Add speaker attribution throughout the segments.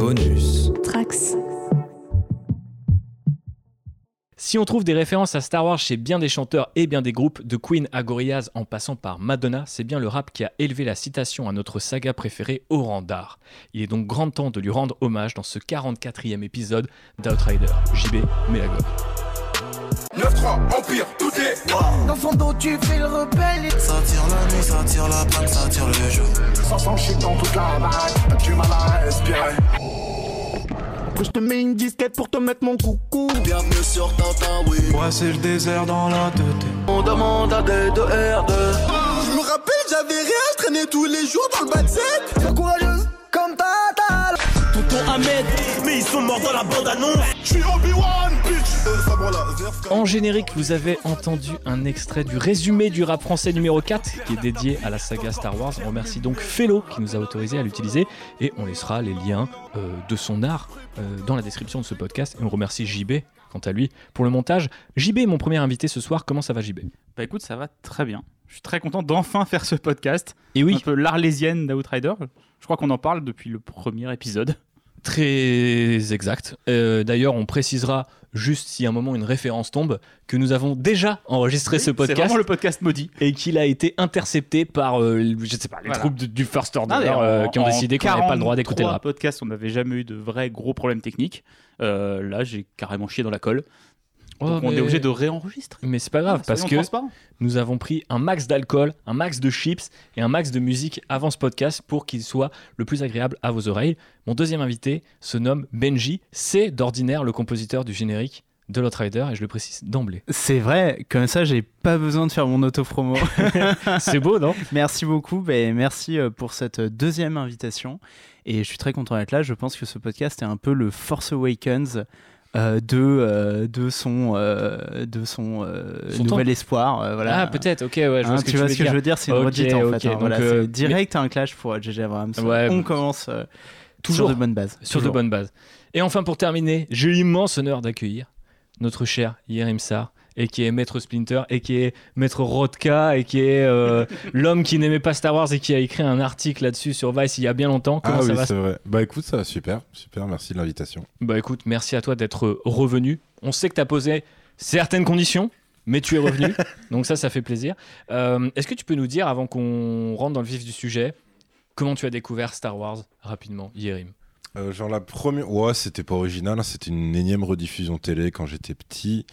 Speaker 1: Bonus.
Speaker 2: Trax.
Speaker 3: Si on trouve des références à Star Wars chez bien des chanteurs et bien des groupes, de Queen à Gorillaz en passant par Madonna, c'est bien le rap qui a élevé la citation à notre saga préférée au rang d'art. Il est donc grand temps de lui rendre hommage dans ce 44e épisode d'Outrider. JB Mélagog.
Speaker 4: 9-3, Empire, tout est
Speaker 5: Dans son dos, tu fais le rebelle.
Speaker 6: Ça tire la nuit, ça tire la panne, ça tire le jour.
Speaker 4: 500 shit dans toute la baraque, du mal à respirer?
Speaker 5: Après, je te mets une disquette pour te mettre mon coucou.
Speaker 6: Bienvenue sur Tintin, oui.
Speaker 1: Moi, c'est le désert dans la tête.
Speaker 6: On demande à des de R2.
Speaker 5: Je me rappelle, j'avais rien, je traînais tous les jours dans le bas de set. Sois courageuse, comme Tata?
Speaker 7: Tonton Ahmed, mais ils sont morts dans la bande-annonce.
Speaker 4: Je suis Obi-Wan, bitch sabre laser,
Speaker 3: En générique, vous avez entendu un extrait du résumé du rap français numéro 4 qui est dédié à la saga Star Wars. On remercie donc Fellow qui nous a autorisé à l'utiliser et on laissera les liens euh, de son art euh, dans la description de ce podcast. Et on remercie JB, quant à lui, pour le montage. JB est mon premier invité ce soir. Comment ça va, JB
Speaker 8: Bah écoute, ça va très bien. Je suis très content d'enfin faire ce podcast.
Speaker 3: Et
Speaker 8: Un
Speaker 3: oui,
Speaker 8: peu l'arlésienne d'Outrider. Je crois qu'on en parle depuis le premier épisode.
Speaker 3: Très exact. Euh, D'ailleurs, on précisera juste si à un moment une référence tombe que nous avons déjà enregistré ce
Speaker 8: C'est
Speaker 3: podcast.
Speaker 8: vraiment le podcast maudit.
Speaker 3: et qu'il a été intercepté par, euh, je sais pas, les
Speaker 8: Voilà.
Speaker 3: troupes de- du First Order
Speaker 8: Ah,
Speaker 3: euh,
Speaker 8: en-
Speaker 3: qui ont décidé qu'on n'avait pas le droit d'écouter le
Speaker 8: 43
Speaker 3: rap.
Speaker 8: podcasts, on n'avait jamais eu de vrais gros problèmes techniques. Euh, là, j'ai carrément chié dans la colle. Donc on
Speaker 3: mais-
Speaker 8: est obligé de réenregistrer.
Speaker 3: Mais c'est pas grave,
Speaker 8: Ah,
Speaker 3: parce que nous avons pris un max d'alcool, un max de chips et un max de musique avant ce podcast pour qu'il soit le plus agréable à vos oreilles. Mon deuxième invité se nomme Benji. C'est d'ordinaire le compositeur du générique de Rider et je le précise d'emblée.
Speaker 9: C'est vrai, comme ça j'ai pas besoin de faire mon auto-promo.
Speaker 3: C'est beau, non?
Speaker 9: Merci beaucoup, ben, merci euh, pour cette deuxième invitation. Et je suis très content d'être là. Je pense que ce podcast est un peu le Force Awakens euh, de, euh, de son, euh, de son,
Speaker 3: Son
Speaker 9: nouvel espoir. euh, voilà.
Speaker 3: Ah, peut-être, ok, ouais, je vois
Speaker 9: Hein,
Speaker 3: ce que
Speaker 9: tu vois ce que je veux dire, c'est une redite en fait. hein,
Speaker 3: donc,
Speaker 9: voilà,
Speaker 3: euh,
Speaker 9: direct un clash pour JJ Abrams.
Speaker 3: Ouais,
Speaker 9: On commence euh,
Speaker 3: Toujours
Speaker 9: sur de bonnes bases.
Speaker 3: sur de
Speaker 9: Toujours.
Speaker 3: bonnes bases. Et enfin, pour terminer, j'ai l'immense honneur d'accueillir notre cher Yerim Sar, et qui est Maître Splinter, et qui est Maître Rodka, et qui est euh, l'homme qui n'aimait pas Star Wars et qui a écrit un article là-dessus sur Vice il y a bien longtemps. Comment
Speaker 10: ah
Speaker 3: ça
Speaker 10: oui,
Speaker 3: va
Speaker 10: c'est vrai. Bah écoute, ça va super, super, merci de l'invitation.
Speaker 3: Bah écoute, merci à toi d'être revenu. On sait que tu as posé certaines conditions, mais tu es revenu, donc ça, ça fait plaisir. Euh, Est-ce que tu peux nous dire, avant qu'on rentre dans le vif du sujet, comment tu as découvert Star Wars rapidement, Yerim?
Speaker 10: Euh, genre la première, ouais, c'était pas original, hein, c'était une énième rediffusion télé quand j'étais petit.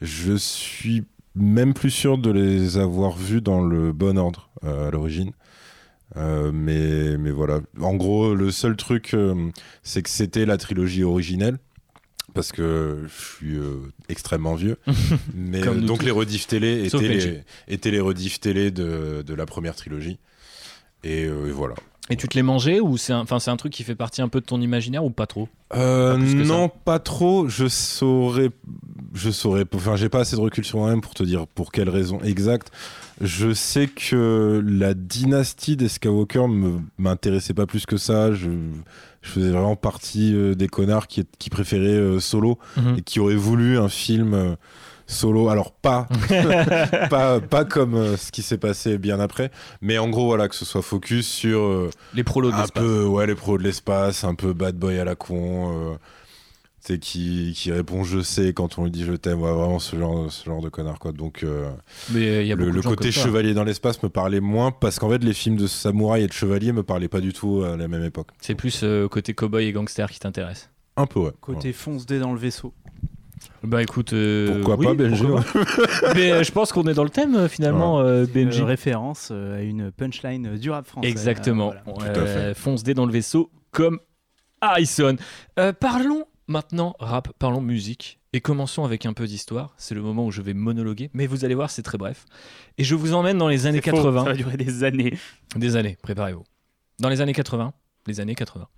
Speaker 10: Je suis même plus sûr de les avoir vus dans le bon ordre euh, à l'origine. Euh, mais, mais voilà. En gros, le seul truc, c'est que c'était la trilogie originelle. Parce que je suis euh, extrêmement vieux. mais euh, donc
Speaker 3: tous.
Speaker 10: les rediffs télé étaient les, étaient les rediffs télé de, de la première trilogie. Et, euh, et voilà.
Speaker 3: Et tu te l'es mangé ou c'est un, un truc qui fait partie un peu de ton imaginaire ou pas trop?
Speaker 10: Euh,
Speaker 3: Pas
Speaker 10: non, pas trop. Je saurais, je saurais. Enfin, j'ai pas assez de recul sur moi-même pour te dire pour quelle raison exacte. Je sais que la dynastie des Skywalker m'intéressait pas plus que ça. Je, je faisais vraiment partie euh, des connards qui, qui préféraient euh, Solo
Speaker 3: Mhm.
Speaker 10: et qui auraient voulu un film. Euh, Solo, alors pas, pas, pas comme euh, ce qui s'est passé bien après, mais en gros voilà que ce soit focus sur euh,
Speaker 3: Les prolos de
Speaker 10: un
Speaker 3: l'espace.
Speaker 10: peu ouais les pros de l'espace un peu bad boy à la con euh, tu sais, qui, qui répond je sais quand on lui dit je t'aime ouais, vraiment ce genre ce genre de connard quoi donc euh,
Speaker 3: Mais il y a
Speaker 10: le, côté
Speaker 3: ça.
Speaker 10: chevalier dans l'espace me parlait moins parce qu'en fait les films de samouraï et de chevalier me parlaient pas du tout à la même époque
Speaker 3: C'est plus euh, côté cowboy et gangster qui t'intéresse.
Speaker 10: un peu ouais
Speaker 9: Côté fonce dé dans le vaisseau.
Speaker 3: Bah écoute, euh,
Speaker 10: Pourquoi
Speaker 3: oui,
Speaker 10: pas, Benji,
Speaker 3: pourquoi pas. Mais euh, je pense qu'on est dans le thème euh, finalement, euh, Benji.
Speaker 9: Euh, référence euh, à une punchline du rap français.
Speaker 3: Exactement.
Speaker 9: Euh, voilà.
Speaker 10: Tout à fait.
Speaker 3: fonce dé dans le vaisseau comme Harrison. Euh, parlons maintenant rap, parlons musique. Et commençons avec un peu d'histoire. C'est le moment où je vais monologuer, mais vous allez voir, c'est très bref. Et je vous emmène dans les années
Speaker 8: C'est faux,
Speaker 3: 80.
Speaker 8: Ça va durer des années.
Speaker 3: Des années, préparez-vous. Dans les années 80, les années 80.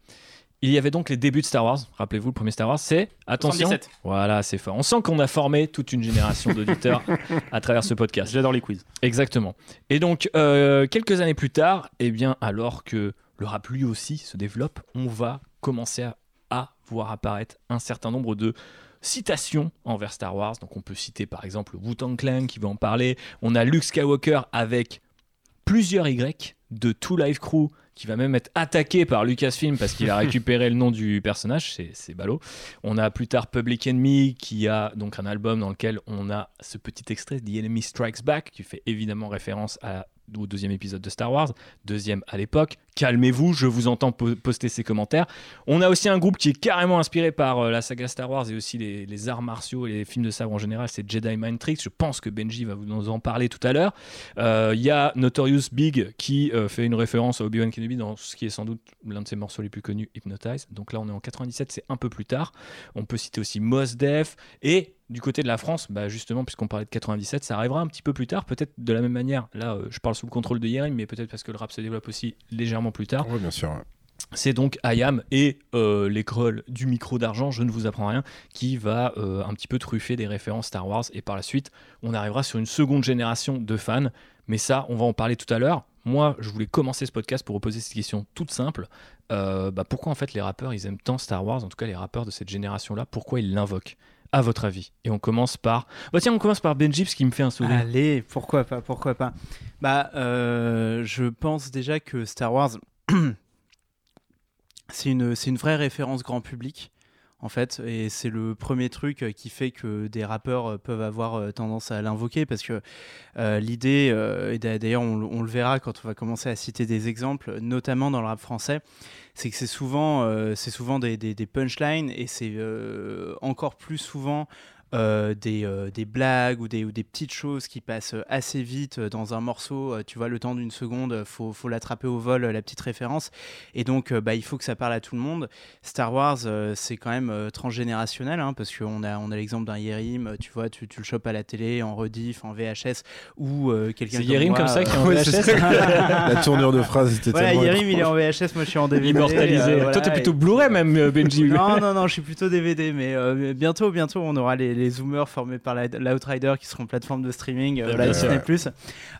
Speaker 3: Il y avait donc les débuts de Star Wars. Rappelez-vous, le premier Star Wars, c'est attention.
Speaker 8: 77.
Speaker 3: Voilà, c'est fort. On sent qu'on a formé toute une génération d'auditeurs à travers ce podcast.
Speaker 8: J'adore les quiz.
Speaker 3: Exactement. Et donc, euh, quelques années plus tard, eh bien, alors que le rap lui aussi se développe, on va commencer à, à voir apparaître un certain nombre de citations envers Star Wars. Donc, on peut citer par exemple Wu-Tang Clan qui va en parler. On a Luke Skywalker avec plusieurs Y de Two Live Crew qui va même être attaqué par Lucasfilm parce qu'il a récupéré le nom du personnage, c'est- c'est ballot. On a plus tard Public Enemy qui a donc un album dans lequel on a ce petit extrait The Enemy Strikes Back qui fait évidemment référence à- au deuxième épisode de Star Wars, deuxième à l'époque. Calmez-vous, je vous entends po- poster ces commentaires. On a aussi un groupe qui est carrément inspiré par euh, la saga Star Wars et aussi les, arts martiaux et les films de sabre en général, c'est Jedi Mind Tricks. Je pense que Benji va vous en parler tout à l'heure. Euh, Il y a Notorious Big qui euh, fait une référence à Obi-Wan Kenobi dans ce qui est sans doute l'un de ses morceaux les plus connus, Hypnotize. Donc là, on est en 97, c'est un peu plus tard. On peut citer aussi Mos Def et du côté de la France, bah justement, puisqu'on parlait de 97, ça arrivera un petit peu plus tard, peut-être de la même manière. Là, je parle sous le contrôle de Yerim, mais peut-être parce que le rap se développe aussi légèrement plus tard.
Speaker 10: Oui, bien sûr. ouais.
Speaker 3: C'est donc IAM et euh, l'école du micro d'argent, je ne vous apprends rien, qui va euh, un petit peu truffer des références Star Wars. Et par la suite, on arrivera sur une seconde génération de fans. Mais ça, on va en parler tout à l'heure. Moi, je voulais commencer ce podcast pour vous poser cette question toute simple. Euh, bah, pourquoi en fait les rappeurs, ils aiment tant Star Wars, en tout cas les rappeurs de cette génération-là, pourquoi ils l'invoquent? À votre avis Et on commence par... Bah tiens, on commence par Benji, parce qu'il me fait un sourire.
Speaker 9: Allez, pourquoi pas, pourquoi pas. Bah, euh, je pense déjà que Star Wars, c'est une, c'est une vraie référence grand public. En fait, et c'est le premier truc euh, qui fait que des rappeurs euh, peuvent avoir euh, tendance à l'invoquer parce que l'idée, et d'a- d'ailleurs on, le- verra quand on va commencer à citer des exemples, notamment dans le rap français, c'est que c'est souvent, souvent des, punchlines et c'est encore plus souvent euh, des, euh, des blagues ou des, ou des petites choses qui passent assez vite euh, dans un morceau. euh, tu vois, le temps d'une seconde, euh, faut, faut l'attraper au vol, euh, la petite référence. Et donc, euh, bah, il faut que ça parle à tout le monde. Star Wars, euh, c'est quand même euh, transgénérationnel, hein, parce qu'on a, on a l'exemple d'un Yérim, euh, tu vois, tu, tu le chopes à la télé, en rediff, en VHS, ou euh, quelqu'un
Speaker 3: C'est
Speaker 9: moi,
Speaker 3: comme ça qui est en
Speaker 9: euh,
Speaker 3: VHS
Speaker 10: La tournure de phrase était
Speaker 9: Voilà,
Speaker 10: tellement
Speaker 9: Yérim, il est en VHS, moi je suis en DVD.
Speaker 3: Immortalisé.
Speaker 9: euh,
Speaker 3: Toi,
Speaker 9: voilà,
Speaker 3: t'es plutôt Blu-ray même, euh, Benji.
Speaker 9: non, non, non, je suis plutôt DVD, mais euh, bientôt, bientôt, on aura les, les Zoomers formés par la- l'Outrider qui seront plateforme de streaming, euh, voilà, Disney+.
Speaker 10: ouais.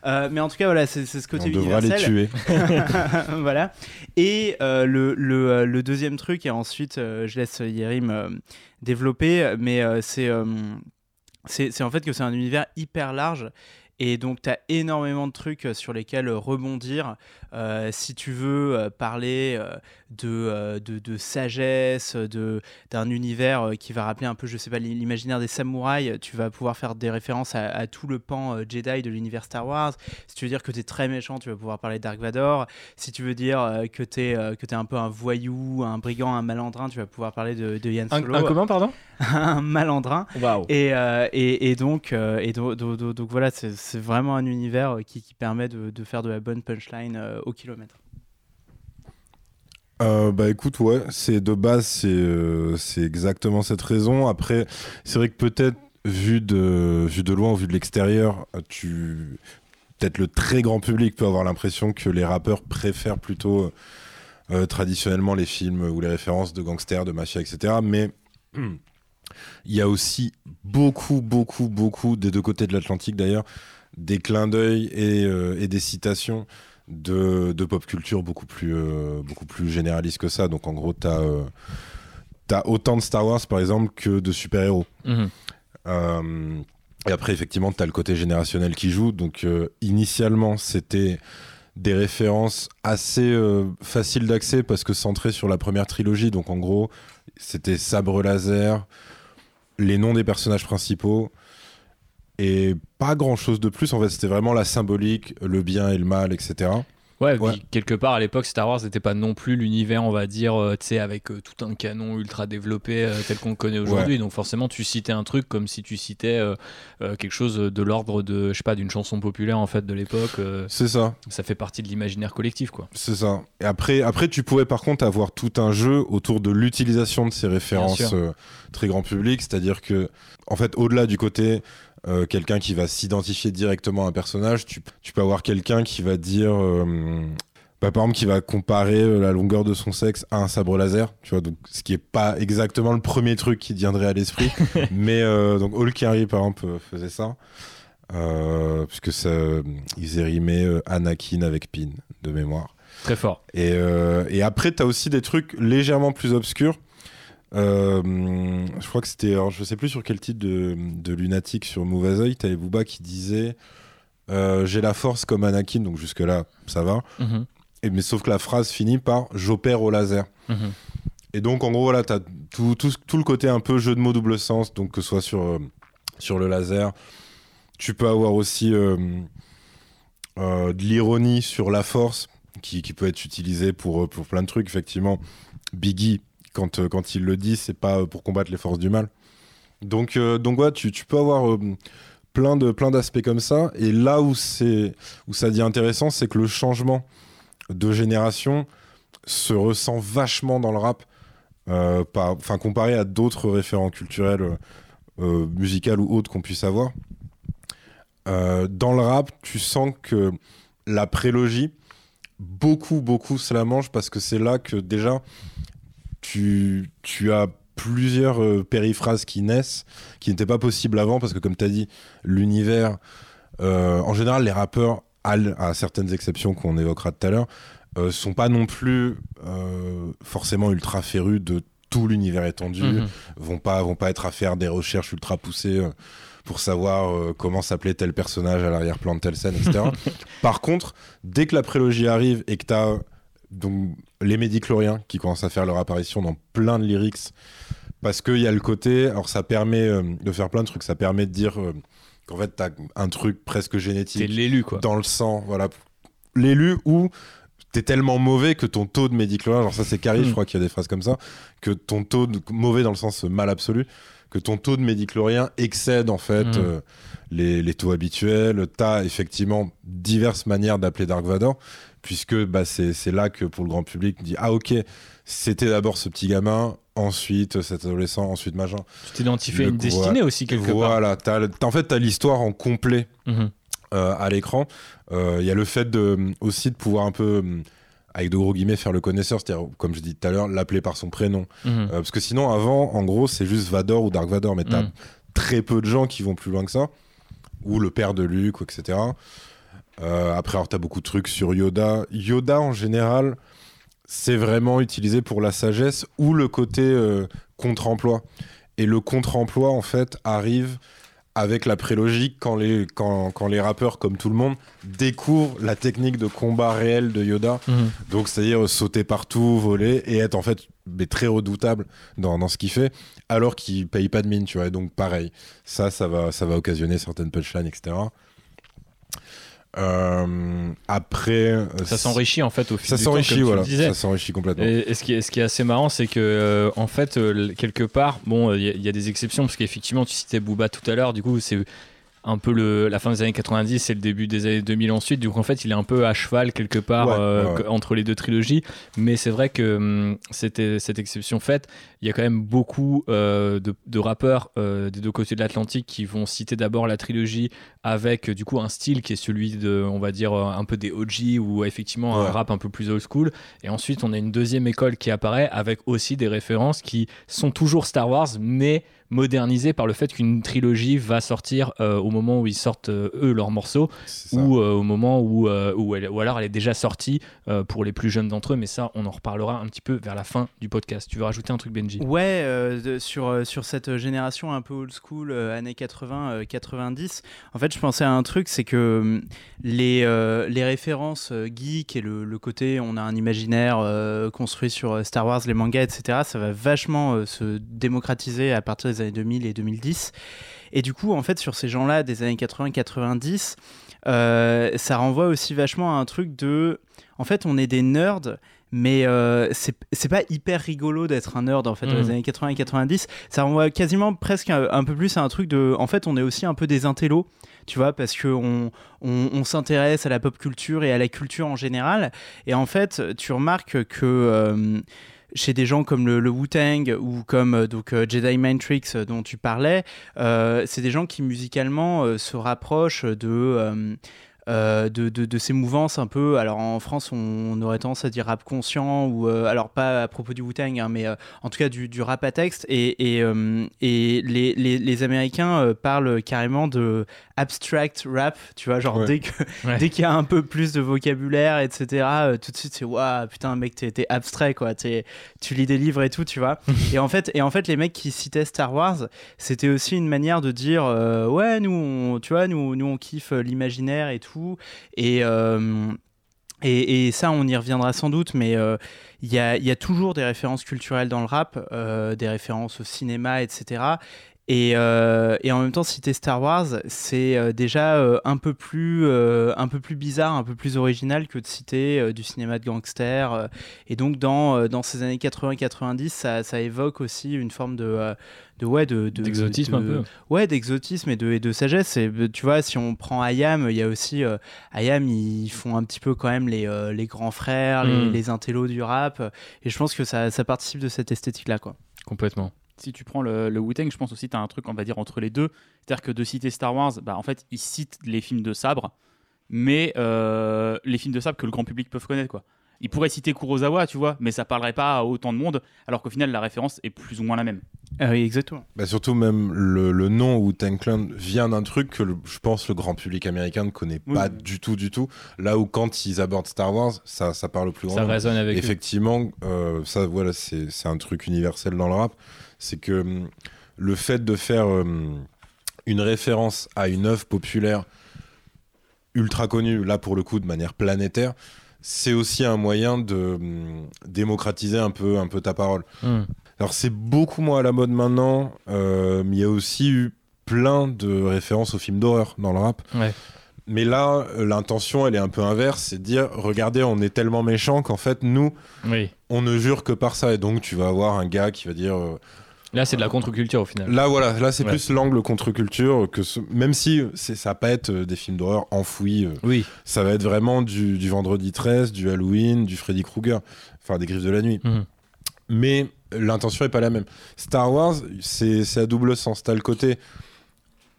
Speaker 9: Euh, mais en tout cas, voilà, c'est ce côté
Speaker 10: On devra les tuer.
Speaker 9: voilà. Et euh, le, le, le deuxième truc, et ensuite je laisse Yérim euh, développer, mais c'est c'est c'est en fait que c'est un univers hyper large. Et donc, tu as énormément de trucs euh, sur lesquels euh, rebondir. Euh, si tu veux parler de, de, de sagesse, de, d'un univers qui va rappeler un peu, je sais pas, l'imaginaire des samouraïs, tu vas pouvoir faire des références à, à tout le pan Jedi de l'univers Star Wars. Si tu veux dire que tu es très méchant, tu vas pouvoir parler de Dark Vador. Si tu veux dire que tu es, un peu un voyou, un brigand, un malandrin, tu vas pouvoir parler de, de Yann
Speaker 3: Un,
Speaker 9: Solo.
Speaker 3: un comment, pardon?
Speaker 9: Un malandrin.
Speaker 3: Waouh.
Speaker 9: Et, euh, et, et donc, et do- do- do- donc voilà, c'est c'est vraiment un univers euh, qui, permet de, faire de la bonne punchline euh, au kilomètre.
Speaker 10: Euh, bah écoute, ouais, c'est de base, c'est exactement cette raison. Après, c'est vrai que peut-être vu de loin vu de l'extérieur, tu peut-être le très grand public peut avoir l'impression que les rappeurs préfèrent plutôt traditionnellement les films ou les références de gangsters, de mafia, etc. Mais il y a aussi beaucoup, beaucoup, beaucoup des deux côtés de l'Atlantique d'ailleurs, des clins d'œil et, euh, et des citations de, de pop culture beaucoup plus, euh, beaucoup plus généraliste que ça. Donc en gros, tu as, autant de Star Wars par exemple que de super-héros.
Speaker 3: Mhm.
Speaker 10: Euh, et après, effectivement, tu as le côté générationnel qui joue. Donc euh, initialement, c'était des références assez euh, faciles d'accès parce que centrées sur la première trilogie. Donc en gros, c'était sabre laser, les noms des personnages principaux et pas grand chose de plus. En fait, c'était vraiment la symbolique, le bien et le mal, etc.
Speaker 3: Ouais, quelque part à l'époque, Star Wars n'était pas non plus l'univers, on va dire, euh, tu sais, avec euh, tout un canon ultra développé euh, tel qu'on le connaît aujourd'hui. Donc forcément, tu citais un truc comme si tu citais quelque chose de l'ordre de, je sais pas, d'une chanson populaire en fait de l'époque.
Speaker 10: C'est ça.
Speaker 3: ça fait partie de l'imaginaire collectif, quoi.
Speaker 10: C'est ça. Et après, après, tu pouvais par contre avoir tout un jeu autour de l'utilisation de ces références très grand public. C'est-à-dire que, en fait, au-delà du côté euh, quelqu'un qui va s'identifier directement à un personnage, tu, tu peux avoir quelqu'un qui va dire. euh, bah, par exemple, qui va comparer euh, la longueur de son sexe à un sabre laser, tu vois, donc ce qui est pas exactement le premier truc qui viendrait à l'esprit, mais euh, donc Hall Carey par exemple faisait ça, puisque ça, ils faisaient rimer Anakin avec Pin de mémoire.
Speaker 3: Très fort.
Speaker 10: Et, et après, tu as aussi des trucs légèrement plus obscurs. Euh, je crois que c'était, je sais plus sur quel titre de, de Lunatic sur Mauvaise Oeil, tu avais Booba qui disait euh, j'ai la force comme Anakin, donc jusque-là, ça va.
Speaker 3: Mhm.
Speaker 10: Et, mais sauf que la phrase finit par j'opère au laser.
Speaker 3: Mhm.
Speaker 10: Et donc, en gros, voilà, tu as tout, tout, tout le côté un peu jeu de mots double sens, donc que ce soit sur, euh, sur le laser. Tu peux avoir aussi euh, de l'ironie sur la force, qui, qui peut être utilisée pour, pour plein de trucs. Effectivement, Biggie, quand, euh, quand il le dit, c'est pas euh, pour combattre les forces du mal. Donc, euh, donc ouais, tu, peux avoir plein de plein d'aspects comme ça. Et là où, où ça devient intéressant, c'est que le changement de génération se ressent vachement dans le rap, euh, comparé à d'autres référents culturels, euh, musicaux ou autres qu'on puisse avoir. Dans le rap, tu sens que la prélogie, beaucoup, beaucoup se mange parce que c'est là que déjà tu, tu as plusieurs euh, périphrases qui naissent, qui n'étaient pas possibles avant parce que, comme tu as dit, l'univers, euh, en général, les rappeurs, à, certaines exceptions qu'on évoquera tout à l'heure, euh, sont pas non plus euh, forcément ultra férus de tout l'univers étendu,
Speaker 3: Mhm.
Speaker 10: vont pas vont pas être à faire des recherches ultra poussées pour savoir euh, comment s'appelait tel personnage à l'arrière-plan de telle scène, etc. Par contre, dès que la prélogie arrive et que tu as donc les médicloriens qui commencent à faire leur apparition dans plein de lyrics, parce qu'il y a le côté, alors ça permet euh, de faire plein de trucs, ça permet de dire euh, qu'en fait tu as un truc presque
Speaker 3: T'es
Speaker 10: génétique
Speaker 3: l'élu, quoi.
Speaker 10: dans le sang, voilà. L'élu ou t'es tellement mauvais que ton taux de médiclorien, genre ça c'est Carrie, je crois qu'il y a des phrases comme ça, que ton taux de mauvais dans le sens mal absolu, que ton taux de médiclorien excède en fait
Speaker 3: Mm.
Speaker 10: euh, les, les taux habituels. T'as effectivement diverses manières d'appeler Dark Vador, puisque bah, c'est là que pour le grand public, on dit ah ok, c'était d'abord ce petit gamin, ensuite cet adolescent, ensuite machin.
Speaker 3: Tu t'identifies à une destinée aussi, quelque part.
Speaker 10: Voilà, t'as le- t'as- en fait t'as l'histoire en complet
Speaker 3: Mhm.
Speaker 10: euh, à l'écran. Euh, Il y a le fait de, aussi de pouvoir un peu, hum, avec de gros guillemets, faire le connaisseur, c'est-à-dire, comme je dis tout à l'heure, l'appeler par son prénom.
Speaker 3: Mhm.
Speaker 10: Euh, parce que sinon, avant, en gros, c'est juste Vador ou Dark Vador, mais t'as
Speaker 3: Mhm.
Speaker 10: très peu de gens qui vont plus loin que ça. Ou le père de Luke, etc. Euh, après, alors, t'as beaucoup de trucs sur Yoda. Yoda, en général, c'est vraiment utilisé pour la sagesse ou le côté euh, contre-emploi. Et le contre-emploi, en fait, arrive avec la prélogie quand les, quand, quand les rappeurs, comme tout le monde, découvrent la technique de combat réel de Yoda.
Speaker 3: Mhm.
Speaker 10: Donc, c'est-à-dire sauter partout, voler et être en fait mais très redoutable dans, dans ce qu'il fait, alors qu'il paye pas de mine, tu vois. Et donc, pareil, ça, ça va, ça va occasionner certaines punchlines, etc. Euh, après,
Speaker 3: Ça s'enrichit en fait au fil
Speaker 10: ça
Speaker 3: du temps, comme
Speaker 10: s'enrichit,
Speaker 3: tu le
Speaker 10: voilà. Ça s'enrichit complètement.
Speaker 3: Et, et ce, qui est, ce qui est assez marrant, c'est que euh, en fait, euh, quelque part, bon, il y, y a des exceptions parce qu'effectivement, tu citais Booba tout à l'heure. Du coup, c'est un peu le, la fin des années 90 et le début des années 2000 ensuite. Du coup, en fait, il est un peu à cheval quelque part
Speaker 10: Ouais,
Speaker 3: euh,
Speaker 10: ouais,
Speaker 3: entre les deux trilogies. Mais c'est vrai que hum, c'était cette exception faite. Il y a quand même beaucoup euh, de, de rappeurs euh, des deux côtés de l'Atlantique qui vont citer d'abord la trilogie avec du coup un style qui est celui de, on va dire, un peu des OG ou effectivement un rap un peu plus old school. Et ensuite, on a une deuxième école qui apparaît avec aussi des références qui sont toujours Star Wars, mais modernisées par le fait qu'une trilogie va sortir euh, au moment où ils sortent euh, eux leurs morceaux ou euh, au moment où, euh, où elle, ou alors elle est déjà sortie euh, pour les plus jeunes d'entre eux. Mais ça, on en reparlera un petit peu vers la fin du podcast. Tu veux rajouter un truc, Benji?
Speaker 9: Ouais, euh, de- sur, euh, sur cette génération un peu old school, euh, années 80-90, en fait, je pensais à un truc, c'est que les, euh, les références geek et le, le côté on a un imaginaire euh, construit sur Star Wars, les mangas, etc., ça va vachement euh, se démocratiser à partir des années 2000 et 2010. Et du coup, en fait, sur ces gens-là des années 80-90, euh, ça renvoie aussi vachement à un truc de. En fait, on est des nerds, mais euh, c'est pas hyper rigolo d'être un nerd en fait dans les années 80 et 90. Ça renvoie quasiment presque un, un peu plus à un truc de. En fait, on est aussi un peu des intellos. Tu vois, parce que on, on, on s'intéresse à la pop culture et à la culture en général. Et en fait, tu remarques que euh, chez des gens comme le, Wu-Tang ou comme euh, donc, euh, Jedi Mind Tricks euh, dont tu parlais, c'est des gens qui musicalement se rapprochent de. Euh, de, de, de ces mouvances un peu. Alors en France, on, aurait tendance à dire rap conscient, ou euh, alors pas à propos du Wu-Tang, hein, mais euh, en tout cas du, du, rap à texte. Et, et, et les, les, les, Américains parlent carrément de abstract rap, tu vois, genre
Speaker 3: Ouais.
Speaker 9: dès
Speaker 3: Ouais.
Speaker 9: dès qu'il y a un peu plus de vocabulaire, etc., euh, tout de suite c'est waouh, putain, mec, t'es t'es abstrait, quoi. T'es- tu lis des livres et tout, tu vois. et, en fait, et en fait, les mecs qui citaient Star Wars, c'était aussi une manière de dire euh, ouais, nous, on, tu vois, nous, nous, on kiffe l'imaginaire et tout. Et. euh, et, ça, on y reviendra sans doute, mais euh, il y, a, il y a toujours des références culturelles dans le rap, euh, des références au cinéma, etc. Et, euh, et en même temps, citer Star Wars, c'est euh, déjà euh, un, peu plus, euh, un peu plus bizarre, un peu plus original que de citer du cinéma de gangster. et donc, dans, dans ces années 80-90, ça, ça évoque aussi une forme de. de ouais, de, de-
Speaker 3: D'exotisme
Speaker 9: de-
Speaker 3: un peu.
Speaker 9: Ouais, d'exotisme et de, et de sagesse. Et tu vois, si on prend Ayam, il y a aussi. Ayam, ils font un petit peu quand même les, les grands frères, les,
Speaker 3: Mm.
Speaker 9: les intellos du rap. Et je pense que ça, ça participe de cette esthétique-là, quoi.
Speaker 3: Complètement.
Speaker 8: Si tu prends le, le Wu-Tang, je pense aussi tu as un truc, on va dire, entre les deux. C'est-à-dire que de citer Star Wars, bah, en fait, ils citent les films de sabre, mais euh, les films de sabre que le grand public peut connaître. Quoi. Ils pourraient citer Kurosawa, tu vois, mais ça parlerait pas à autant de monde, alors qu'au final, la référence est plus ou moins la même.
Speaker 9: Ah oui, exactement.
Speaker 10: Bah surtout même le, le nom Wu-Tang Clan vient d'un truc que le- je pense le grand public américain ne connaît
Speaker 8: Oui.
Speaker 10: pas du tout du tout. Là où quand ils abordent Star Wars, ça, ça parle au plus grand
Speaker 3: Ça
Speaker 10: nombre.
Speaker 3: résonne avec eux.
Speaker 10: Effectivement, euh, ça voilà, c'est c'est un truc universel dans le rap, c'est que hum, le fait de faire hum, une référence à une œuvre populaire ultra connue, là pour le coup de manière planétaire, c'est aussi un moyen de hum, démocratiser un peu, un peu ta parole.
Speaker 3: Hmm.
Speaker 10: Alors c'est beaucoup moins à la mode maintenant, euh, mais il y a aussi eu plein de références aux films d'horreur dans le rap.
Speaker 3: Ouais.
Speaker 10: Mais là, l'intention, elle est un peu inverse, c'est de dire, regardez, on est tellement méchants qu'en fait, nous,
Speaker 3: Oui.
Speaker 10: on ne jure que par ça. Et donc, tu vas avoir un gars qui va dire, euh,
Speaker 3: Là, c'est de la contre-culture au final.
Speaker 10: là, voilà, là, c'est
Speaker 3: Ouais.
Speaker 10: plus l'angle contre-culture que ce- même si c'est- ça va pas être euh, des films d'horreur enfouis, euh,
Speaker 3: Oui.
Speaker 10: ça va être vraiment du, du vendredi 13, du Halloween, du Freddy Krueger, enfin des griffes de la nuit.
Speaker 3: Mhm.
Speaker 10: Mais l'intention est pas la même. Star Wars, c'est c'est à double sens. T'as le côté.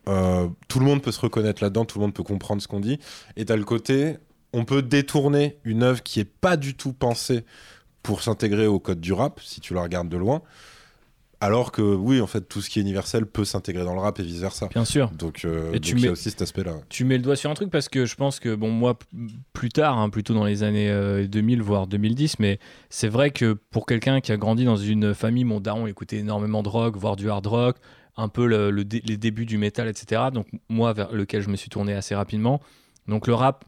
Speaker 10: euh, tout le monde peut se reconnaître là-dedans, tout le monde peut comprendre ce qu'on dit. Et t'as le côté. On peut détourner une œuvre qui est pas du tout pensée pour s'intégrer au code du rap, si tu la regardes de loin. Alors que, oui, en fait, tout ce qui est universel peut s'intégrer dans le rap et vice-versa.
Speaker 3: Bien sûr.
Speaker 10: Donc, euh,
Speaker 3: Et
Speaker 10: donc
Speaker 3: tu
Speaker 10: il y
Speaker 3: mets-
Speaker 10: a aussi cet aspect-là.
Speaker 3: Tu mets le doigt sur un truc parce que je pense que, bon, moi, plus tard, hein, plutôt dans les années euh, 2000, voire 2010, mais c'est vrai que pour quelqu'un qui a grandi dans une famille, mon daron écoutait énormément de rock, voire du hard rock, un peu le- le dé- les débuts du métal, etc. Donc, moi, vers lequel je me suis tourné assez rapidement. Donc, le rap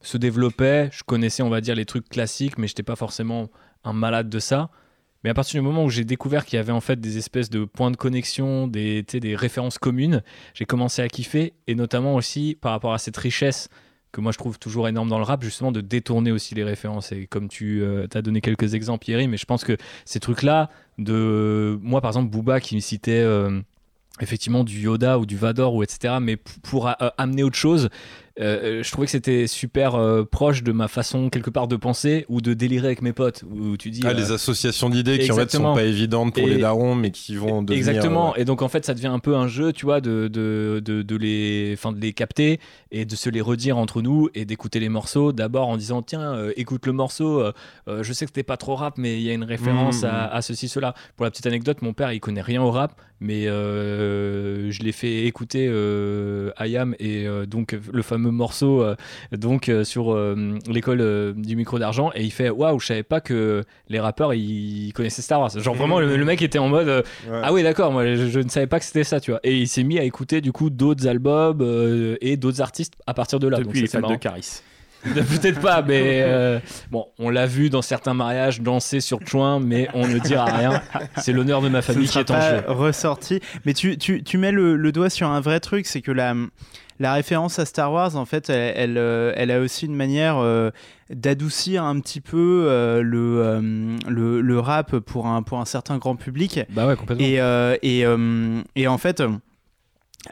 Speaker 3: se développait, je connaissais, on va dire, les trucs classiques, mais je n'étais pas forcément un malade de ça. Mais à partir du moment où j'ai découvert qu'il y avait en fait des espèces de points de connexion, des, références communes, j'ai commencé à kiffer, et notamment aussi par rapport à cette richesse que moi je trouve toujours énorme dans le rap, justement de détourner aussi les références. Et comme tu as donné quelques exemples, Yeri, mais je pense que ces trucs-là, de moi par exemple, Booba qui me citait euh, effectivement du Yoda ou du Vador ou etc., mais pour euh, amener autre chose, euh, je trouvais que c'était super euh, proche de ma façon quelque part de penser ou de délirer avec mes potes, où tu dis...
Speaker 10: Ah,
Speaker 3: euh,
Speaker 10: les associations d'idées qui en fait sont pas évidentes pour
Speaker 3: Et-
Speaker 10: les darons, mais qui vont devenir.
Speaker 3: Exactement.
Speaker 10: euh,
Speaker 3: Et donc en fait, ça devient un peu un jeu, tu vois, de, de, de, de les, enfin, de les capter et de se les redire entre nous et d'écouter les morceaux. D'abord en disant tiens, euh, écoute le morceau. euh, euh, je sais que c'était pas trop rap, mais il y a une référence
Speaker 10: Mhm.
Speaker 3: à, à ceci cela. Pour la petite anecdote, mon père il connaît rien au rap, mais euh, je l'ai fait écouter euh, Ayam et euh, donc le fameux morceau euh, donc euh, sur euh, l'école euh, du micro d'argent et il fait waouh, je savais pas que les rappeurs ils connaissaient Star Wars. Genre vraiment le, le mec était en mode euh,
Speaker 10: ouais.
Speaker 3: ah oui, d'accord, moi je, je ne savais pas que c'était ça, tu vois. Et il s'est mis à écouter du coup d'autres albums euh, et d'autres artistes à partir de là. Donc,
Speaker 8: Depuis les
Speaker 3: ça,
Speaker 8: fans de. Caris.
Speaker 3: Peut-être pas, mais euh, bon, on l'a vu dans certains mariages danser sur Chouin, mais on ne dira rien. C'est l'honneur de ma famille qui
Speaker 9: sera
Speaker 3: est en
Speaker 9: pas
Speaker 3: jeu.
Speaker 9: ressorti. Mais tu, tu, tu mets le, le doigt sur un vrai truc, c'est que la, la référence à Star Wars, en fait, elle, elle, euh, elle a aussi une manière euh, d'adoucir un petit peu euh, le, euh, le, le rap pour un, pour un certain grand public.
Speaker 3: Bah ouais, complètement.
Speaker 9: Et, et, et en fait,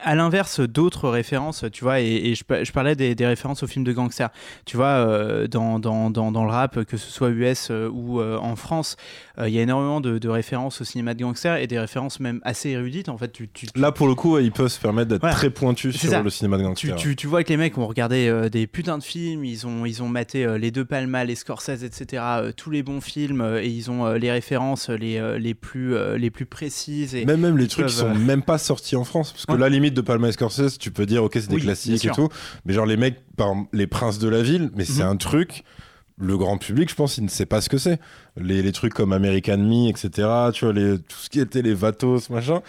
Speaker 9: à l'inverse d'autres références, tu vois, et, et je, pa- je parlais des, des références aux films de gangsters. Tu vois, euh, dans, dans, dans, dans le rap, que ce soit US euh, ou euh, en France, il y a énormément de, de références au cinéma de gangsters et des références même assez érudites. En fait, tu, tu, tu-
Speaker 10: Là, pour le coup, ils peuvent se permettre d'être
Speaker 9: Voilà.
Speaker 10: très pointus
Speaker 9: C'est
Speaker 10: sur
Speaker 9: ça.
Speaker 10: le cinéma de
Speaker 9: tu,
Speaker 10: gangster.
Speaker 9: tu, tu vois que les mecs ont regardé des putains de films, ils ont, ils ont maté les deux Palma, les Scorsese, etc., tous les bons films, et ils ont les références les, les, plus, les plus précises. Et,
Speaker 10: Même, même les trucs qui
Speaker 9: peuvent,
Speaker 10: sont
Speaker 9: euh,
Speaker 10: même pas sortis en France. Parce que
Speaker 9: Ouais.
Speaker 10: la limite de Palma et Scorsese, tu peux dire, ok, c'est des
Speaker 9: Oui,
Speaker 10: classiques et tout. Mais genre, les mecs, par les princes de la ville, mais c'est
Speaker 9: Mhm.
Speaker 10: un truc. Le grand public, je pense, il ne sait pas ce que c'est. Les, les trucs comme American Me, etc. Tu vois, les, tout ce qui était les Vatos, machin.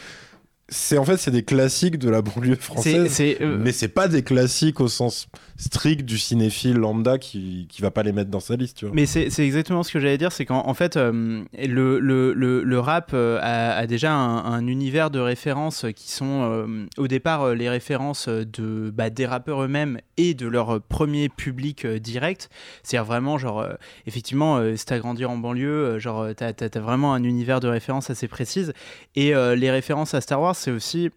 Speaker 10: C'est en fait, c'est des classiques de la banlieue
Speaker 9: c'est,
Speaker 10: française.
Speaker 9: c'est, euh,
Speaker 10: Mais c'est pas des classiques au sens strict du cinéphile lambda qui, qui va pas les mettre dans sa liste, tu vois.
Speaker 9: Mais c'est c'est exactement ce que j'allais dire, c'est qu'en en fait, euh, le, le, le, le rap euh, a, a déjà un, un univers de références qui sont euh, au départ les références de, bah, des rappeurs eux-mêmes et de leur premier public direct. C'est-à-dire vraiment, genre, effectivement, euh, si t'as grandi en banlieue, genre, t'as as, vraiment un univers de références assez précises. Et les références à Star Wars, c'est aussi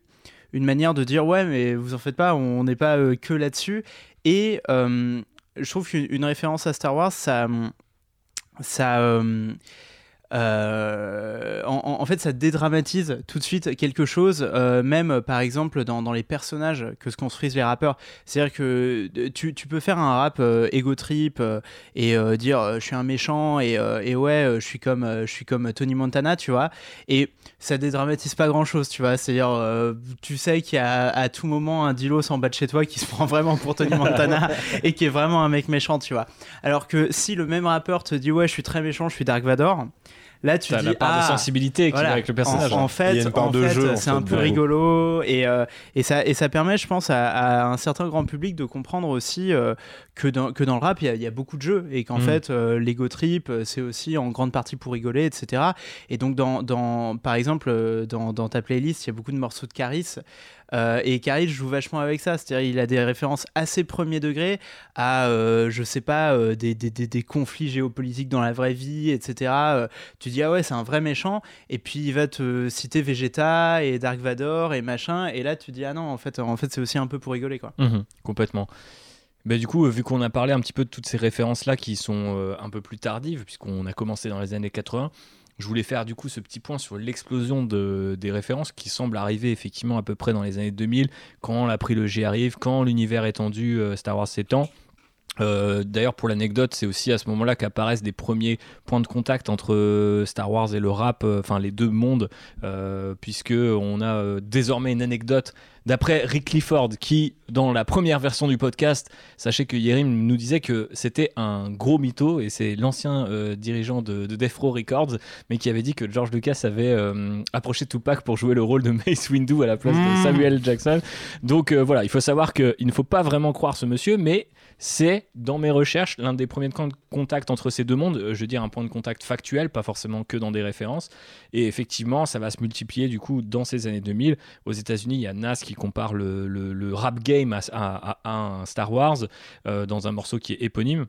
Speaker 9: une manière de dire, ouais, mais vous en faites pas, on n'est pas euh, que là-dessus. Et euh, je trouve qu'une une référence à Star Wars, ça, ça, euh, en, fait, ça dédramatise tout de suite quelque chose, euh, même par exemple dans, les personnages que se construisent les rappeurs. C'est-à-dire que tu, peux faire un rap euh, ego trip et dire je suis un méchant et, ouais, je suis comme je suis comme Tony Montana, tu vois. Et ça dédramatise pas grand-chose, tu vois. C'est-à-dire, tu sais qu'il y a à tout moment un Dilos en bas de chez toi qui se prend vraiment pour Tony Montana et qui est vraiment un mec méchant, tu vois. Alors que si le même rappeur te dit ouais, je suis très méchant, je suis Dark Vador, là tu
Speaker 3: T'as
Speaker 9: dis
Speaker 3: la part
Speaker 9: ah,
Speaker 3: de sensibilité qui
Speaker 9: voilà.
Speaker 3: va avec le personnage.
Speaker 9: En, en
Speaker 10: Il y a
Speaker 9: fait,
Speaker 10: une part
Speaker 9: en
Speaker 10: de
Speaker 9: fait,
Speaker 10: jeu, en
Speaker 9: c'est
Speaker 10: fait,
Speaker 9: un peu rigolo et, euh, et, ça, et ça permet, je pense, à, à un certain grand public de comprendre aussi euh, que, dans, que dans le rap, il y a- il y, a beaucoup de jeux et qu'en
Speaker 3: Mm.
Speaker 9: fait, euh, l'ego trip, euh, c'est aussi en grande partie pour rigoler, etc. Et donc, dans, dans, par exemple, euh, dans, dans ta playlist, il y a beaucoup de morceaux de Caris. euh, et Caris joue vachement avec ça, c'est-à-dire il a des références assez premier degré à, euh, je sais pas, des, des, des, des conflits géopolitiques dans la vraie vie, etc. Tu dis, ah ouais, c'est un vrai méchant, et puis il va te citer Vegeta et Dark Vador et machin, et là tu dis, ah non, en fait, en fait c'est aussi un peu pour rigoler, quoi.
Speaker 3: Mhm, complètement. Mais du coup, euh, vu qu'on a parlé un petit peu de toutes ces références-là qui sont euh, un peu plus tardives, puisqu'on a commencé dans les années 80, je voulais faire du coup ce petit point sur l'explosion de, des références qui semblent arriver effectivement à peu près dans les années 2000, quand la trilogie arrive, quand l'univers étendu euh, Star Wars s'étend. D'ailleurs, pour l'anecdote, c'est aussi à ce moment-là qu'apparaissent des premiers points de contact entre Star Wars et le rap, enfin les deux mondes, euh, puisque on a désormais une anecdote d'après Rick Clifford, qui dans la première version du podcast, sachez que Yerim nous disait que c'était un gros mytho et c'est l'ancien euh, dirigeant de, de Death Row Records, mais qui avait dit que George Lucas avait euh, approché Tupac pour jouer le rôle de Mace Windu à la place de
Speaker 9: Mmh.
Speaker 3: Samuel Jackson. Donc euh, voilà, il faut savoir qu'il ne faut pas vraiment croire ce monsieur, mais c'est dans mes recherches l'un des premiers con- contacts entre ces deux mondes. Je veux dire un point de contact factuel, pas forcément que dans des références. Et effectivement, ça va se multiplier du coup dans ces années 2000. Aux États-Unis, il y a Nas qui compare le, le- rap game à, à- à un Star Wars euh, dans un morceau qui est éponyme.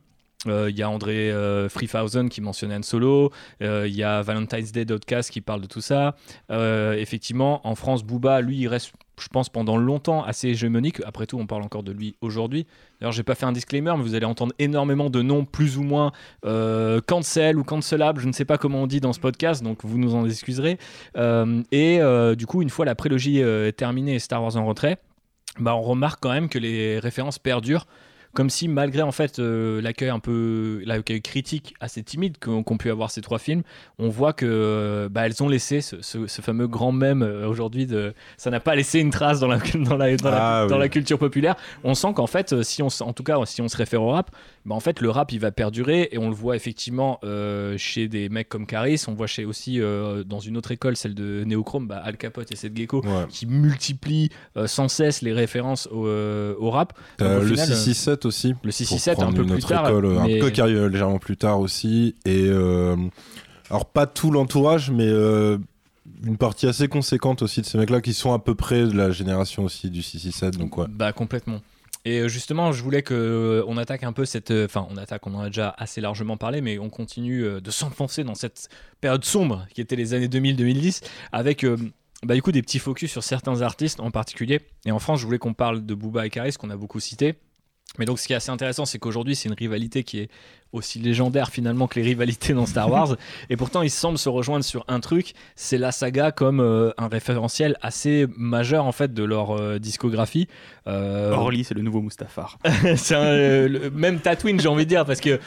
Speaker 3: Euh, Il y a André euh, 3000 qui mentionne Han Solo. Euh, Il y a Valentine's Day d'Outcast qui parle de tout ça. Euh, effectivement, en France, Booba, lui, il reste, je pense, pendant longtemps assez hégémonique. Après tout, on parle encore de lui aujourd'hui. D'ailleurs, j'ai pas fait un disclaimer, mais vous allez entendre énormément de noms plus ou moins cancel ou cancelable. Je ne sais pas comment on dit dans ce podcast, donc vous nous en excuserez. Et du coup, une fois la prélogie terminée et Star Wars en retrait, bah, on remarque quand même que les références perdurent comme si malgré en fait euh, l'accueil un peu l'accueil critique assez timide qu'ont qu'ont pu avoir ces trois films on voit que euh, bah, elles ont laissé ce, ce- ce fameux grand mème euh, aujourd'hui de ça n'a pas laissé une trace dans la dans la, dans la-
Speaker 10: Ah,
Speaker 3: dans
Speaker 10: oui.
Speaker 3: la culture populaire on sent qu'en fait si on en tout cas si on se réfère au rap bah, en fait le rap il va perdurer et on le voit effectivement euh, chez des mecs comme Caris on voit chez aussi euh, dans une autre école celle de Neochrome bah, Al Capote et Seth Gecko
Speaker 10: Ouais.
Speaker 3: qui multiplient euh, sans cesse les références au, au rap Donc, au
Speaker 10: le
Speaker 3: final,
Speaker 10: 667 aussi.
Speaker 3: le
Speaker 10: pour
Speaker 3: 667 un peu
Speaker 10: une
Speaker 3: plus
Speaker 10: autre
Speaker 3: tard
Speaker 10: école,
Speaker 3: mais-
Speaker 10: un peu qui arrive légèrement plus tard aussi. Et alors pas tout l'entourage, mais une partie assez conséquente aussi de ces mecs-là qui sont à peu près de la génération aussi du 667. Donc ouais.
Speaker 3: Bah complètement. Et euh, justement, je voulais que euh, on attaque un peu cette, euh, enfin, on attaque, on en a déjà assez largement parlé, mais on continue de s'enfoncer dans cette période sombre qui était les années 2000-2010, avec bah, du coup, des petits focus sur certains artistes en particulier. Et en France, je voulais qu'on parle de Booba et Karis, qu'on a beaucoup cité. Mais donc, ce qui est assez intéressant, c'est qu'aujourd'hui, c'est une rivalité qui est aussi légendaire finalement que les rivalités dans Star Wars. et pourtant, ils semblent se rejoindre sur un truc c'est la saga comme euh, un référentiel assez majeur en fait de leur euh, discographie. Euh,
Speaker 8: Orly, c'est le nouveau Mustafar.
Speaker 3: c'est un, le- même Tatooine, j'ai envie de dire, parce que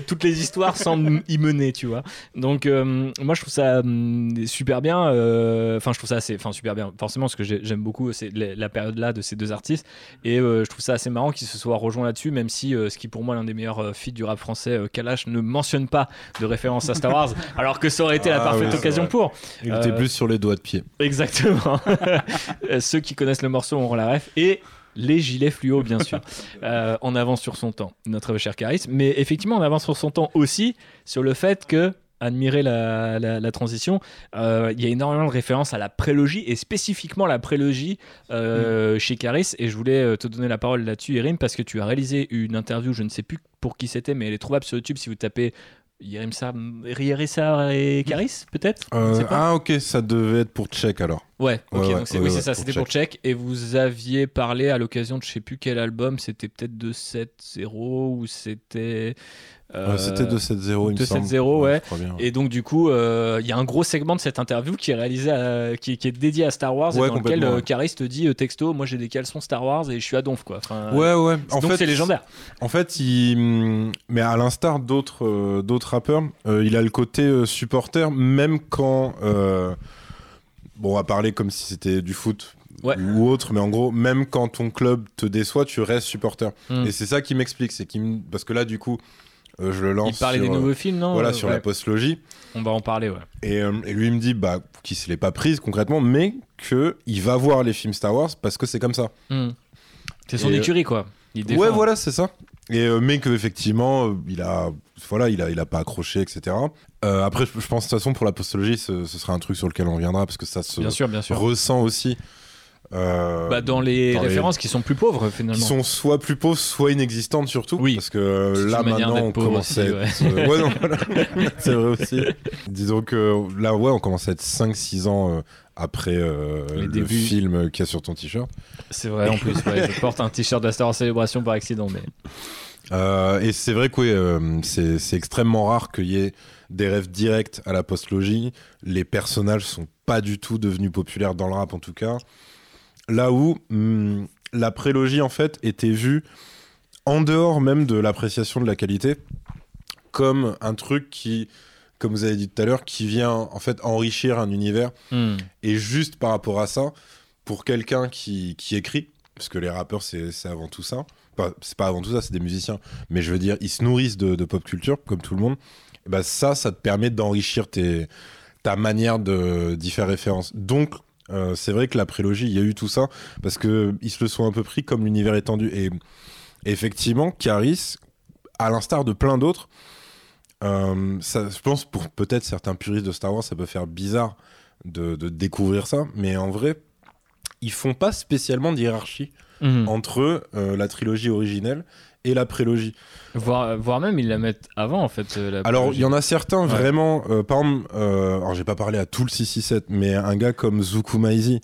Speaker 3: toutes les histoires semblent y mener, tu vois. Donc, moi, je trouve ça super bien. Enfin, je trouve ça assez. Enfin, super bien. Forcément, ce que j'ai- j'aime beaucoup, c'est la la période-là de ces deux artistes. Et je trouve ça assez marrant qu'ils se soient rejoints là-dessus, même si ce qui, pour moi, l'un des meilleurs feats du rap français, euh, Kalash, ne mentionne pas de référence à Star Wars, alors que ça aurait été la
Speaker 10: Ah
Speaker 3: parfaite
Speaker 10: oui,
Speaker 3: occasion
Speaker 10: vrai.
Speaker 3: pour.
Speaker 10: Il était
Speaker 3: Euh,
Speaker 10: plus sur les doigts de pied.
Speaker 3: Exactement. Euh, Ceux qui connaissent le morceau auront la ref. Et les gilets fluo, bien sûr. Euh, en avance sur son temps, notre cher Caris. Mais effectivement, on avance sur son temps aussi sur le fait que, admirer la, la- la transition, euh, il y a énormément de références à la prélogie et spécifiquement la prélogie euh, chez Caris. Et je voulais euh, te donner la parole là-dessus, Erim, parce que tu as réalisé une interview, je ne sais plus pour qui c'était, mais elle est trouvable sur YouTube si vous tapez. Yerimsa, Yerimsa et Caris, peut-être? Ne
Speaker 10: Euh, ah ok, ça devait être pour Tchèque alors.
Speaker 3: Ouais, ok,
Speaker 10: Ouais,
Speaker 3: donc c'est
Speaker 10: ouais,
Speaker 3: oui,
Speaker 10: ouais,
Speaker 3: c'est ça, c'était pour Check. Et vous aviez parlé à l'occasion de je sais plus quel album, c'était peut-être 2-7-0 ou c'était. Euh,
Speaker 10: C'était 2-7-0 il me semble.
Speaker 3: 2-7-0, ouais.
Speaker 10: bien.
Speaker 3: Et donc, du coup, euh, il y a un gros segment de cette interview qui est réalisé, à- qui, qui est dédié à Star Wars, et dans lequel euh. Caris te dit texto Moi j'ai des caleçons Star Wars et je suis à Donf, quoi. Enfin,
Speaker 10: Ouais, ouais. En
Speaker 3: donc
Speaker 10: fait,
Speaker 3: c'est légendaire.
Speaker 10: En fait, il... mais à l'instar d'autres d'autres rappeurs, il a le côté supporter, même quand. Bon, on va parler comme si c'était du foot
Speaker 3: Ouais.
Speaker 10: ou autre, mais en gros, même quand ton club te déçoit, tu restes supporter.
Speaker 3: Hmm.
Speaker 10: Et c'est ça qui m'explique, c'est qu'il me- parce que là, du coup, euh, je le lance.
Speaker 3: Il parlait
Speaker 10: sur,
Speaker 3: des nouveaux films, non
Speaker 10: Voilà,
Speaker 3: Euh,
Speaker 10: sur
Speaker 3: ouais.
Speaker 10: la postlogie.
Speaker 3: On va en parler, ouais.
Speaker 10: Et, euh, et lui, il me dit bah, qu'il se l'est pas prise concrètement, mais qu'il va voir les films Star Wars parce que c'est comme ça.
Speaker 3: Hmm. C'est son
Speaker 10: Et,
Speaker 3: écurie, quoi. Il défend.
Speaker 10: Ouais, voilà, c'est ça. Et mais que effectivement, euh, il a, voilà, il a, il a pas accroché, etc. Euh, après, je, je pense de toute façon pour la postologie, ce, ce sera un truc sur lequel on reviendra parce que ça se
Speaker 3: Bien sûr, bien sûr.
Speaker 10: ressent aussi. Euh,
Speaker 3: Bah, dans les
Speaker 10: dans les-
Speaker 3: références qui sont plus pauvres, finalement.
Speaker 10: qui sont soit plus pauvres, soit inexistantes surtout.
Speaker 3: Oui.
Speaker 10: Parce que euh,
Speaker 3: C'est
Speaker 10: là maintenant, on commence à être. euh, ouais, non, voilà. c'est vrai aussi. Disons que là, ouais, on commence à être 5-6 ans euh, après euh, le
Speaker 3: débuts.
Speaker 10: film qu'il y a sur ton t-shirt.
Speaker 3: C'est vrai, en plus, ouais, je porte un t-shirt de la Star Wars Célébration par accident, mais.
Speaker 10: Et c'est vrai que c'est extrêmement rare qu'il y ait des rêves directs à la postlogie. Les personnages sont pas du tout devenus populaires dans le rap en tout cas. Là où hum, la prélogie en fait était vue en dehors même de l'appréciation de la qualité comme un truc qui, comme vous avez dit tout à l'heure, qui vient en fait enrichir un univers
Speaker 3: Hmm.
Speaker 10: et juste par rapport à ça, pour quelqu'un qui, qui écrit, parce que les rappeurs, c'est avant tout ça. Enfin, c'est pas avant tout ça, c'est des musiciens. Mais je veux dire, ils se nourrissent de, de pop culture, comme tout le monde. Et bah, ça, ça te permet d'enrichir ta manière de- d'y faire référence. Donc, euh, c'est vrai que la prélogie, il y a eu tout ça, parce qu'ils se le sont un peu pris comme l'univers étendu. Et effectivement, Caris, à l'instar de plein d'autres, euh, ça, je pense pour peut-être certains puristes de Star Wars, ça peut faire bizarre de, de découvrir ça, mais en vrai, ils font pas spécialement de hiérarchie
Speaker 3: Mhm.
Speaker 10: entre euh, la trilogie originelle et la prélogie.
Speaker 3: Voire, voire même, ils la mettent avant, en fait. euh, la
Speaker 10: Alors, il y en a certains
Speaker 3: Ouais.
Speaker 10: vraiment, euh, par exemple, euh, alors j'ai pas parlé à tout le 667, mais un gars comme Zuku Maizi,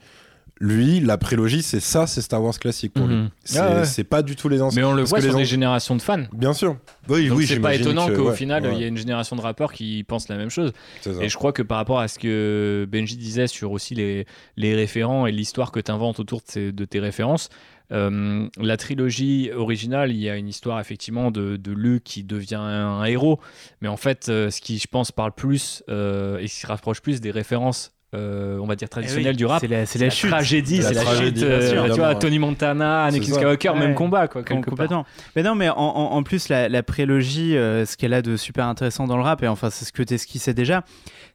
Speaker 10: lui, la prélogie, c'est ça, c'est Star Wars classique pour lui.
Speaker 3: Mhm.
Speaker 10: C'est
Speaker 3: Ah ouais.
Speaker 10: c'est pas du tout les anciens.
Speaker 3: Mais on le voit sur
Speaker 10: les
Speaker 3: des générations de fans.
Speaker 10: Bien sûr. Oui,
Speaker 3: Donc
Speaker 10: oui,
Speaker 3: c'est pas étonnant
Speaker 10: que-
Speaker 3: qu'au
Speaker 10: ouais,
Speaker 3: final, il
Speaker 10: ouais,
Speaker 3: y ait une génération de rappeurs qui pensent la même chose. Et je crois que par rapport à ce que Benji disait sur aussi les, les référents et l'histoire que tu inventes autour de, ces- de tes références, euh, la trilogie originale, il y a une histoire effectivement de, de Luke qui devient un, héros. Mais en fait, euh, ce qui, je pense, parle plus euh, et qui se rapproche plus des références, euh, on va dire, traditionnelles du rap,
Speaker 9: C'est la, c'est
Speaker 3: c'est
Speaker 9: la
Speaker 3: la
Speaker 9: chute.
Speaker 3: tragédie,
Speaker 10: C'est la
Speaker 3: la
Speaker 10: tragédie,
Speaker 3: chute. euh,
Speaker 10: sûr,
Speaker 3: tu vois. Tony Montana, Anakin. Skywalker, même
Speaker 9: Ouais.
Speaker 3: combat, quoi,
Speaker 9: Com-
Speaker 3: quelque part.
Speaker 9: complètement. Mais non, mais en, en- en plus, la, la prélogie, euh, ce qu'elle a de super intéressant dans le rap, et enfin, c'est ce que tu esquissais déjà,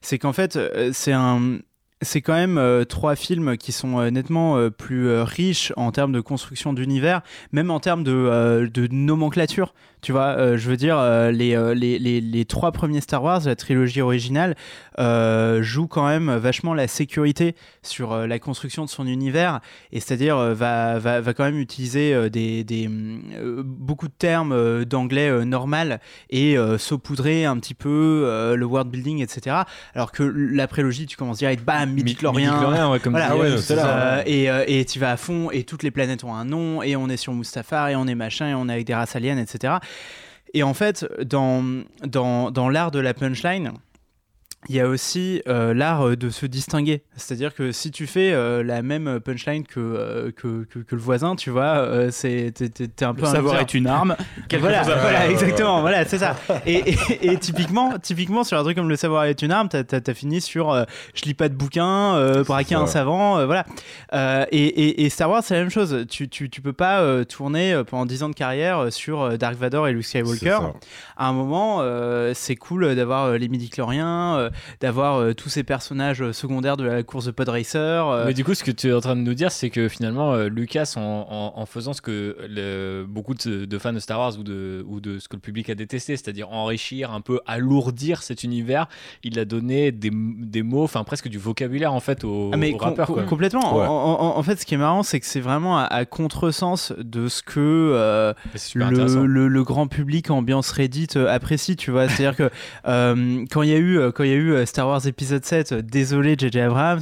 Speaker 9: c'est qu'en fait, euh, c'est un. C'est quand même euh, trois films qui sont euh, nettement euh, plus riches en termes de construction d'univers, même en termes de nomenclature. Tu vois, euh, je veux dire, euh, les, euh, les, les, les trois premiers Star Wars, la trilogie originale, euh, joue quand même vachement la sécurité sur euh, la construction de son univers, et c'est-à-dire euh, va, va, va quand même utiliser euh, des, des, euh, beaucoup de termes euh, d'anglais euh, normal et euh, saupoudrer un petit peu euh, le world building, etc. Alors que la prélogie, tu commences direct, bam, midi-chlorien.
Speaker 3: Ouais, comme
Speaker 9: Voilà,
Speaker 10: ouais,
Speaker 3: Yann tout
Speaker 10: c'est
Speaker 3: à l'heure.
Speaker 10: ça.
Speaker 9: et, euh, et tu vas à fond et toutes les planètes ont un nom et on est sur Mustafar et on est machin et on est avec des races aliens, etc. Et en fait, dans, l'art de la punchline, il y a aussi euh, l'art euh, de se distinguer. C'est-à-dire que si tu fais euh, la même punchline que, euh, que, que, que le voisin, tu vois, c'est t'es, un peu
Speaker 8: Le
Speaker 9: un
Speaker 8: savoir est une arme.
Speaker 9: Voilà, voilà, exactement, voilà, c'est ça. Et, et- et typiquement, typiquement sur un truc comme le savoir est une arme, t'as, t'as- t'as fini sur je lis pas de bouquin, braquer un savant, voilà. Et, et- Star Wars, c'est la même chose. Tu, tu, tu peux pas tourner pendant 10 ans de carrière sur Dark Vador et Luke Skywalker. À un moment, c'est cool d'avoir les midi-chloriens, d'avoir euh, tous ces personnages euh, secondaires de la course de pod racer. euh,
Speaker 3: Mais du coup, ce que tu es en train de nous dire, c'est que finalement, euh, Lucas, en, en- en faisant ce que le- beaucoup de, de fans de Star Wars ou de, ou de ce que le public a détesté, c'est-à-dire enrichir, un peu alourdir cet univers, il a donné des, des mots, enfin presque du vocabulaire en fait aux,
Speaker 9: Ah, mais
Speaker 3: aux
Speaker 9: com-
Speaker 3: rappeurs.
Speaker 9: com-
Speaker 3: quoi.
Speaker 9: complètement.
Speaker 10: Ouais.
Speaker 9: En, en- en fait, ce qui est marrant, c'est que c'est vraiment à, à contresens de ce que euh, le, le- le grand public ambiance Reddit apprécie, tu vois. C'est-à-dire que euh, quand il y a eu, quand il y a eu euh, Star Wars épisode 7, euh, désolé JJ Abrams,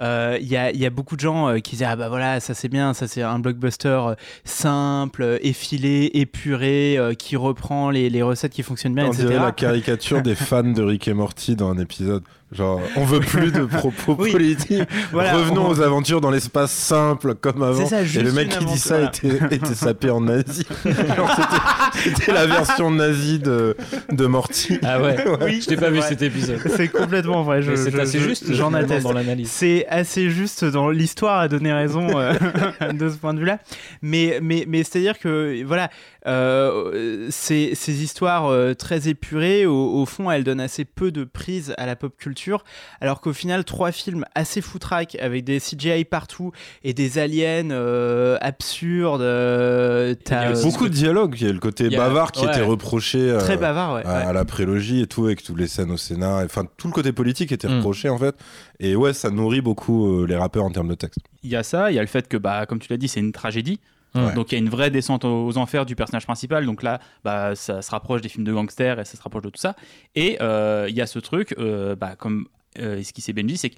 Speaker 9: euh, il y, a, il y a beaucoup de gens qui disaient ah bah voilà ça c'est bien, ça c'est un blockbuster simple, effilé, épuré, qui reprend les, les recettes qui fonctionnent bien,
Speaker 10: On
Speaker 9: etc.
Speaker 10: dirait la caricature des fans de Rick et Morty dans un épisode. Genre, on veut plus de propos
Speaker 9: Oui.
Speaker 10: politiques.
Speaker 9: Voilà,
Speaker 10: Revenons
Speaker 9: on-
Speaker 10: aux aventures dans l'espace simple comme avant.
Speaker 9: C'est ça,
Speaker 10: et le mec qui dit ça était, était sapé en nazi. Genre, c'était- la version nazie de, de Morty.
Speaker 3: Ah ouais,
Speaker 9: Oui,
Speaker 3: je t'ai pas vu
Speaker 9: c'est
Speaker 3: cet épisode.
Speaker 9: C'est complètement vrai. Je,
Speaker 3: c'est
Speaker 9: je-
Speaker 3: assez
Speaker 9: je-
Speaker 3: juste
Speaker 9: J'en atteste.
Speaker 3: dans l'analyse.
Speaker 9: C'est assez juste dans l'histoire à donner raison euh, de ce point de vue-là. Mais, mais, mais c'est-à-dire que voilà, euh, ces, ces histoires euh, très épurées, au, au fond, elles donnent assez peu de prise à la pop culture, alors qu'au final, trois films assez foutraques avec des CGI partout et des aliens euh, absurdes. euh,
Speaker 3: Il y a
Speaker 9: euh,
Speaker 10: Beaucoup de dialogues. Il y a le côté
Speaker 3: a-
Speaker 10: bavard qui
Speaker 3: ouais.
Speaker 10: était reproché euh,
Speaker 9: très bavard, ouais.
Speaker 10: à,
Speaker 9: ouais.
Speaker 10: à la prélogie et tout, avec toutes les scènes au Sénat. Enfin, tout le côté politique était
Speaker 3: Mm.
Speaker 10: reproché en fait. Et ouais, ça nourrit beaucoup euh, les rappeurs en termes de texte.
Speaker 8: Il y a ça, il y a le fait que, bah, comme tu l'as dit, c'est une tragédie.
Speaker 3: Ouais.
Speaker 8: Donc il y a une vraie descente aux enfers du personnage principal. Donc là, bah, ça se rapproche des films de gangsters et ça se rapproche de tout ça. Et euh, il y a ce truc, euh, bah, comme euh, ce Benji, c'est que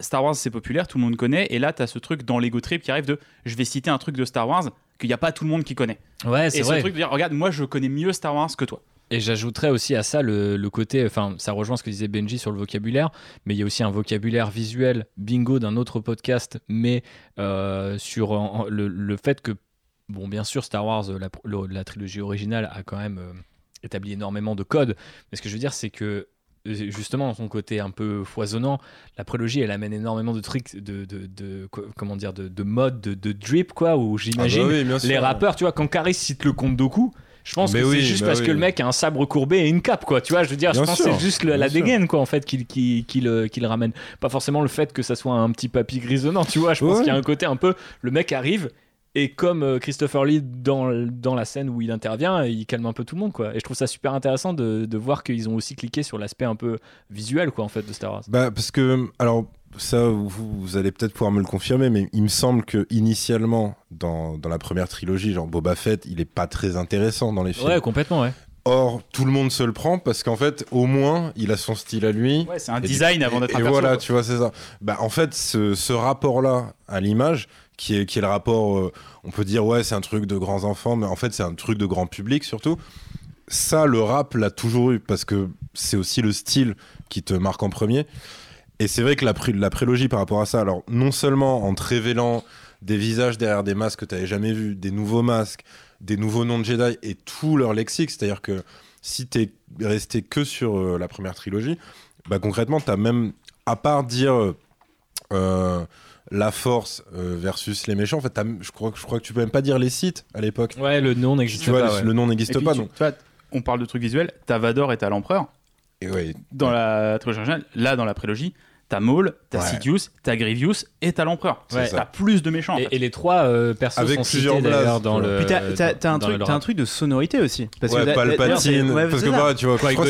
Speaker 8: Star Wars c'est populaire, tout le monde connaît. Et là, tu as ce truc dans l'ego trip qui arrive de je vais citer un truc de Star Wars qu'il n'y a pas tout le monde qui connaît.
Speaker 3: Ouais,
Speaker 8: Et
Speaker 3: c'est
Speaker 8: ce
Speaker 3: vrai.
Speaker 8: truc de dire regarde, moi je connais mieux Star Wars que toi.
Speaker 3: Et j'ajouterais aussi à ça le, le côté, enfin, ça rejoint ce que disait Benji sur le vocabulaire, mais il y a aussi un vocabulaire visuel, bingo, d'un autre podcast, mais euh, sur en- en- le, le fait que, bon, bien sûr, Star Wars, la, le- la trilogie originale a quand même euh, établi énormément de codes, mais ce que je veux dire, c'est que euh, justement dans son côté un peu foisonnant, la prélogie elle amène énormément de trucs de, de, de- co- comment dire de, de mode de, drip quoi où j'imagine
Speaker 10: Ah bah oui,
Speaker 3: les rappeurs, tu vois, quand Caris cite le compte Doku, je pense
Speaker 10: Mais
Speaker 3: que
Speaker 10: oui,
Speaker 3: c'est juste
Speaker 10: bah
Speaker 3: parce
Speaker 10: oui.
Speaker 3: que le mec a un sabre courbé et une cape, quoi. Tu vois, je veux dire,
Speaker 10: Bien
Speaker 3: je pense
Speaker 10: sûr,
Speaker 3: que c'est juste le- la dégaine, quoi, en fait, qui, qui, qui le, qui le ramène. Pas forcément le fait que ça soit un petit papy grisonnant, tu vois. Je pense
Speaker 10: Ouais.
Speaker 3: qu'il y a un côté un peu, le mec arrive. Et comme euh, Christopher Lee dans, dans la scène où il intervient, il calme un peu tout le monde, quoi. Et je trouve ça super intéressant de, de voir qu'ils ont aussi cliqué sur l'aspect un peu visuel, quoi, en fait, de Star Wars.
Speaker 10: Bah, parce que, alors, ça, vous, vous allez peut-être pouvoir me le confirmer, mais il me semble que initialement, dans, dans la première trilogie, genre Boba Fett, il est pas très intéressant dans les films.
Speaker 3: Ouais, complètement, ouais.
Speaker 10: Or, tout le monde se le prend parce qu'en fait, au moins, il a son style à lui.
Speaker 8: Ouais, c'est un
Speaker 10: Et
Speaker 8: design
Speaker 10: du-
Speaker 8: avant d'être
Speaker 10: et,
Speaker 8: un
Speaker 10: et
Speaker 8: perso,
Speaker 10: voilà,
Speaker 8: quoi.
Speaker 10: tu vois, c'est ça. Bah, en fait, ce, ce rapport-là à l'image, qui est, qui est le rapport, euh, on peut dire, ouais, c'est un truc de grands enfants, mais en fait, c'est un truc de grand public surtout. Ça, le rap l'a toujours eu parce que c'est aussi le style qui te marque en premier. Et c'est vrai que la, pré- la prélogie par rapport à ça, alors non seulement en te révélant des visages derrière des masques que tu n'avais jamais vus, des nouveaux masques, des nouveaux noms de Jedi et tout leur lexique, c'est-à-dire que si tu es resté que sur euh, la première trilogie, bah, concrètement, tu as même, à part dire euh, la force euh, versus les méchants, en fait, je crois, que- je crois que tu peux même pas dire les sites à l'époque.
Speaker 3: Ouais, le nom n'existe
Speaker 10: Tu vois,
Speaker 3: pas.
Speaker 10: le-
Speaker 3: ouais.
Speaker 10: le nom n'existe pas.
Speaker 8: tu-
Speaker 10: donc.
Speaker 8: tu vois, on parle de trucs visuels, t'as Vador et t'as l'empereur.
Speaker 10: Et ouais,
Speaker 8: Dans la trilogie originale, là dans la prélogie, T'as Maul, t'as
Speaker 10: Ouais.
Speaker 8: Sidious, t'as Grievous et t'as l'Empereur. T'as plus de méchants. en
Speaker 3: Et,
Speaker 8: fait.
Speaker 3: et les trois euh, persos
Speaker 10: Avec
Speaker 3: sont
Speaker 10: plusieurs
Speaker 3: cités dans le.
Speaker 9: Puis t'as, un, truc,
Speaker 3: le
Speaker 9: t'as un
Speaker 3: rap.
Speaker 9: truc de sonorité aussi. Parce
Speaker 10: ouais,
Speaker 9: que
Speaker 10: Palpatine.
Speaker 9: ouais,
Speaker 10: parce
Speaker 9: c'est
Speaker 10: que bah, tu vois, je crois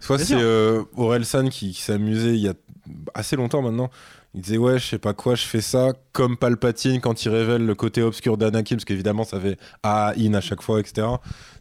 Speaker 10: soit c'est euh, Orelsan qui, qui s'est amusé il y a assez longtemps maintenant. Il disait ouais, je sais pas quoi, je fais ça comme Palpatine quand il révèle le côté obscur d'Anakin, parce qu'évidemment ça fait A, in à chaque fois, etc.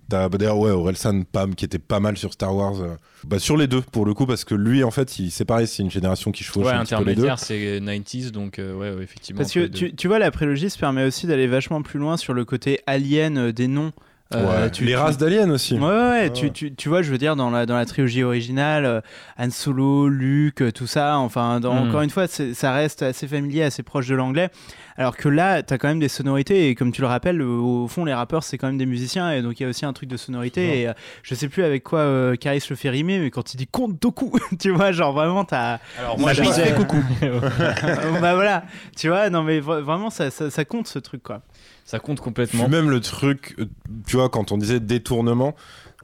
Speaker 10: T'as bah, d'ailleurs ouais, Orelsan, Pam, qui était pas mal sur Star Wars. euh, bah, sur les deux pour le coup, parce que lui en fait, il- c'est pareil, c'est une génération qui chevauche
Speaker 3: Ouais,
Speaker 10: un petit peu les deux.
Speaker 3: intermédiaire, c'est 90s, donc euh, ouais, ouais, effectivement.
Speaker 9: Parce que tu, tu vois, la prélogie se permet aussi d'aller vachement plus loin sur le côté alien euh, des noms. Euh,
Speaker 10: Ouais,
Speaker 9: tu-
Speaker 10: les
Speaker 9: tu-
Speaker 10: races d'aliens aussi.
Speaker 9: Ouais, ouais, ouais,
Speaker 10: Ouais,
Speaker 9: tu, tu, tu vois, je veux dire, dans la, dans la trilogie originale, euh, Han Solo, Luke, euh, tout ça, enfin, dans-
Speaker 3: Mm.
Speaker 9: encore une fois, ça reste assez familier, assez proche de l'anglais. Alors que là, t'as quand même des sonorités, et comme tu le rappelles, au fond, les rappeurs, c'est quand même des musiciens, et donc il y a aussi un truc de sonorité. Et euh, je sais plus avec quoi euh, Caris le fait rimer, mais quand il dit compte Doku, tu vois, genre vraiment, t'as.
Speaker 3: Alors
Speaker 9: moi, je disais-
Speaker 3: coucou.
Speaker 9: bah voilà, tu vois, non, mais vra- vraiment, ça, ça, ça compte ce truc, quoi.
Speaker 3: Ça compte complètement.
Speaker 10: même le truc, euh, tu vois, quand on disait détournement,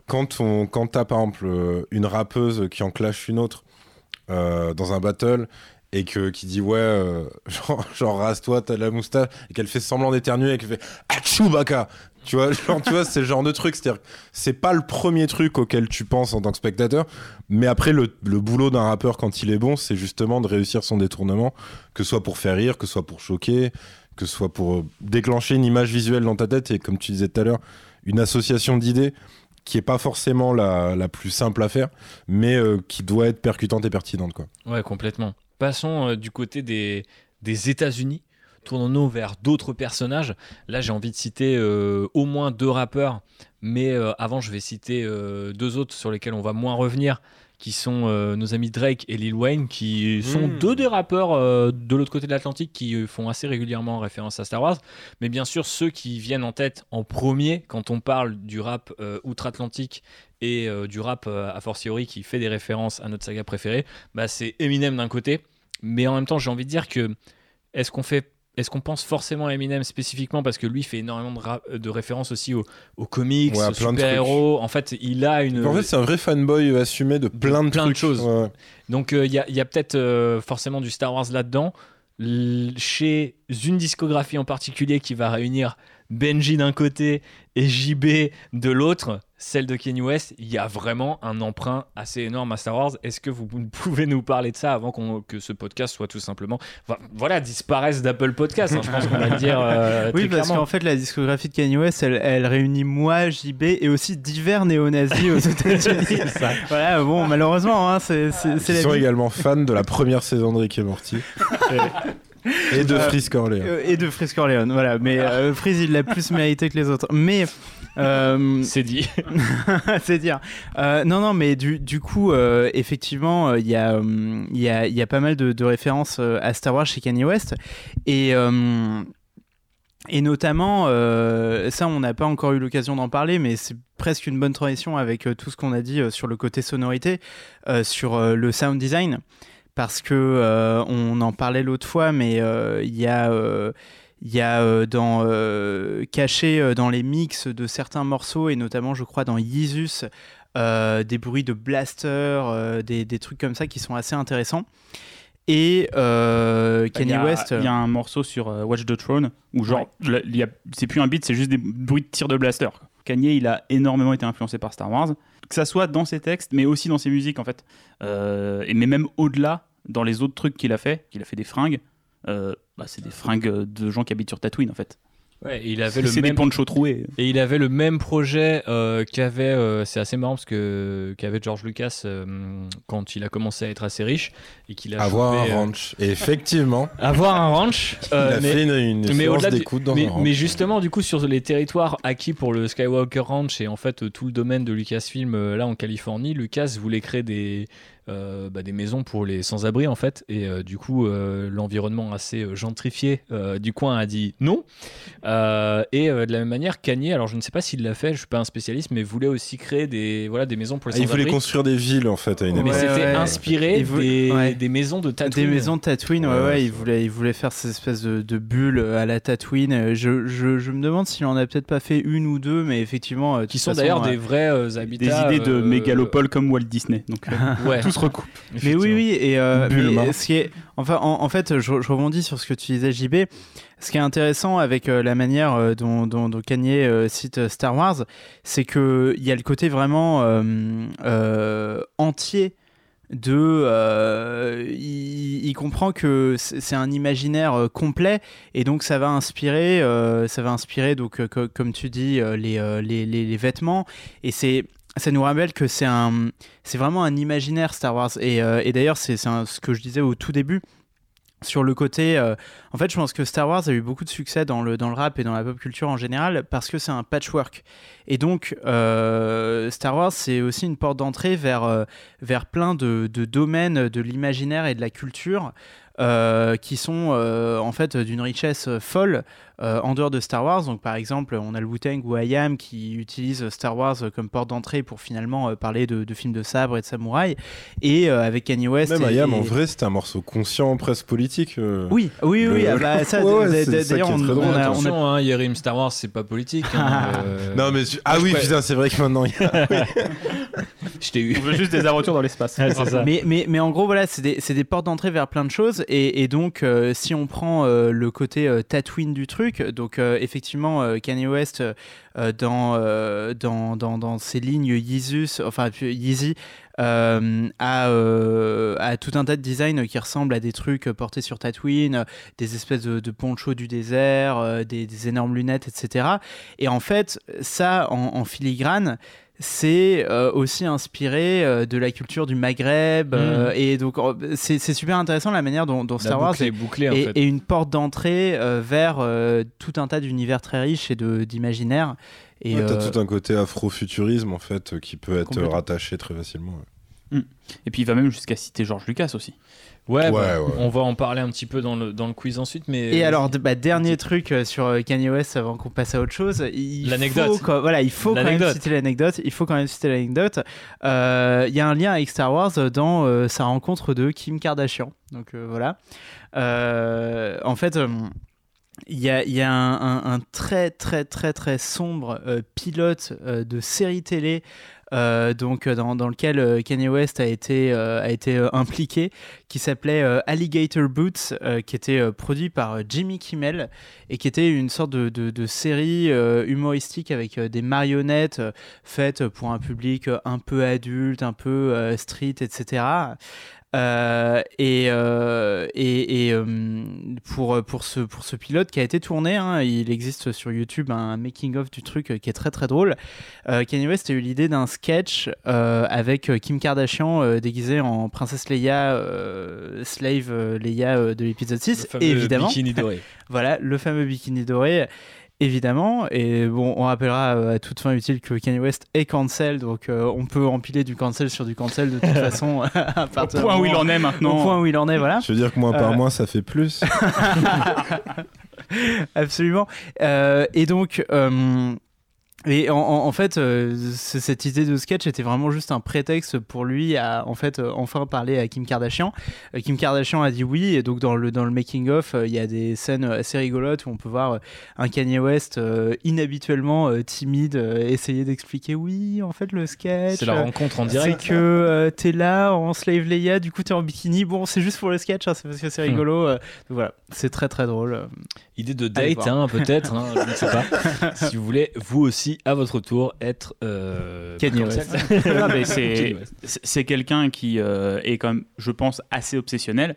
Speaker 10: quand on, quand t'as par exemple euh, une rappeuse qui en clash une autre euh, dans un battle et que qui dit ouais, genre, rase-toi, t'as de la moustache et qu'elle fait semblant d'éternuer et qu'elle fait Achou baka. Tu vois, tu vois, c'est le genre de truc, c'est-à-dire, c'est pas le premier truc auquel tu penses en tant que spectateur, mais après le, le boulot d'un rappeur quand il est bon, c'est justement de réussir son détournement, que ce soit pour faire rire, que ce soit pour choquer, que ce soit pour euh, déclencher une image visuelle dans ta tête et comme tu disais tout à l'heure, une association d'idées qui est pas forcément la, plus simple à faire, mais euh, qui doit être percutante et pertinente quoi.
Speaker 3: Ouais, complètement. Passons euh, du côté des, des États-Unis. Tournons-nous vers d'autres personnages. Là, j'ai envie de citer au moins deux rappeurs, mais avant, je vais citer deux autres sur lesquels on va moins revenir, qui sont euh, nos amis Drake et Lil Wayne, qui sont
Speaker 10: Mm.
Speaker 3: deux des rappeurs euh, de l'autre côté de l'Atlantique qui euh, font assez régulièrement référence à Star Wars. Mais bien sûr, ceux qui viennent en tête en premier quand on parle du rap outre-Atlantique et du rap a fortiori qui fait des références à notre saga préférée, bah, c'est Eminem d'un côté, mais en même temps j'ai envie de dire que est-ce qu'on fait est-ce qu'on pense forcément à Eminem spécifiquement parce que lui fait énormément de, ra- de références aussi aux, aux comics,
Speaker 10: Ouais,
Speaker 3: aux super-héros. En fait, il a une.
Speaker 10: En fait, c'est un vrai fanboy assumé de plein de,
Speaker 3: plein de
Speaker 10: trucs.
Speaker 3: choses.
Speaker 10: Ouais.
Speaker 3: Donc il y a, y a peut-être euh, forcément du Star Wars là-dedans. L- chez une discographie en particulier qui va réunir Benji d'un côté et JB de l'autre, celle de Kanye West, il y a vraiment un emprunt assez énorme à Star Wars. Est-ce que vous pouvez nous parler de ça avant que ce podcast soit tout simplement, vo- voilà, disparaisse d'Apple Podcast hein, Je pense qu'on va le dire euh,
Speaker 9: Oui,
Speaker 3: très
Speaker 9: parce qu'en fait, la discographie de Kanye West, elle, elle réunit moi, JB et aussi divers néo-nazis aux États-Unis. voilà, bon, malheureusement, hein, c'est c'est
Speaker 10: Ils
Speaker 9: la
Speaker 10: sont
Speaker 9: vie.
Speaker 10: également fans de la première saison de Rick et Morty et de
Speaker 9: Euh,
Speaker 10: Frisk Orléans.
Speaker 9: Euh, et de Frisk Corleone, voilà. Mais euh, Freeze, il l'a plus mérité que les autres. Mais. euh,
Speaker 3: C'est dit.
Speaker 9: c'est dire. Euh, non, non, mais du, du coup, euh, effectivement, euh, il y, a, il y, a, il y a pas mal de, de références à Star Wars chez Kanye West. Et. euh, et notamment, euh, ça, on n'a pas encore eu l'occasion d'en parler, mais c'est presque une bonne transition avec euh, tout ce qu'on a dit euh, sur le côté sonorité, euh, sur euh, le sound design, parce que euh, on en parlait l'autre fois, mais euh, il y a, euh, y a dans, caché dans les mix de certains morceaux, et notamment, je crois, dans euh, des bruits de blaster, des, des trucs comme ça qui sont assez intéressants. Et euh,
Speaker 8: Il
Speaker 9: Kanye
Speaker 8: a-
Speaker 9: West.
Speaker 8: Il y a un morceau sur euh, Watch the Throne où genre a- c'est plus un beat, c'est juste des bruits de tir de blaster. Kanye, il a énormément été influencé par Star Wars, que ça soit dans ses textes, mais aussi dans ses musiques en fait. Euh, et mais même au-delà, dans les autres trucs qu'il a fait, qu'il a fait des fringues. euh, bah, c'est des fringues de gens qui habitent sur Tatooine en fait.
Speaker 3: Ouais, il avait le
Speaker 8: C'est des
Speaker 3: même
Speaker 8: ponchos troués.
Speaker 3: Et il avait le même projet euh, qu'avait, euh, c'est assez marrant parce que qu'avait George Lucas euh, quand il a commencé à être assez riche et qu'il a
Speaker 10: Avoir
Speaker 3: chopé,
Speaker 10: un ranch. Et effectivement,
Speaker 3: avoir un ranch. euh,
Speaker 10: il a
Speaker 3: mais-
Speaker 10: fait une, une
Speaker 3: mais
Speaker 10: séance
Speaker 3: au-delà du-
Speaker 10: d'écoute dans
Speaker 3: mais,
Speaker 10: un ranch.
Speaker 3: mais justement, du coup, sur les territoires acquis pour le Skywalker Ranch et en fait tout le domaine de Lucasfilm là en Californie, Lucas voulait créer des euh, bah, des maisons pour les sans-abri en fait et euh, du coup euh, l'environnement assez gentrifié euh, du coin a dit non Euh, et euh, de la même manière Kanye alors je ne sais pas s'il l'a fait je suis pas un spécialiste mais voulait aussi créer des voilà des maisons pour
Speaker 10: Ah,
Speaker 3: les
Speaker 10: il voulait
Speaker 3: sans-abri
Speaker 10: construire des villes en fait à une
Speaker 3: mais.
Speaker 9: Ouais,
Speaker 3: c'était
Speaker 9: ouais.
Speaker 3: inspiré
Speaker 9: voulait-
Speaker 3: des,
Speaker 9: ouais.
Speaker 3: des maisons de Tatooine
Speaker 9: Des maisons de Tatooine, ouais,
Speaker 10: Ouais,
Speaker 9: il voulait, il voulait faire ces espèces de, de bulles à la Tatooine. Je, je, je me demande s'il en a peut-être pas fait une ou deux, mais effectivement.
Speaker 3: qui sont d'ailleurs des vrais euh,
Speaker 8: Des
Speaker 3: habitats
Speaker 8: idées de
Speaker 3: euh,
Speaker 8: mégalopole comme Walt Disney. Donc, euh,
Speaker 3: ouais
Speaker 8: tout se recoupe.
Speaker 9: Mais oui, oui, et, euh,
Speaker 10: Bulma.
Speaker 9: mais ce qui est, enfin, en, en fait, je, je rebondis sur ce que tu disais, JB. Ce qui est intéressant avec euh, la manière euh, dont, dont, dont Kanye euh, cite Star Wars, c'est que il y a le côté vraiment entier de, euh, il, il comprend que c'est un imaginaire euh, complet et donc ça va inspirer, euh, ça va inspirer donc co- comme tu dis les, les, les, les vêtements et c'est ça nous rappelle que c'est un c'est vraiment un imaginaire Star Wars. Et, euh, d'ailleurs c'est ce que je disais au tout début sur le côté euh, en fait je pense que Star Wars a eu beaucoup de succès dans le, dans le rap et dans la pop culture en général parce que c'est un patchwork. Et donc euh, Star Wars c'est aussi une porte d'entrée vers, vers plein de, domaines de l'imaginaire et de la culture qui sont en fait d'une richesse folle en dehors de Star Wars. Donc par exemple, on a le Wu-Tang ou IAM qui utilise Star Wars comme porte d'entrée pour finalement euh, parler de, de films de sabre et de samouraï. Et euh, avec Kanye West.
Speaker 10: Même Ayam,
Speaker 9: et-
Speaker 10: en vrai, c'était un morceau conscient, presque politique. euh.
Speaker 9: Oui, oui, oui.
Speaker 10: Le-
Speaker 9: ah bah, ça,
Speaker 10: Ouais, ouais,
Speaker 9: d'ailleurs, on, a, on a-
Speaker 3: Attention, hein, Yerim Star Wars, c'est pas politique. hein, euh,
Speaker 10: Non, mais ah oui,
Speaker 3: pourrais-
Speaker 10: putain, c'est vrai que maintenant il y a.
Speaker 3: je t'ai eu.
Speaker 8: On veut juste des aventures dans l'espace.
Speaker 3: Ouais.
Speaker 9: Mais, mais, mais en gros, voilà, c'est des, c'est des portes d'entrée vers plein de choses. Et, et donc, euh, si on prend euh, le côté euh, Tatooine du truc, donc euh, effectivement, euh, Kanye West, euh, dans, dans, dans, dans ses lignes Yeezus, enfin Yeezy, euh, a, a tout un tas de designs qui ressemblent à des trucs portés sur Tatooine, des espèces de, ponchos du désert, des, énormes lunettes, etc. Et en fait, ça, en filigrane, c'est euh, aussi inspiré euh, de la culture du Maghreb. euh, et donc, euh, c'est super intéressant la manière dont, dont
Speaker 3: La
Speaker 9: Star Wars
Speaker 3: est bouclée en
Speaker 9: est,
Speaker 3: fait.
Speaker 9: est une porte d'entrée euh, vers euh, tout un tas d'univers très riches et de- d'imaginaires. Et
Speaker 10: Ouais, T'as tout un côté afrofuturisme en fait qui peut être rattaché très facilement. ouais.
Speaker 8: Et puis il va même jusqu'à citer George Lucas aussi.
Speaker 3: Ouais,
Speaker 10: Ouais,
Speaker 3: bah,
Speaker 10: ouais.
Speaker 3: on va en parler un petit peu dans le, dans le quiz ensuite. Mais
Speaker 9: Et alors, d- bah, dernier truc euh, sur euh, Kanye West avant qu'on passe à autre chose. il
Speaker 3: L'anecdote.
Speaker 9: faut quand- Voilà, il faut quand même citer l'anecdote. Il faut quand même citer l'anecdote. Euh, Il y a un lien avec Star Wars dans euh, sa rencontre de Kim Kardashian. Donc euh, voilà. Euh, en fait. euh, il y a, il y a un, un- un très très très très sombre euh, pilote euh, de série télé euh, donc euh, dans, lequel euh, Kanye West a été, euh, a euh, impliqué qui s'appelait euh, Alligator Boots euh, qui était euh, produit par euh, Jimmy Kimmel et qui était une sorte de, série euh, humoristique avec euh, des marionnettes euh, faites pour un public euh, un peu adulte, un peu euh, street, etc. Euh, et euh, et, et, euh, pour, pour, ce, pour ce pilote qui a été tourné, hein, il existe sur YouTube un making-of du truc qui est très très drôle. Kanye West a eu l'idée d'un sketch avec Kim Kardashian déguisée en princesse Leia, slave Leia de l'épisode
Speaker 3: le
Speaker 9: 6,
Speaker 3: fameux
Speaker 9: évidemment.
Speaker 3: bikini doré.
Speaker 9: Voilà, le fameux bikini doré. Évidemment, et bon, on rappellera euh, à toute fin utile que Kanye West est cancel, donc euh, on peut empiler du cancel sur du cancel de toute façon. à
Speaker 8: Au
Speaker 9: partir du
Speaker 8: point où il en est
Speaker 9: Au
Speaker 8: maintenant.
Speaker 9: point où il en est, voilà.
Speaker 10: Je veux dire que moins par
Speaker 9: Euh.
Speaker 10: mois ça fait plus.
Speaker 9: Absolument. Euh, et donc, euh, et en, fait, euh, cette idée de sketch était vraiment juste un prétexte pour lui à en fait euh, enfin parler à Kim Kardashian. Euh, Kim Kardashian a dit oui, et donc dans le dans le making of, il y a des scènes assez rigolotes où on peut voir un Kanye West inhabituellement timide essayer d'expliquer oui, en fait le sketch.
Speaker 3: C'est la rencontre en
Speaker 9: c'est
Speaker 3: direct.
Speaker 9: que euh, t'es là en slave Leia, du coup t'es en bikini. Bon, c'est juste pour le sketch, hein, c'est parce que c'est rigolo. euh, donc voilà, c'est très très drôle.
Speaker 3: Idée de date, hein, peut-être, hein, je ne sais pas. si vous voulez, vous aussi, à votre tour, être. Euh.
Speaker 9: West.
Speaker 8: C'est
Speaker 3: West.
Speaker 8: c'est- c'est quelqu'un qui euh, est quand même, je pense, assez obsessionnel.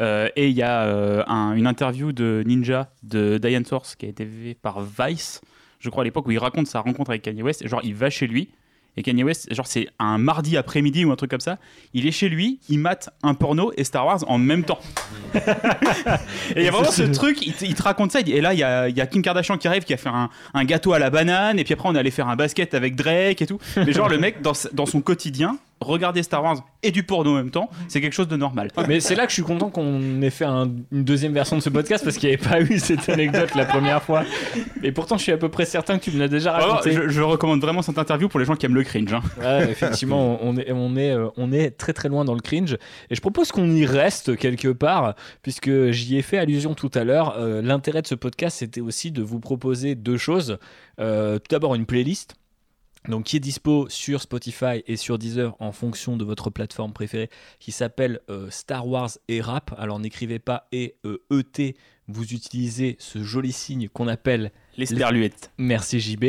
Speaker 8: Euh, et il y a euh, un- une interview de Ninja de Diane Source qui a été faite par Vice, je crois à l'époque, où il raconte sa rencontre avec Kanye West. Genre, il va chez lui. Et Kanye West, genre, c'est un mardi après-midi ou un truc comme ça. Il est chez lui, il mate un porno et Star Wars en même temps. et il y a vraiment ce truc, il te, il te raconte ça. Et là, il y a, il y a Kim Kardashian qui arrive, qui a fait un, un gâteau à la banane. Et puis après, on est allé faire un basket avec Drake et tout. Mais genre, le mec, dans son quotidien, regarder Star Wars et du porno en même temps, c'est quelque chose de normal.
Speaker 3: Mais c'est là que je suis content qu'on ait fait un- une deuxième version de ce podcast parce qu'il n'y avait pas eu cette anecdote la première fois. Et pourtant, je suis à peu près certain que tu me l'as déjà
Speaker 8: Alors,
Speaker 3: raconté.
Speaker 8: je, je recommande vraiment cette interview pour les gens qui aiment le cringe. hein.
Speaker 3: Ouais, effectivement, on est, on, est, euh, on est très très loin dans le cringe. Et je propose qu'on y reste quelque part, puisque j'y ai fait allusion tout à l'heure. Euh, L'intérêt de ce podcast, c'était aussi de vous proposer deux choses. Euh, tout d'abord, une playlist. Donc qui est dispo sur Spotify et sur Deezer en fonction de votre plateforme préférée, qui s'appelle euh, Star Wars et Rap. Alors n'écrivez pas et euh, ET, vous utilisez ce joli signe qu'on appelle
Speaker 8: Les sperluettes.
Speaker 3: Merci JB.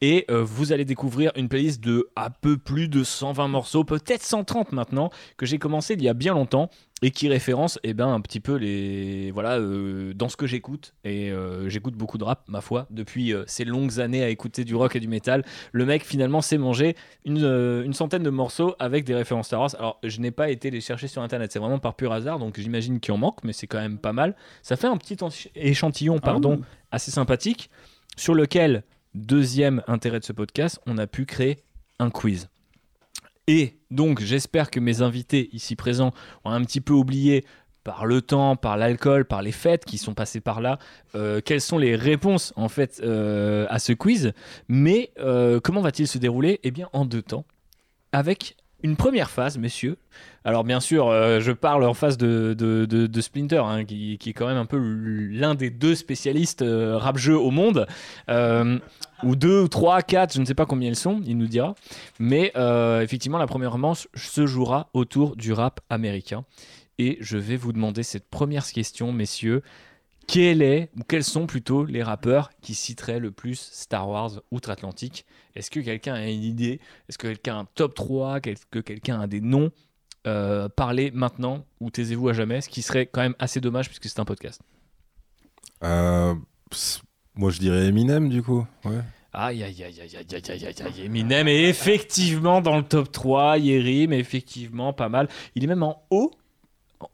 Speaker 3: Et euh, vous allez découvrir une playlist de un peu plus de 120 morceaux, peut-être 130 maintenant, que j'ai commencé il y a bien longtemps et qui référence eh ben, un petit peu les voilà euh, dans ce que j'écoute et euh, j'écoute beaucoup de rap ma foi depuis euh, ces longues années à écouter du rock et du métal. Le mec finalement s'est mangé une, une centaine de morceaux avec des références Star Wars. Alors je n'ai pas été les chercher sur internet. C'est vraiment par pur hasard donc j'imagine qu'il en manque mais c'est quand même pas mal. Ça fait un petit échantillon pardon assez sympathique sur lequel deuxième intérêt de ce podcast on a pu créer un quiz. Et donc, j'espère que mes invités ici présents ont un petit peu oublié par le temps, par l'alcool, par les fêtes qui sont passées par là, euh, quelles sont les réponses en fait euh, à ce quiz. Mais euh, comment va-t-il se dérouler? Eh bien, en deux temps, avec une première phase, messieurs. Alors bien sûr, euh, je parle en face de, de, de- Splinter, hein, qui, qui est quand même un peu l'un des deux spécialistes euh, rap-jeu au monde. Euh, ou deux, trois, quatre, je ne sais pas combien ils sont, il nous dira. Mais effectivement, la première manche se jouera autour du rap américain. Et je vais vous demander cette première question, messieurs quels sont plutôt les rappeurs qui citeraient le plus Star Wars outre-Atlantique? Est-ce que quelqu'un a une idée? Est-ce que quelqu'un a un top 3 Est-ce que quelqu'un a des noms? Euh, Parlez maintenant ou taisez-vous à jamais, ce qui serait quand même assez dommage puisque c'est un podcast.
Speaker 10: Euh, moi je dirais Eminem du coup. Ouais.
Speaker 3: Aïe, aïe, aïe, aïe, aïe, aïe, aïe, aïe, Eminem est effectivement dans le top 3, Yerim effectivement pas mal. Il est même en haut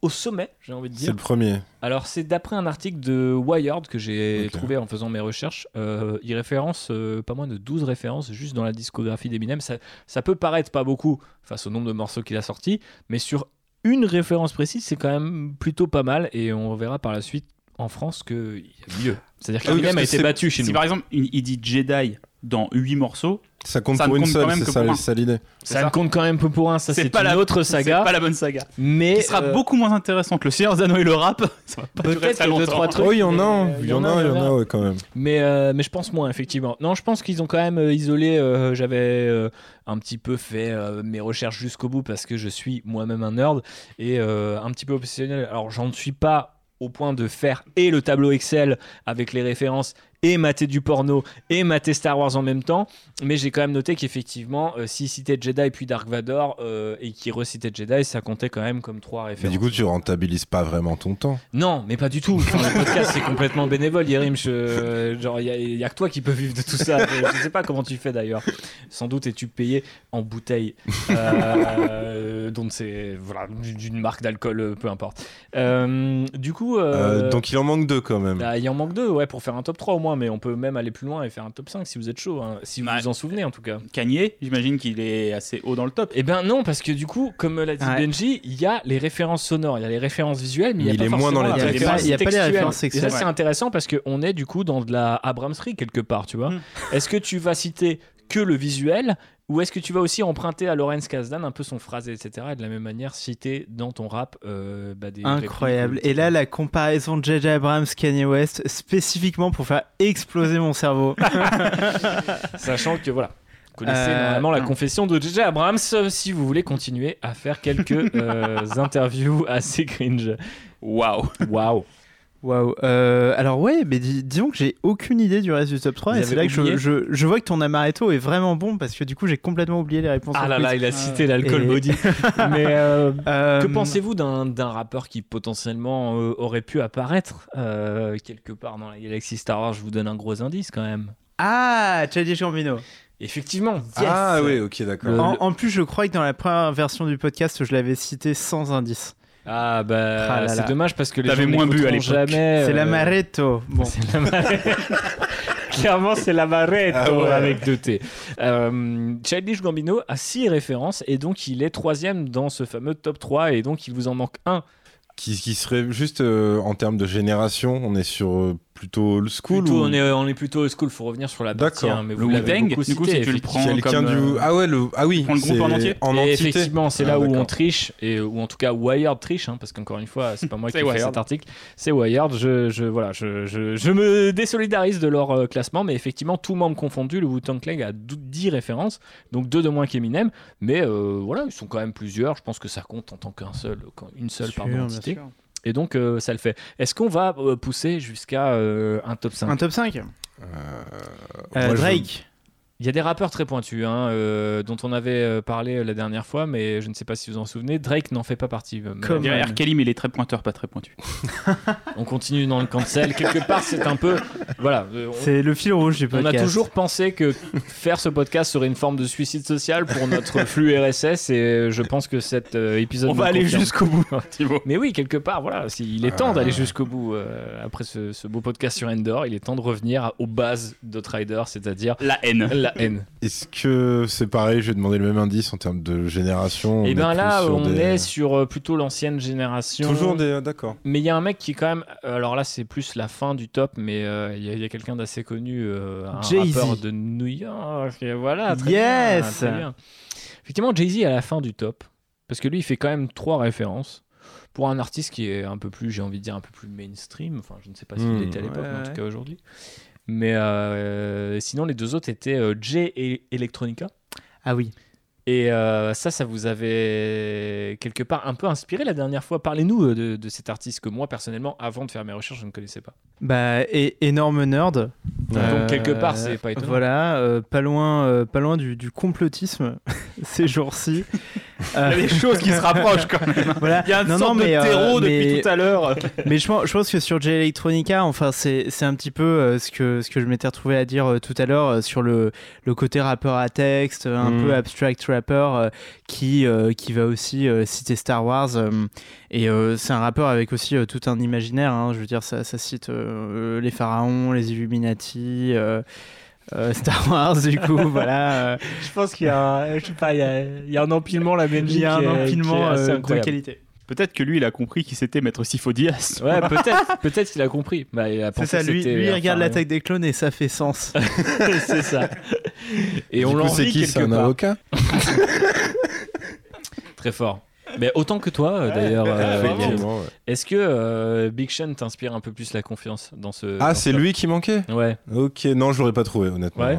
Speaker 3: au sommet, j'ai envie de
Speaker 10: C'est
Speaker 3: dire.
Speaker 10: le premier.
Speaker 3: Alors c'est d'après un article de Wired que j'ai trouvé en faisant mes recherches. Euh, il référence euh, pas moins de 12 références juste dans la discographie d'Eminem. Ça, ça peut paraître pas beaucoup face au nombre de morceaux qu'il a sortis, mais sur une référence précise, c'est quand même plutôt pas mal et on verra par la suite en France qu'il y a mieux. C'est-à-dire
Speaker 10: Ah oui,
Speaker 3: qu'Eminem
Speaker 10: parce
Speaker 3: a été
Speaker 10: c'est-
Speaker 3: battu chez
Speaker 8: Si
Speaker 3: nous.
Speaker 8: par exemple il il dit Jedi dans 8 morceaux,
Speaker 10: Ça compte
Speaker 8: Ça
Speaker 10: pour
Speaker 8: ne
Speaker 10: une seule,
Speaker 8: même
Speaker 10: c'est ça,
Speaker 8: pour un.
Speaker 10: ça l'idée.
Speaker 3: Ça ne compte quand même peu pour un, ça c'est
Speaker 8: pas
Speaker 3: une
Speaker 8: la
Speaker 3: autre
Speaker 8: c'est
Speaker 3: saga.
Speaker 8: pas la bonne saga.
Speaker 3: Mais
Speaker 8: Qui sera
Speaker 3: euh,
Speaker 8: beaucoup moins intéressant que le Seigneur Anneaux et le rap. Ça va pas durer
Speaker 3: peut-être
Speaker 8: très longtemps.
Speaker 3: trois trucs.
Speaker 10: Oh, il y en a,
Speaker 3: euh,
Speaker 10: il y en a, il y en a, ouais, quand même.
Speaker 3: Mais, euh, mais je pense moins, effectivement. Non, je pense qu'ils ont quand même isolé. euh, J'avais euh, un petit peu fait euh, mes recherches jusqu'au bout parce que je suis moi-même un nerd et euh, un petit peu obsessionnel. Alors, j'en suis pas au point de faire et le tableau Excel avec les références et mater du porno et mater Star Wars en même temps. Mais j'ai quand même noté qu'effectivement, euh, s'il citait Jedi puis Dark Vador euh, et qu'il recitait Jedi, ça comptait quand même comme trois
Speaker 10: Mais
Speaker 3: références.
Speaker 10: du coup, tu rentabilises pas vraiment ton temps.
Speaker 3: Non, mais pas du tout. Enfin, le podcast, c'est complètement bénévole, Yerim. Je- genre, il n'y a, que toi qui peux vivre de tout ça. Je ne sais pas comment tu fais d'ailleurs. Sans doute es-tu payé en bouteille, euh, dont c'est voilà, d'une marque d'alcool, euh, peu importe. Du coup,
Speaker 10: donc il en manque deux quand même.
Speaker 3: bah, il en manque deux, ouais, pour faire un top 3 au moins, mais on peut même aller plus loin et faire un top 5 si vous êtes chaud, hein, si vous vous en souvenez en tout cas.
Speaker 8: Kanye, j'imagine qu'il est assez haut dans le top.
Speaker 3: Eh ben non, parce que du coup, comme l'a dit
Speaker 9: Ouais.
Speaker 3: Benji, il y a les références sonores, il y a les références visuelles, mais il y a pas
Speaker 10: il est moins dans les
Speaker 3: la
Speaker 10: textes.
Speaker 3: référence
Speaker 9: Il y a pas- les références
Speaker 3: Et ça, c'est intéressant parce qu'on est du coup dans de la Abramserie quelque part, tu vois.
Speaker 8: Mm.
Speaker 3: Est-ce que tu vas citer que le visuel ou est-ce que tu vas aussi emprunter à Lorenz Kasdan un peu son phrasé, etc. et de la même manière citer dans ton rap euh, bah, des
Speaker 9: Incroyable.
Speaker 3: répliques,
Speaker 9: Et là, la comparaison J.J. Abrams, Kanye West, spécifiquement pour faire exploser mon cerveau.
Speaker 3: Sachant que voilà. Vous connaissez
Speaker 9: Euh,
Speaker 3: normalement la
Speaker 9: non.
Speaker 3: confession de JJ Abrams euh, si vous voulez continuer à faire quelques euh, interviews assez cringe.
Speaker 8: Waouh.
Speaker 3: Waouh.
Speaker 9: Waouh. Euh, alors ouais, mais dis- disons que j'ai aucune idée du reste du top 3
Speaker 3: Vous
Speaker 9: et c'est là que je, je, je vois que ton amaretto est vraiment bon parce que du coup j'ai complètement oublié les réponses.
Speaker 3: Ah là là, il a cité l'alcool
Speaker 9: Et-
Speaker 3: body. Mais euh,
Speaker 9: Euh,
Speaker 3: que pensez-vous d'un d'un rappeur qui potentiellement euh, aurait pu apparaître euh, quelque part dans la galaxie Star Wars? Je vous donne un gros indice quand même.
Speaker 9: Ah, Childish Gambino.
Speaker 3: Effectivement.
Speaker 10: Ah
Speaker 3: yes.
Speaker 10: oui, ok, d'accord.
Speaker 9: En plus, je crois que dans la première version du podcast, je l'avais cité sans indice.
Speaker 3: Ah bah
Speaker 9: Ah
Speaker 3: c'est dommage parce que les gens
Speaker 8: moins bu à
Speaker 3: jamais.
Speaker 9: C'est
Speaker 3: euh,
Speaker 9: l'amaretto. Bon.
Speaker 3: Clairement, c'est l'amaretto
Speaker 10: Ah ouais.
Speaker 3: avec deux T. Euh, Childish Gambino a six références et donc il est troisième dans ce fameux top 3 et donc il vous en manque un.
Speaker 10: Qui, qui serait juste euh, en termes de génération, on est sur euh, plutôt old school
Speaker 3: Plutôt,
Speaker 10: ou
Speaker 3: on, est, on est plutôt old school, faut revenir sur la partie.
Speaker 10: D'accord.
Speaker 3: hein, mais
Speaker 8: Le
Speaker 3: vous
Speaker 8: Wu-Tang, du coup, si tu le prends
Speaker 10: quelqu'un
Speaker 8: comme,
Speaker 10: du
Speaker 8: euh,
Speaker 10: ah ouais le ah oui
Speaker 8: prends le groupe en entier
Speaker 10: en
Speaker 3: Et
Speaker 10: entité.
Speaker 3: effectivement, c'est
Speaker 10: Ah,
Speaker 3: là où on triche, et, ou en tout cas Wired triche, hein, parce qu'encore une fois, c'est pas moi qui
Speaker 8: C'est
Speaker 3: ai fait
Speaker 8: Wired.
Speaker 3: cet article, c'est Wired. Je, je, voilà, je, je, je me désolidarise de leur euh, classement, mais effectivement, tout membre confondu, le Wu-Tang Clan a dou- 10 références, donc deux de moins qu'Eminem, mais euh, voilà, ils sont quand même plusieurs. Je pense que ça compte en tant qu'un seul, une seule
Speaker 9: Sûr,
Speaker 3: pardon, entité. Et donc, euh, ça le fait. Est-ce qu'on va euh, pousser jusqu'à euh, un top 5
Speaker 9: Un top 5
Speaker 10: Euh,
Speaker 9: Euh,
Speaker 10: moi, je-
Speaker 9: Drake.
Speaker 3: Il y a des rappeurs très pointus hein, euh, dont on avait euh, parlé la dernière fois, mais je ne sais pas si vous en souvenez. Drake n'en fait pas partie. euh,
Speaker 9: Comme-.
Speaker 8: R. Kelly, mais il est très pointeur, pas très pointu.
Speaker 3: On continue dans le cancel. Quelque part, c'est un peu. Voilà. euh, on-
Speaker 9: C'est le fil rouge du
Speaker 3: On
Speaker 9: podcast.
Speaker 3: a toujours pensé que faire ce podcast serait une forme de suicide social pour notre flux RSS et je pense que cet euh, épisode.
Speaker 8: On va aller jusqu'au bout, Thibaut.
Speaker 3: Mais oui, quelque part, voilà, si- il est temps
Speaker 10: Ah.
Speaker 3: d'aller jusqu'au bout. euh, après ce, ce beau podcast sur Endor, il est temps de revenir aux bases d'Outrider, c'est-à-dire
Speaker 8: La haine.
Speaker 3: la haine.
Speaker 10: Est-ce que c'est pareil Je vais demander le même indice en termes de génération.
Speaker 3: Et
Speaker 10: on
Speaker 3: bien là, on
Speaker 10: des-
Speaker 3: est sur euh, plutôt l'ancienne génération.
Speaker 10: toujours des d'accord.
Speaker 3: Mais il y a un mec qui quand même, euh, alors là c'est plus la fin du top, mais euh, il y a, quelqu'un d'assez connu, euh, un
Speaker 9: Jay-Z.
Speaker 3: rappeur de New York, et voilà. Très
Speaker 9: Yes.
Speaker 3: bien, très bien. Effectivement, Jay-Z est à la fin du top, parce que lui il fait quand même trois références pour un artiste qui est un peu plus, j'ai envie de dire un peu plus mainstream. Enfin, je ne sais pas s'il
Speaker 10: Hmm.
Speaker 3: l'était à l'époque,
Speaker 9: Ouais,
Speaker 3: mais en tout
Speaker 9: ouais.
Speaker 3: cas aujourd'hui. Mais euh, sinon, les deux autres étaient euh, Jay et Electronica.
Speaker 9: Ah oui.
Speaker 3: Et euh, ça, ça vous avait quelque part un peu inspiré la dernière fois. Parlez-nous euh, de, de cet artiste que moi, personnellement, avant de faire mes recherches, je ne connaissais pas.
Speaker 9: Bah, et, énorme nerd.
Speaker 3: Donc, quelque part, c'est pas étonnant.
Speaker 9: Voilà, euh, pas loin, euh, pas loin du, du complotisme ces jours-ci.
Speaker 8: Il y a des choses qui se rapprochent quand même.
Speaker 9: Voilà.
Speaker 8: Il y a une
Speaker 9: Non,
Speaker 8: sorte
Speaker 9: non, mais,
Speaker 8: de
Speaker 9: euh,
Speaker 8: terreau
Speaker 9: mais-
Speaker 8: depuis tout à l'heure.
Speaker 9: Mais je pense, je pense que sur J Electronica, enfin, c'est c'est un petit peu euh, ce, que, ce que je m'étais retrouvé à dire euh, tout à l'heure euh, sur le, le côté rappeur à texte, euh, un
Speaker 10: Mm.
Speaker 9: peu abstract rapper, euh, qui, euh, qui va aussi euh, citer Star Wars. et c'est un rappeur avec aussi tout un imaginaire. hein, je veux dire, ça, ça cite les pharaons, les Illuminati. euh, Star Wars, du coup, voilà. euh,
Speaker 3: Je pense qu'il y a, je sais pas, il y a, il y a un empilement la
Speaker 9: il y a un empilement euh, de qualité.
Speaker 8: Peut-être que lui, il a compris qui c'était Maître Sifo-Dyas.
Speaker 3: Ouais, peut-être, peut-être qu'il a compris. Bah, il a
Speaker 9: C'est ça, lui, il regarde l'attaque des clones et ça fait sens.
Speaker 3: c'est ça. Et
Speaker 10: Du
Speaker 3: on l'envie
Speaker 10: c'est qui
Speaker 3: quelque
Speaker 10: C'est un
Speaker 3: part.
Speaker 10: avocat
Speaker 3: Très fort. Mais autant que toi, euh, d'ailleurs. euh,
Speaker 10: ouais.
Speaker 3: Est-ce que euh, Big Sean t'inspire un peu plus la confiance dans ce.
Speaker 10: Ah,
Speaker 3: dans
Speaker 10: c'est
Speaker 3: ce
Speaker 10: lui qui manquait?
Speaker 3: Ouais.
Speaker 10: Ok, non, je l'aurais pas trouvé, honnêtement.
Speaker 3: Ouais.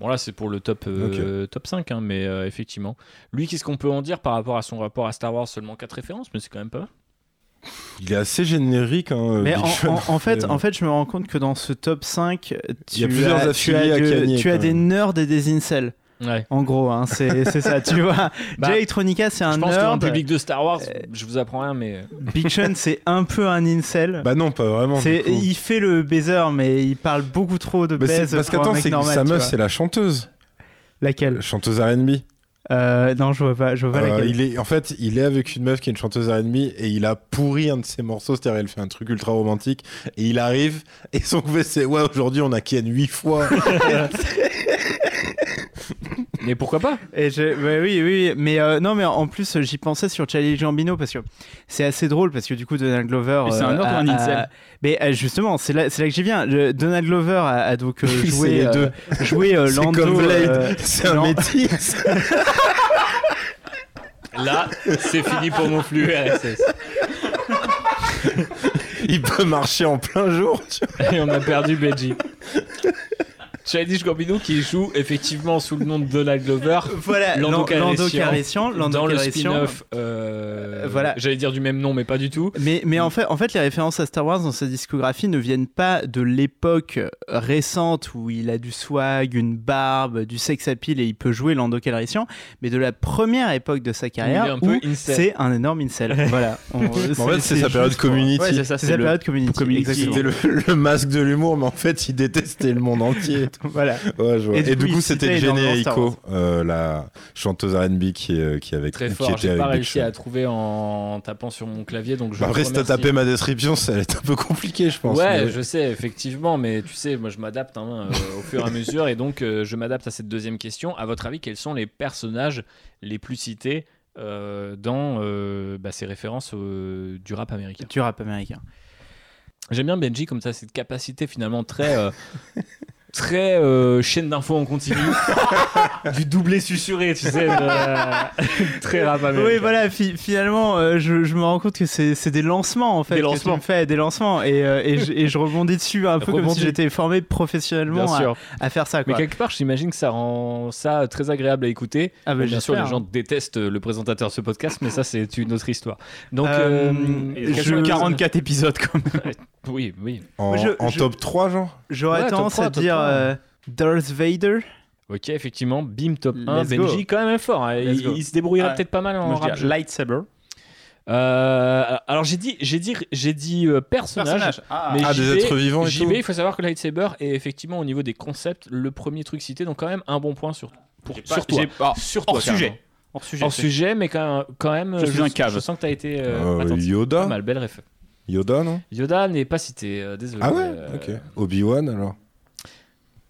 Speaker 3: Bon là c'est pour le top, euh, top 5, hein, mais euh, effectivement. Lui, qu'est-ce qu'on peut en dire par rapport à son rapport à Star Wars? Seulement 4 références, mais c'est quand même pas mal.
Speaker 10: Il est assez générique. Hein,
Speaker 9: Mais
Speaker 10: Big
Speaker 9: en,
Speaker 10: Sean.
Speaker 9: en- en fait,
Speaker 10: Euh,
Speaker 9: en fait, je me rends compte que dans ce top 5, tu
Speaker 10: Il y a plusieurs
Speaker 9: as, tu as,
Speaker 10: à
Speaker 9: de-
Speaker 10: Kanye,
Speaker 9: tu as
Speaker 10: quand
Speaker 9: des nerds et des incels.
Speaker 3: Ouais.
Speaker 9: En gros, hein, c'est ça, tu vois.
Speaker 3: Bah,
Speaker 9: Jay Electronica, c'est un
Speaker 3: je pense
Speaker 9: nerd.
Speaker 3: public de Star Wars,
Speaker 9: Euh,
Speaker 3: je vous apprends rien, mais.
Speaker 9: Big Sean, c'est un peu un incel.
Speaker 10: Bah non, pas vraiment.
Speaker 9: C'est-
Speaker 10: du coup.
Speaker 9: il fait le baiser, mais il parle beaucoup trop de
Speaker 10: c'est-
Speaker 9: baise
Speaker 10: parce qu'attends, sa meuf, c'est la chanteuse.
Speaker 9: Laquelle?
Speaker 10: La chanteuse R&B.
Speaker 9: Euh, Non, je vois pas, je vois pas
Speaker 10: Euh,
Speaker 9: laquelle.
Speaker 10: il est, en fait, il est avec une meuf qui est une chanteuse R&B et il a pourri un de ses morceaux, c'est-à-dire elle fait un truc ultra romantique et il arrive et son couplet c'est ouais aujourd'hui on a Ken huit fois.
Speaker 3: Mais pourquoi pas?
Speaker 9: Et je- ouais, oui, oui, mais euh, non, mais en plus j'y pensais sur Charlie Gambino parce que c'est assez drôle parce que du coup Donald Glover.
Speaker 8: C'est un
Speaker 9: euh,
Speaker 8: ou
Speaker 9: a-
Speaker 8: un
Speaker 9: a- Mais euh, justement, c'est là, c'est là que j'y viens. Le- Donald Glover a, a donc euh, joué, euh, joué euh,
Speaker 10: c'est
Speaker 9: Lando.
Speaker 10: comme Blade,
Speaker 9: euh,
Speaker 10: c'est un métis.
Speaker 3: Là, c'est fini pour mon flux RSS.
Speaker 10: il peut marcher en plein jour. tu vois.
Speaker 3: Et on a perdu Benji. Childish Gambino qui joue effectivement sous le nom de Donald Glover
Speaker 9: Voilà,
Speaker 3: Lando
Speaker 9: Lando,
Speaker 3: Calrissian, dans le spin-off. euh,
Speaker 9: Voilà.
Speaker 3: J'allais dire du même nom, mais pas du tout.
Speaker 9: Mais, mais en, fait, en fait, les références à Star Wars dans sa discographie ne viennent pas de l'époque récente où il a du swag, une barbe, du sex appeal et il peut jouer Lando Calrissian, mais de la première époque de sa
Speaker 3: Il est
Speaker 9: carrière
Speaker 3: un peu
Speaker 9: où
Speaker 3: incel.
Speaker 9: c'est un énorme incel. voilà. On-
Speaker 10: En fait, c'est sa période community.
Speaker 8: Ouais, c'est
Speaker 9: sa période community.
Speaker 10: C'était le, le masque de l'humour, mais en fait, il détestait le monde entier.
Speaker 9: Voilà.
Speaker 10: Ouais, je vois.
Speaker 9: Et
Speaker 10: Et
Speaker 9: du
Speaker 10: du,
Speaker 9: coup,
Speaker 10: c'était Jenny Aiko, euh, la chanteuse R&B qui, est- qui, est avec,
Speaker 3: Très fort. J'ai pas réussi à trouver en tapant sur mon clavier, donc je.
Speaker 10: Bah, après, si t'as tapé ma description, ça allait être un peu compliqué, je pense.
Speaker 3: Ouais,
Speaker 10: mais-
Speaker 3: je sais, effectivement, mais tu sais, moi je m'adapte hein, euh, au fur et à mesure, et donc euh, je m'adapte à cette deuxième question. À votre avis, quels sont les personnages les plus cités euh, dans euh, bah, ces références euh, du rap américain?
Speaker 9: Du rap américain.
Speaker 3: J'aime bien Benji comme ça, cette capacité finalement très. euh, très euh, chaîne d'infos en continu. du doublé susurré, tu sais. de- très rap américain.
Speaker 9: Oui, voilà, fi- finalement, euh, je, je me rends compte que c'est des lancements, en fait.
Speaker 3: Des
Speaker 9: que tu
Speaker 3: lancements.
Speaker 9: me fais, des lancements. Et, euh, et, je, et je rebondis dessus un peu comme
Speaker 3: Rebondis.
Speaker 9: si j'étais formé professionnellement à, faire ça,
Speaker 3: Mais
Speaker 9: quoi.
Speaker 3: quelque part, j'imagine que ça rend ça très agréable à écouter.
Speaker 9: Ah, bah,
Speaker 3: bien sûr, les gens
Speaker 9: hein.
Speaker 3: détestent le présentateur de ce podcast, mais ça, c'est une autre histoire. Donc,
Speaker 9: Euh,
Speaker 3: euh,
Speaker 9: je-
Speaker 8: 44 épisodes quand même.
Speaker 3: oui, oui.
Speaker 10: En,
Speaker 9: Moi, je-
Speaker 10: en
Speaker 9: je-
Speaker 10: top 3, genre?
Speaker 9: J'aurais
Speaker 3: Ouais,
Speaker 9: tendance
Speaker 3: 3,
Speaker 9: à dire
Speaker 3: 3.
Speaker 9: Euh, Darth Vader.
Speaker 3: Ok, effectivement, bim, top 1.
Speaker 9: Let's go.
Speaker 3: Benji, quand même fort. hein. Il, se débrouillerait
Speaker 8: Ah,
Speaker 3: peut-être pas mal en
Speaker 8: Moi, je
Speaker 3: rap.
Speaker 8: lightsaber.
Speaker 3: Euh, alors, j'ai dit, j'ai dit, j'ai dit euh, personnage.
Speaker 8: Ah,
Speaker 3: Mais
Speaker 10: Ah, des
Speaker 3: vais-
Speaker 10: êtres vivants et tout
Speaker 3: vais, il faut savoir que Lightsaber est effectivement au niveau des concepts le premier truc cité, donc quand même un bon point sur, pour,
Speaker 8: pas-
Speaker 3: sur toi.
Speaker 8: pas-
Speaker 3: Sur
Speaker 8: hors
Speaker 3: toi, carrément.
Speaker 8: sujet. Hors sujet.
Speaker 3: Hors sujet, mais quand même, quand même
Speaker 8: Je suis un cave.
Speaker 3: Je sens que tu as été euh,
Speaker 10: Euh.
Speaker 3: Pas
Speaker 10: Yoda
Speaker 3: mal, belle ref.
Speaker 10: Yoda, non
Speaker 3: Yoda n'est pas cité, euh, désolé.
Speaker 10: Ah ouais
Speaker 3: Euh,
Speaker 10: Ok. Obi-Wan, alors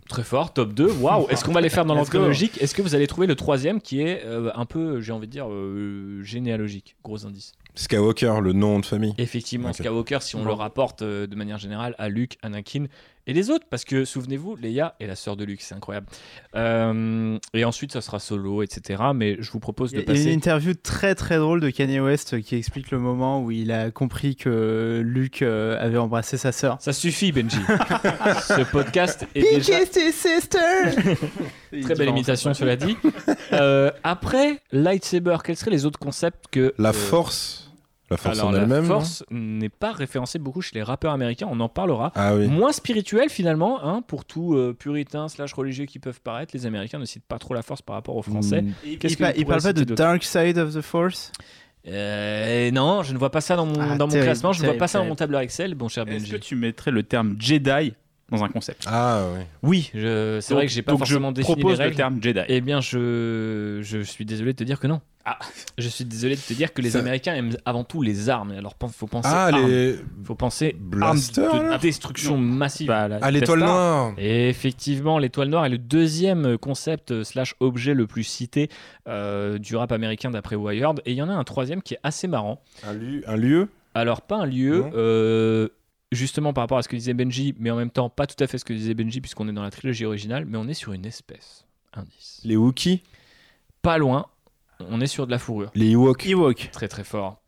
Speaker 3: Très fort, top 2. Waouh, est-ce qu'on va les faire dans l'ordre Est-ce que vous allez trouver le troisième qui est euh, un peu, j'ai envie de dire, euh, généalogique? Gros indice.
Speaker 10: Skywalker, le nom de famille.
Speaker 3: Effectivement,
Speaker 10: Ok.
Speaker 3: Skywalker, si on le rapporte euh, de manière générale à Luke, Anakin et les autres, parce que souvenez-vous, Leia est la sœur de Luke, c'est incroyable. Euh, et ensuite, ça sera solo, etc. Mais je vous propose de
Speaker 9: a il y a une
Speaker 3: passer.
Speaker 9: interview très très drôle de Kanye West qui explique le moment où il a compris que Luke euh, avait embrassé sa sœur.
Speaker 3: Ça suffit, Benji. Ce podcast est déjà très belle imitation, cela dit. Euh, après Lightsaber, quels seraient les autres concepts que
Speaker 10: La
Speaker 3: euh,
Speaker 10: force. La force
Speaker 3: alors,
Speaker 10: en
Speaker 3: la
Speaker 10: elle-même. non
Speaker 3: force n'est pas référencée beaucoup chez les rappeurs américains, on en parlera.
Speaker 10: Ah oui.
Speaker 3: Moins spirituel finalement, hein, pour tout euh, puritain slash religieux qui peuvent paraître. Les Américains ne citent pas trop la force par rapport aux Français.
Speaker 10: Mm.
Speaker 9: Il,
Speaker 3: Qu'est-ce
Speaker 9: il
Speaker 3: que
Speaker 9: pa-
Speaker 3: vous
Speaker 9: il parle
Speaker 3: pourriez
Speaker 9: pas de Dark Side of the Force?
Speaker 3: Euh, non, je ne vois pas ça dans mon,
Speaker 9: Ah,
Speaker 3: dans mon
Speaker 9: terrible,
Speaker 3: classement, je ne vois pas ça dans mon tableur Excel, bon cher
Speaker 8: Est-ce
Speaker 3: Benji.
Speaker 8: que tu mettrais le terme Jedi? Dans un concept
Speaker 10: Ah oui.
Speaker 3: Oui, je- c'est vrai que j'ai pas
Speaker 8: Donc,
Speaker 3: forcément
Speaker 8: je
Speaker 3: défini les
Speaker 8: propose le
Speaker 3: règles.
Speaker 8: terme Jedi.
Speaker 3: Eh bien, je, je suis désolé de te dire que non.
Speaker 8: Ah.
Speaker 3: Je suis désolé de te dire que les
Speaker 10: Ça-
Speaker 3: Américains aiment avant tout les armes. Alors, faut penser
Speaker 10: Ah,
Speaker 3: armes.
Speaker 10: les.
Speaker 3: Faut penser
Speaker 10: Blasters,
Speaker 3: armes de destruction massive.
Speaker 8: Bah, la
Speaker 10: Ah, l'étoile noire
Speaker 3: Et effectivement, l'étoile noire est le deuxième concept euh, slash objet le plus cité euh, du rap américain d'après Wired. Et il y en a un troisième qui est assez marrant.
Speaker 10: un, lieu- un lieu?
Speaker 3: Alors, pas un lieu,
Speaker 10: Non.
Speaker 3: euh, justement par rapport à ce que disait Benji, mais en même temps pas tout à fait ce que disait Benji, puisqu'on est dans la trilogie originale, mais on est sur une espèce. Indice.
Speaker 10: Les Wookiees?
Speaker 3: Pas loin, on est sur de la fourrure.
Speaker 10: Les Ewoks
Speaker 9: Ewok.
Speaker 3: Très très fort.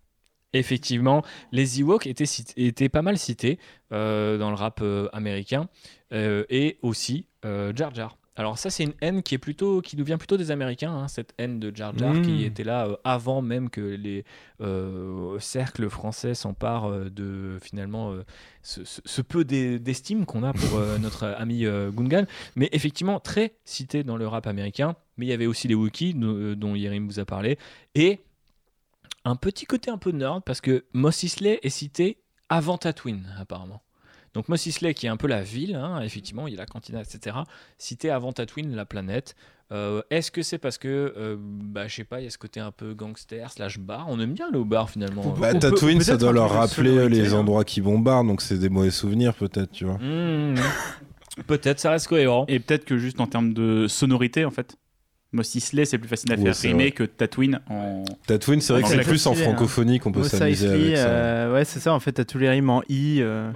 Speaker 3: Effectivement, les Ewoks étaient, pas mal cités euh, dans le rap euh, américain euh, et aussi euh, Jar Jar. Alors ça c'est une haine qui est plutôt qui nous vient plutôt des Américains, hein, cette haine de Jar Jar
Speaker 10: Mm.
Speaker 3: qui était là euh, avant même que les euh, cercles français s'emparent euh, de finalement ce, peu d'e- d'estime qu'on a pour notre ami Gungan, mais effectivement très cité dans le rap américain. Mais il y avait aussi les Wookiees dont, dont Yerim vous a parlé et un petit côté un peu nerd parce que Mos Eisley est cité avant Tatooine apparemment. Donc Mos Eisley qui est un peu la ville, hein, effectivement, il y a la cantina, etc. Cité avant Tatooine, la planète. Euh, Est-ce que c'est parce que, euh, bah, je sais pas, il y a ce côté un peu gangster slash bar? On aime bien au bar finalement.
Speaker 10: Bah,
Speaker 9: On peut-
Speaker 10: Tatooine, ça doit leur rappeler
Speaker 9: sonorité,
Speaker 10: les
Speaker 9: hein.
Speaker 10: endroits qui bombardent, donc c'est des mauvais souvenirs peut-être, tu vois.
Speaker 3: Mmh. Peut-être, ça reste cohérent.
Speaker 8: Et peut-être que juste en termes de sonorité, en fait, Mos Eisley, c'est plus facile à
Speaker 10: Ouais,
Speaker 8: faire
Speaker 10: c'est
Speaker 8: rimer
Speaker 10: vrai.
Speaker 8: que Tatooine en.
Speaker 10: Tatooine, c'est vrai que
Speaker 8: C'est
Speaker 10: plus en
Speaker 9: hein.
Speaker 10: francophonie qu'on peut s'amuser avec ça.
Speaker 9: euh, ouais, c'est ça. En fait, t'as tous les rimes en i. euh,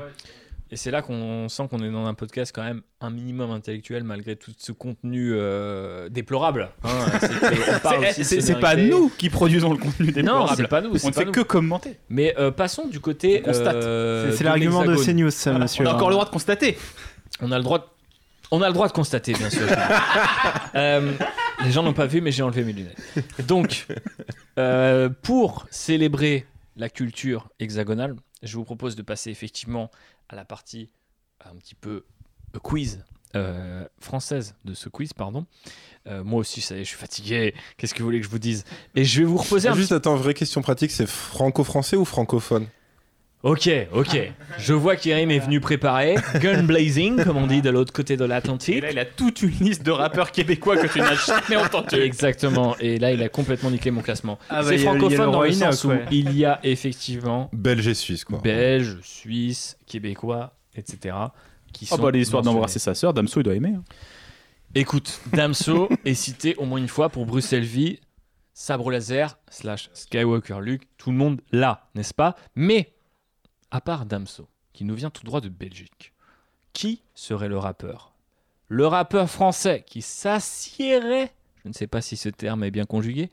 Speaker 3: Et c'est là qu'on sent qu'on est dans un podcast quand même un minimum intellectuel malgré tout ce contenu euh, déplorable. hein. C'est
Speaker 8: pas nous qui produisons le contenu
Speaker 3: Non,
Speaker 8: déplorable.
Speaker 3: c'est pas nous.
Speaker 8: On ne fait
Speaker 3: nous.
Speaker 8: que commenter.
Speaker 3: Mais euh, passons du côté.
Speaker 8: On constate.
Speaker 3: euh,
Speaker 9: c'est l'argument de. CNews, ça, monsieur.
Speaker 8: On a encore
Speaker 9: hein.
Speaker 8: le droit de constater.
Speaker 3: On a le droit de... On a le droit de constater, bien sûr. Euh, les gens n'ont pas vu, mais j'ai enlevé mes lunettes. Donc, euh, pour célébrer la culture hexagonale, je vous propose de passer effectivement à la partie un petit peu euh, quiz euh, française de ce quiz, pardon. Euh, moi aussi, ça y est, je suis fatigué. Qu'est-ce que vous voulez que je vous dise? Et je vais vous reposer un
Speaker 10: Juste, attends, vraie question pratique, c'est franco-français ou francophone?
Speaker 3: Ok, ok. Je vois qu'Irim est venu préparer. Gun blazing, comme on dit de l'autre côté de
Speaker 8: Et
Speaker 3: l'Atlantique.
Speaker 8: là, il a toute une liste de rappeurs québécois que tu n'as jamais entendu.
Speaker 3: Exactement. Et là, il a complètement niqué mon classement.
Speaker 9: Ah bah,
Speaker 3: C'est francophone
Speaker 9: le
Speaker 3: dans le sens où il y a effectivement
Speaker 10: Belge et suisse, quoi.
Speaker 3: Belges, Suisses, Québécois, etc. qui
Speaker 8: Oh
Speaker 3: sont
Speaker 8: bah l'histoire d'embrasser sa sœur, Damso il doit aimer. hein.
Speaker 3: Écoute, Damso est cité au moins une fois pour Bruxelles Vie, Sabre Laser, slash Skywalker Luke, tout le monde là, n'est-ce pas? Mais, à part Damso, qui nous vient tout droit de Belgique. Qui serait le rappeur? Le rappeur français qui s'assiérait, je ne sais pas si ce terme est bien conjugué,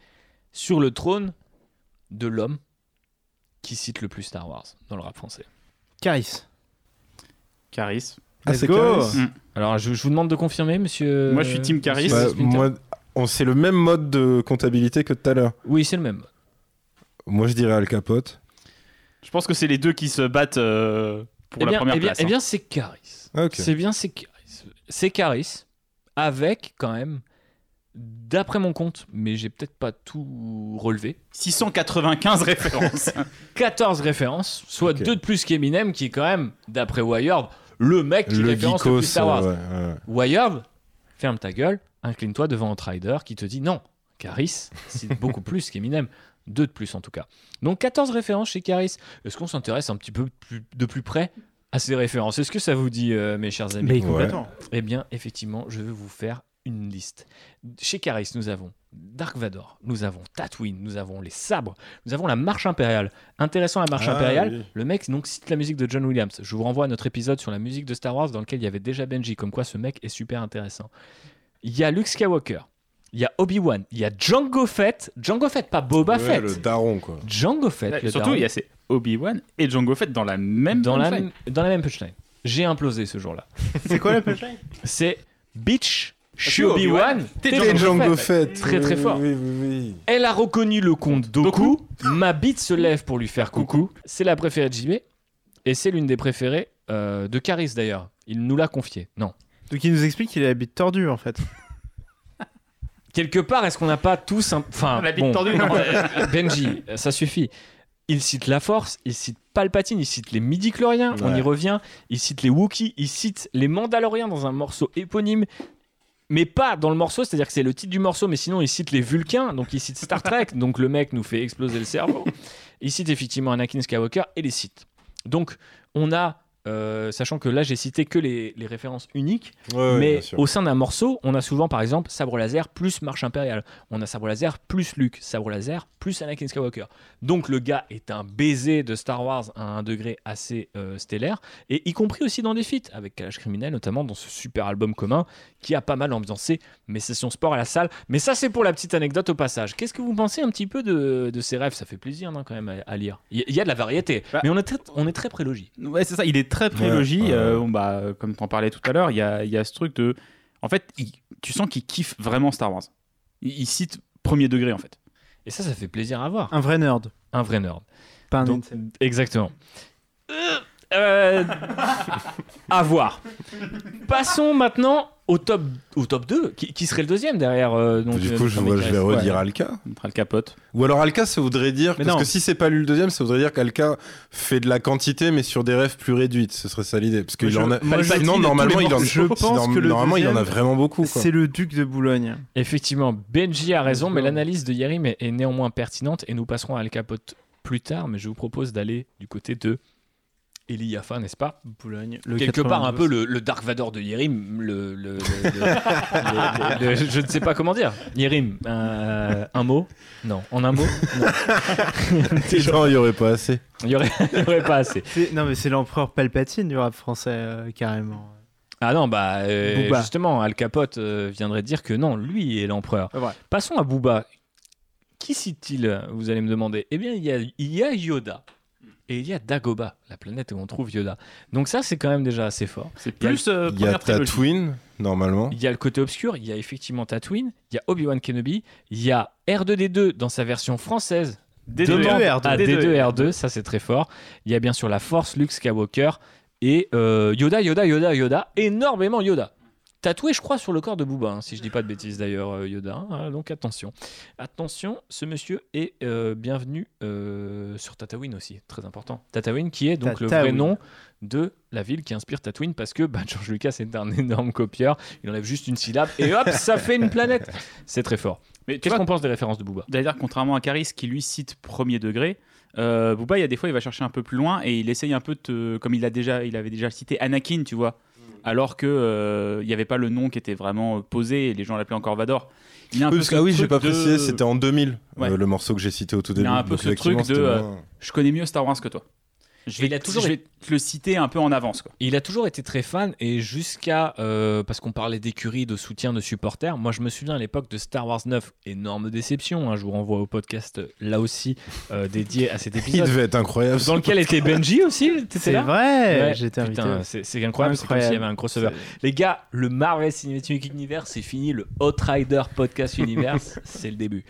Speaker 3: sur le trône de l'homme qui cite le plus Star Wars dans le rap français.
Speaker 9: Caris.
Speaker 8: Caris.
Speaker 10: Ah,
Speaker 9: Let's
Speaker 10: c'est
Speaker 9: go.
Speaker 10: Caris
Speaker 8: Mm.
Speaker 3: Alors je, je vous demande de confirmer, monsieur.
Speaker 8: Moi, je suis team Caris.
Speaker 10: Bah, moi, on c'est le même mode de comptabilité que tout à l'heure.
Speaker 3: Oui, c'est le même.
Speaker 10: Moi, je dirais Al Capote.
Speaker 8: Je pense que c'est les deux qui se battent euh, pour
Speaker 3: eh
Speaker 8: la
Speaker 3: bien,
Speaker 8: première
Speaker 3: eh bien,
Speaker 8: place.
Speaker 3: eh
Speaker 8: hein.
Speaker 3: bien, c'est Caris. C'est bien, c'est Caris. C'est Caris, avec quand même, d'après mon compte, mais j'ai peut-être pas tout relevé,
Speaker 8: 695 références.
Speaker 3: 14 références, soit deux de plus qu'Eminem, qui est quand même, d'après Wired, le mec qui
Speaker 10: Le
Speaker 3: référence le
Speaker 10: geekos,
Speaker 3: plus Star Wars.
Speaker 10: ouais, ouais.
Speaker 3: Wired, ferme ta gueule, incline-toi devant Outrider qui te dit non, Caris, c'est beaucoup plus qu'Eminem. Deux de plus en tout cas. Donc 14 références chez Caris. Est-ce qu'on s'intéresse un petit peu plus- de plus près à ces références? Est-ce que ça vous dit, euh, mes chers amis?
Speaker 9: Mais
Speaker 10: Ouais.
Speaker 9: complètement.
Speaker 3: Eh bien, effectivement, je vais vous faire une liste. Chez Caris, nous avons Dark Vador, nous avons Tatooine, nous avons les sabres, nous avons la marche impériale. Intéressant, la marche
Speaker 10: Ah,
Speaker 3: impériale,
Speaker 10: oui.
Speaker 3: le mec donc cite la musique de John Williams. Je vous renvoie à notre épisode sur la musique de Star Wars dans lequel il y avait déjà Benji, comme quoi ce mec est super intéressant. Il y a Luke Skywalker, il y a Obi-Wan, il y a Django Fett, Django Fett, pas Boba
Speaker 10: Ouais,
Speaker 3: Fett.
Speaker 10: le daron, quoi.
Speaker 3: Django Fett, le
Speaker 8: Surtout,
Speaker 3: daron,
Speaker 8: il y a ces Obi-Wan et Django Fett dans la même
Speaker 3: dans, la,
Speaker 8: punchline.
Speaker 3: dans la même punchline. J'ai implosé ce jour-là.
Speaker 9: C'est quoi la punchline?
Speaker 3: C'est Bitch, je suis
Speaker 8: Obi-Wan, t'es
Speaker 3: Django
Speaker 10: Django
Speaker 3: Fett.
Speaker 10: Fett.
Speaker 3: Très, très fort.
Speaker 10: Oui, oui, oui.
Speaker 3: Elle a reconnu le compte Doku. Ma bite se lève pour lui faire coucou. C'est la préférée de JB. Et c'est l'une des préférées euh, de Caris d'ailleurs. Il nous l'a confié. Non.
Speaker 9: Donc il nous explique qu'il a la bite tordue en fait.
Speaker 3: Quelque part, est-ce qu'on n'a pas tous un. Enfin,
Speaker 8: La bite
Speaker 3: bon,
Speaker 8: tordue, non.
Speaker 3: euh, Benji, euh, ça suffit. Il cite la Force, il cite Palpatine, il cite les midi-chloriens, on y revient. Il cite les Wookiees, il cite les Mandaloriens dans un morceau éponyme. Mais pas dans le morceau, c'est-à-dire que c'est le titre du morceau, mais sinon il cite les Vulcains, donc il cite Star Trek, donc le mec nous fait exploser le cerveau. Il cite effectivement Anakin Skywalker et les cite. Donc on a, euh, sachant que là j'ai cité que les, les références uniques,
Speaker 10: Ouais,
Speaker 3: mais au sein d'un morceau, on a souvent par exemple sabre laser plus marche impériale. On a sabre laser plus Luke, sabre laser plus Anakin Skywalker. Donc le gars est un baiser de Star Wars à un degré assez euh, stellaire, et y compris aussi dans des feats, avec Kalash Criminel notamment dans ce super album commun qui a pas mal ambiancé mes sessions sport à la salle. Mais ça c'est pour la petite anecdote au passage. Qu'est-ce que vous pensez un petit peu de, de ces rêves? Ça fait plaisir non, quand même à, à lire. Il y, a de la variété,
Speaker 8: Bah.
Speaker 3: mais on est très, on est très prélogie.
Speaker 8: Ouais, c'est ça, il est très prélogie.
Speaker 10: Ouais, ouais.
Speaker 8: euh, bon, bah, comme tu en parlais tout à l'heure, il y a, il y a ce truc de. En fait, il- tu sens qu'il kiffe vraiment Star Wars. Il, il cite premier degré, en fait.
Speaker 3: Et ça, ça fait plaisir à voir.
Speaker 9: Un vrai nerd.
Speaker 3: Un vrai nerd.
Speaker 9: Pas un
Speaker 3: Donc. Exactement. Euh, à voir. Passons maintenant au top, au top 2. Qui, qui serait le deuxième derrière euh, donc,
Speaker 10: Du
Speaker 3: euh,
Speaker 10: coup, je, vais redire
Speaker 3: Ouais.
Speaker 10: Alka.
Speaker 8: Notre Al Capote.
Speaker 10: Ou alors Alka, ça voudrait dire.
Speaker 9: Mais
Speaker 10: parce
Speaker 9: non.
Speaker 10: que si c'est pas lui le deuxième, ça voudrait dire qu'Alka fait de la quantité, mais sur des rêves plus réduites. Ce serait ça l'idée. Parce que
Speaker 9: je-
Speaker 10: en a.
Speaker 9: moi, je-
Speaker 8: tous
Speaker 10: normalement, il en.
Speaker 9: Je pense
Speaker 10: sinon,
Speaker 9: que le
Speaker 10: normalement, il en a vraiment beaucoup.
Speaker 9: C'est le duc de Boulogne.
Speaker 3: Effectivement, Benji a raison, mais l'analyse de Yerim est, est néanmoins pertinente et nous passerons à Al Capote plus tard. Mais je vous propose d'aller du côté de Eli Yaffa, n'est-ce pas
Speaker 9: Boulogne. Le
Speaker 3: Quelque part un
Speaker 9: 92.
Speaker 3: peu le, le Dark Vador de Yerim, le, le- le- le- le- le- je ne sais pas comment dire. Yerim, euh, un mot Non, en un mot
Speaker 10: Non, il y aurait pas assez.
Speaker 3: Il y aurait, pas assez.
Speaker 9: Non mais c'est l'empereur Palpatine du rap français euh, carrément.
Speaker 3: Ah non, bah euh, justement, Al Capote euh, viendrait dire que non, lui est l'empereur.
Speaker 9: Ouais.
Speaker 3: Passons à Booba. Qui cite-t-il Vous allez me demander? Eh bien, il y a, il y a Yoda. Et il y a Dagoba, la planète où on trouve Yoda. Donc ça, c'est quand même déjà assez fort.
Speaker 8: C'est
Speaker 3: Il y a-
Speaker 8: plus euh,
Speaker 10: Il y a. Tatooine, normalement.
Speaker 3: Il y a le côté obscur, il y a effectivement Tatooine, il y a Obi-Wan Kenobi, il y a R2D2 dans sa version française.
Speaker 8: D2R2.
Speaker 3: Demande
Speaker 9: D2R2.
Speaker 3: à D2R2, ça c'est très fort. Il y a bien sûr la Force, Luke Skywalker et euh, Yoda, Yoda, Yoda, Yoda, énormément Yoda. Tatoué, je crois, sur le corps de Booba, hein, si je dis pas de bêtises d'ailleurs, euh, Yoda. hein, euh, donc attention. Attention, ce monsieur est euh, bienvenu euh, sur Tatooine aussi, très important. Tatooine qui est donc le vrai nom de la ville qui inspire Tatooine parce que bah, George Lucas est un énorme copieur. Il enlève juste une syllabe et hop, ça fait une planète. C'est très fort.
Speaker 8: Mais
Speaker 3: Qu'est-ce qu'on pense des références de Booba?
Speaker 8: D'ailleurs, contrairement à Caris qui lui cite premier degré, Booba, il y a des fois, il va chercher un peu plus loin et il essaye un peu de, comme il a déjà, il avait déjà cité Anakin, tu vois, alors que euh, il n'y avait pas le nom qui était vraiment euh, posé et les gens l'appelaient encore Vador. Il a un
Speaker 10: Oui,
Speaker 8: peu
Speaker 10: parce
Speaker 8: ce
Speaker 10: que- ah oui, j'ai pas
Speaker 8: de-
Speaker 10: précisé, c'était en 2000,
Speaker 8: Ouais.
Speaker 10: euh, le morceau que j'ai cité au tout
Speaker 8: Il y
Speaker 10: début.
Speaker 8: a un peu
Speaker 10: Donc,
Speaker 8: ce truc de, euh, Je connais mieux Star Wars que toi. Je vais,
Speaker 3: il a toujours
Speaker 8: je vais te le citer un peu en avance. Quoi.
Speaker 3: Il a toujours été très fan et jusqu'à euh, parce qu'on parlait d'écurie, de soutien, de supporters. Moi, je me souviens à l'époque de Star Wars 9, énorme déception. hein, je vous renvoie au podcast euh, là aussi euh, dédié à cet
Speaker 10: Il
Speaker 3: épisode,
Speaker 10: devait être incroyable.
Speaker 3: dans lequel était Benji aussi.
Speaker 9: C'est vrai,
Speaker 3: Ouais,
Speaker 9: j'étais invité.
Speaker 3: Putain, c'est c'est incroyable. C'est comme s'il y avait un crossover. Les gars, le Marvel Cinematic Universe, c'est fini. Le Outrider Podcast Universe, c'est le début.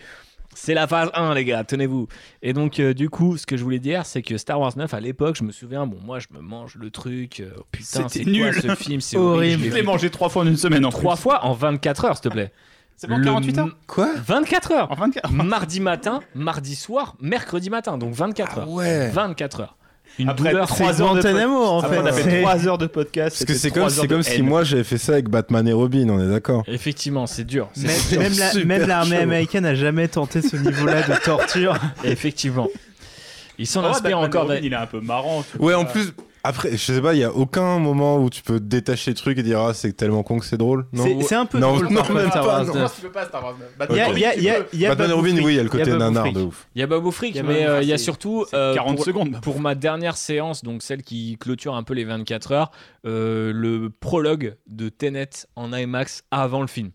Speaker 3: C'est la phase 1, les gars, tenez-vous. Et donc, euh, du coup, ce que je voulais dire, c'est que Star Wars 9, à l'époque, je me souviens, bon, moi, je me mange le truc. euh, putain,
Speaker 8: C'était
Speaker 3: c'est quoi
Speaker 8: nul.
Speaker 3: ce film C'est
Speaker 9: Horrible.
Speaker 8: Je l'ai mangé trois fois en une semaine en
Speaker 3: trois
Speaker 8: plus.
Speaker 3: fois en 24 heures, s'il te plaît.
Speaker 8: C'est bon,
Speaker 3: Le
Speaker 8: 48 heures
Speaker 10: Quoi?
Speaker 3: 24 heures
Speaker 8: En 24
Speaker 3: Mardi matin, mardi soir, mercredi matin, donc 24
Speaker 10: Ah
Speaker 3: heures.
Speaker 10: ouais
Speaker 3: 24 heures. Une
Speaker 8: Après,
Speaker 3: douleur.
Speaker 8: trois
Speaker 9: C'est
Speaker 8: heures de
Speaker 9: Guantanamo, en
Speaker 8: Après,
Speaker 9: fait.
Speaker 8: on a fait
Speaker 9: C'est-
Speaker 8: 3 heures de podcast.
Speaker 10: Parce que c'est comme, c'est si moi j'avais fait ça avec Batman et Robin, on est d'accord
Speaker 3: Effectivement, c'est dur.
Speaker 9: Même,
Speaker 3: dur.
Speaker 9: même la- même l'armée américaine n'a jamais tenté ce niveau-là de torture.
Speaker 3: Effectivement. Il s'en
Speaker 8: Oh,
Speaker 3: inspire
Speaker 8: Batman
Speaker 3: encore.
Speaker 8: Robin, Il est un peu marrant.
Speaker 10: Ouais, en plus, après, je sais pas, il y a aucun moment où tu peux détacher le truc et dire ah c'est tellement con que c'est drôle. Non.
Speaker 9: C'est- C'est un peu
Speaker 10: Non,
Speaker 9: drôle
Speaker 10: non, même
Speaker 9: Star
Speaker 10: pas,
Speaker 9: Wars
Speaker 10: non.
Speaker 9: 9.
Speaker 8: tu peux pas Star Wars
Speaker 10: Batman et Robin, oui, il y a le côté nanar de ouf.
Speaker 3: Il y a Babou Frick, mais euh, il y a surtout
Speaker 8: C'est
Speaker 3: euh,
Speaker 8: 40
Speaker 3: pour,
Speaker 8: secondes.
Speaker 3: pour ma dernière séance, donc celle qui clôture un peu les 24 heures, euh, le prologue de Tenet en IMAX avant le film.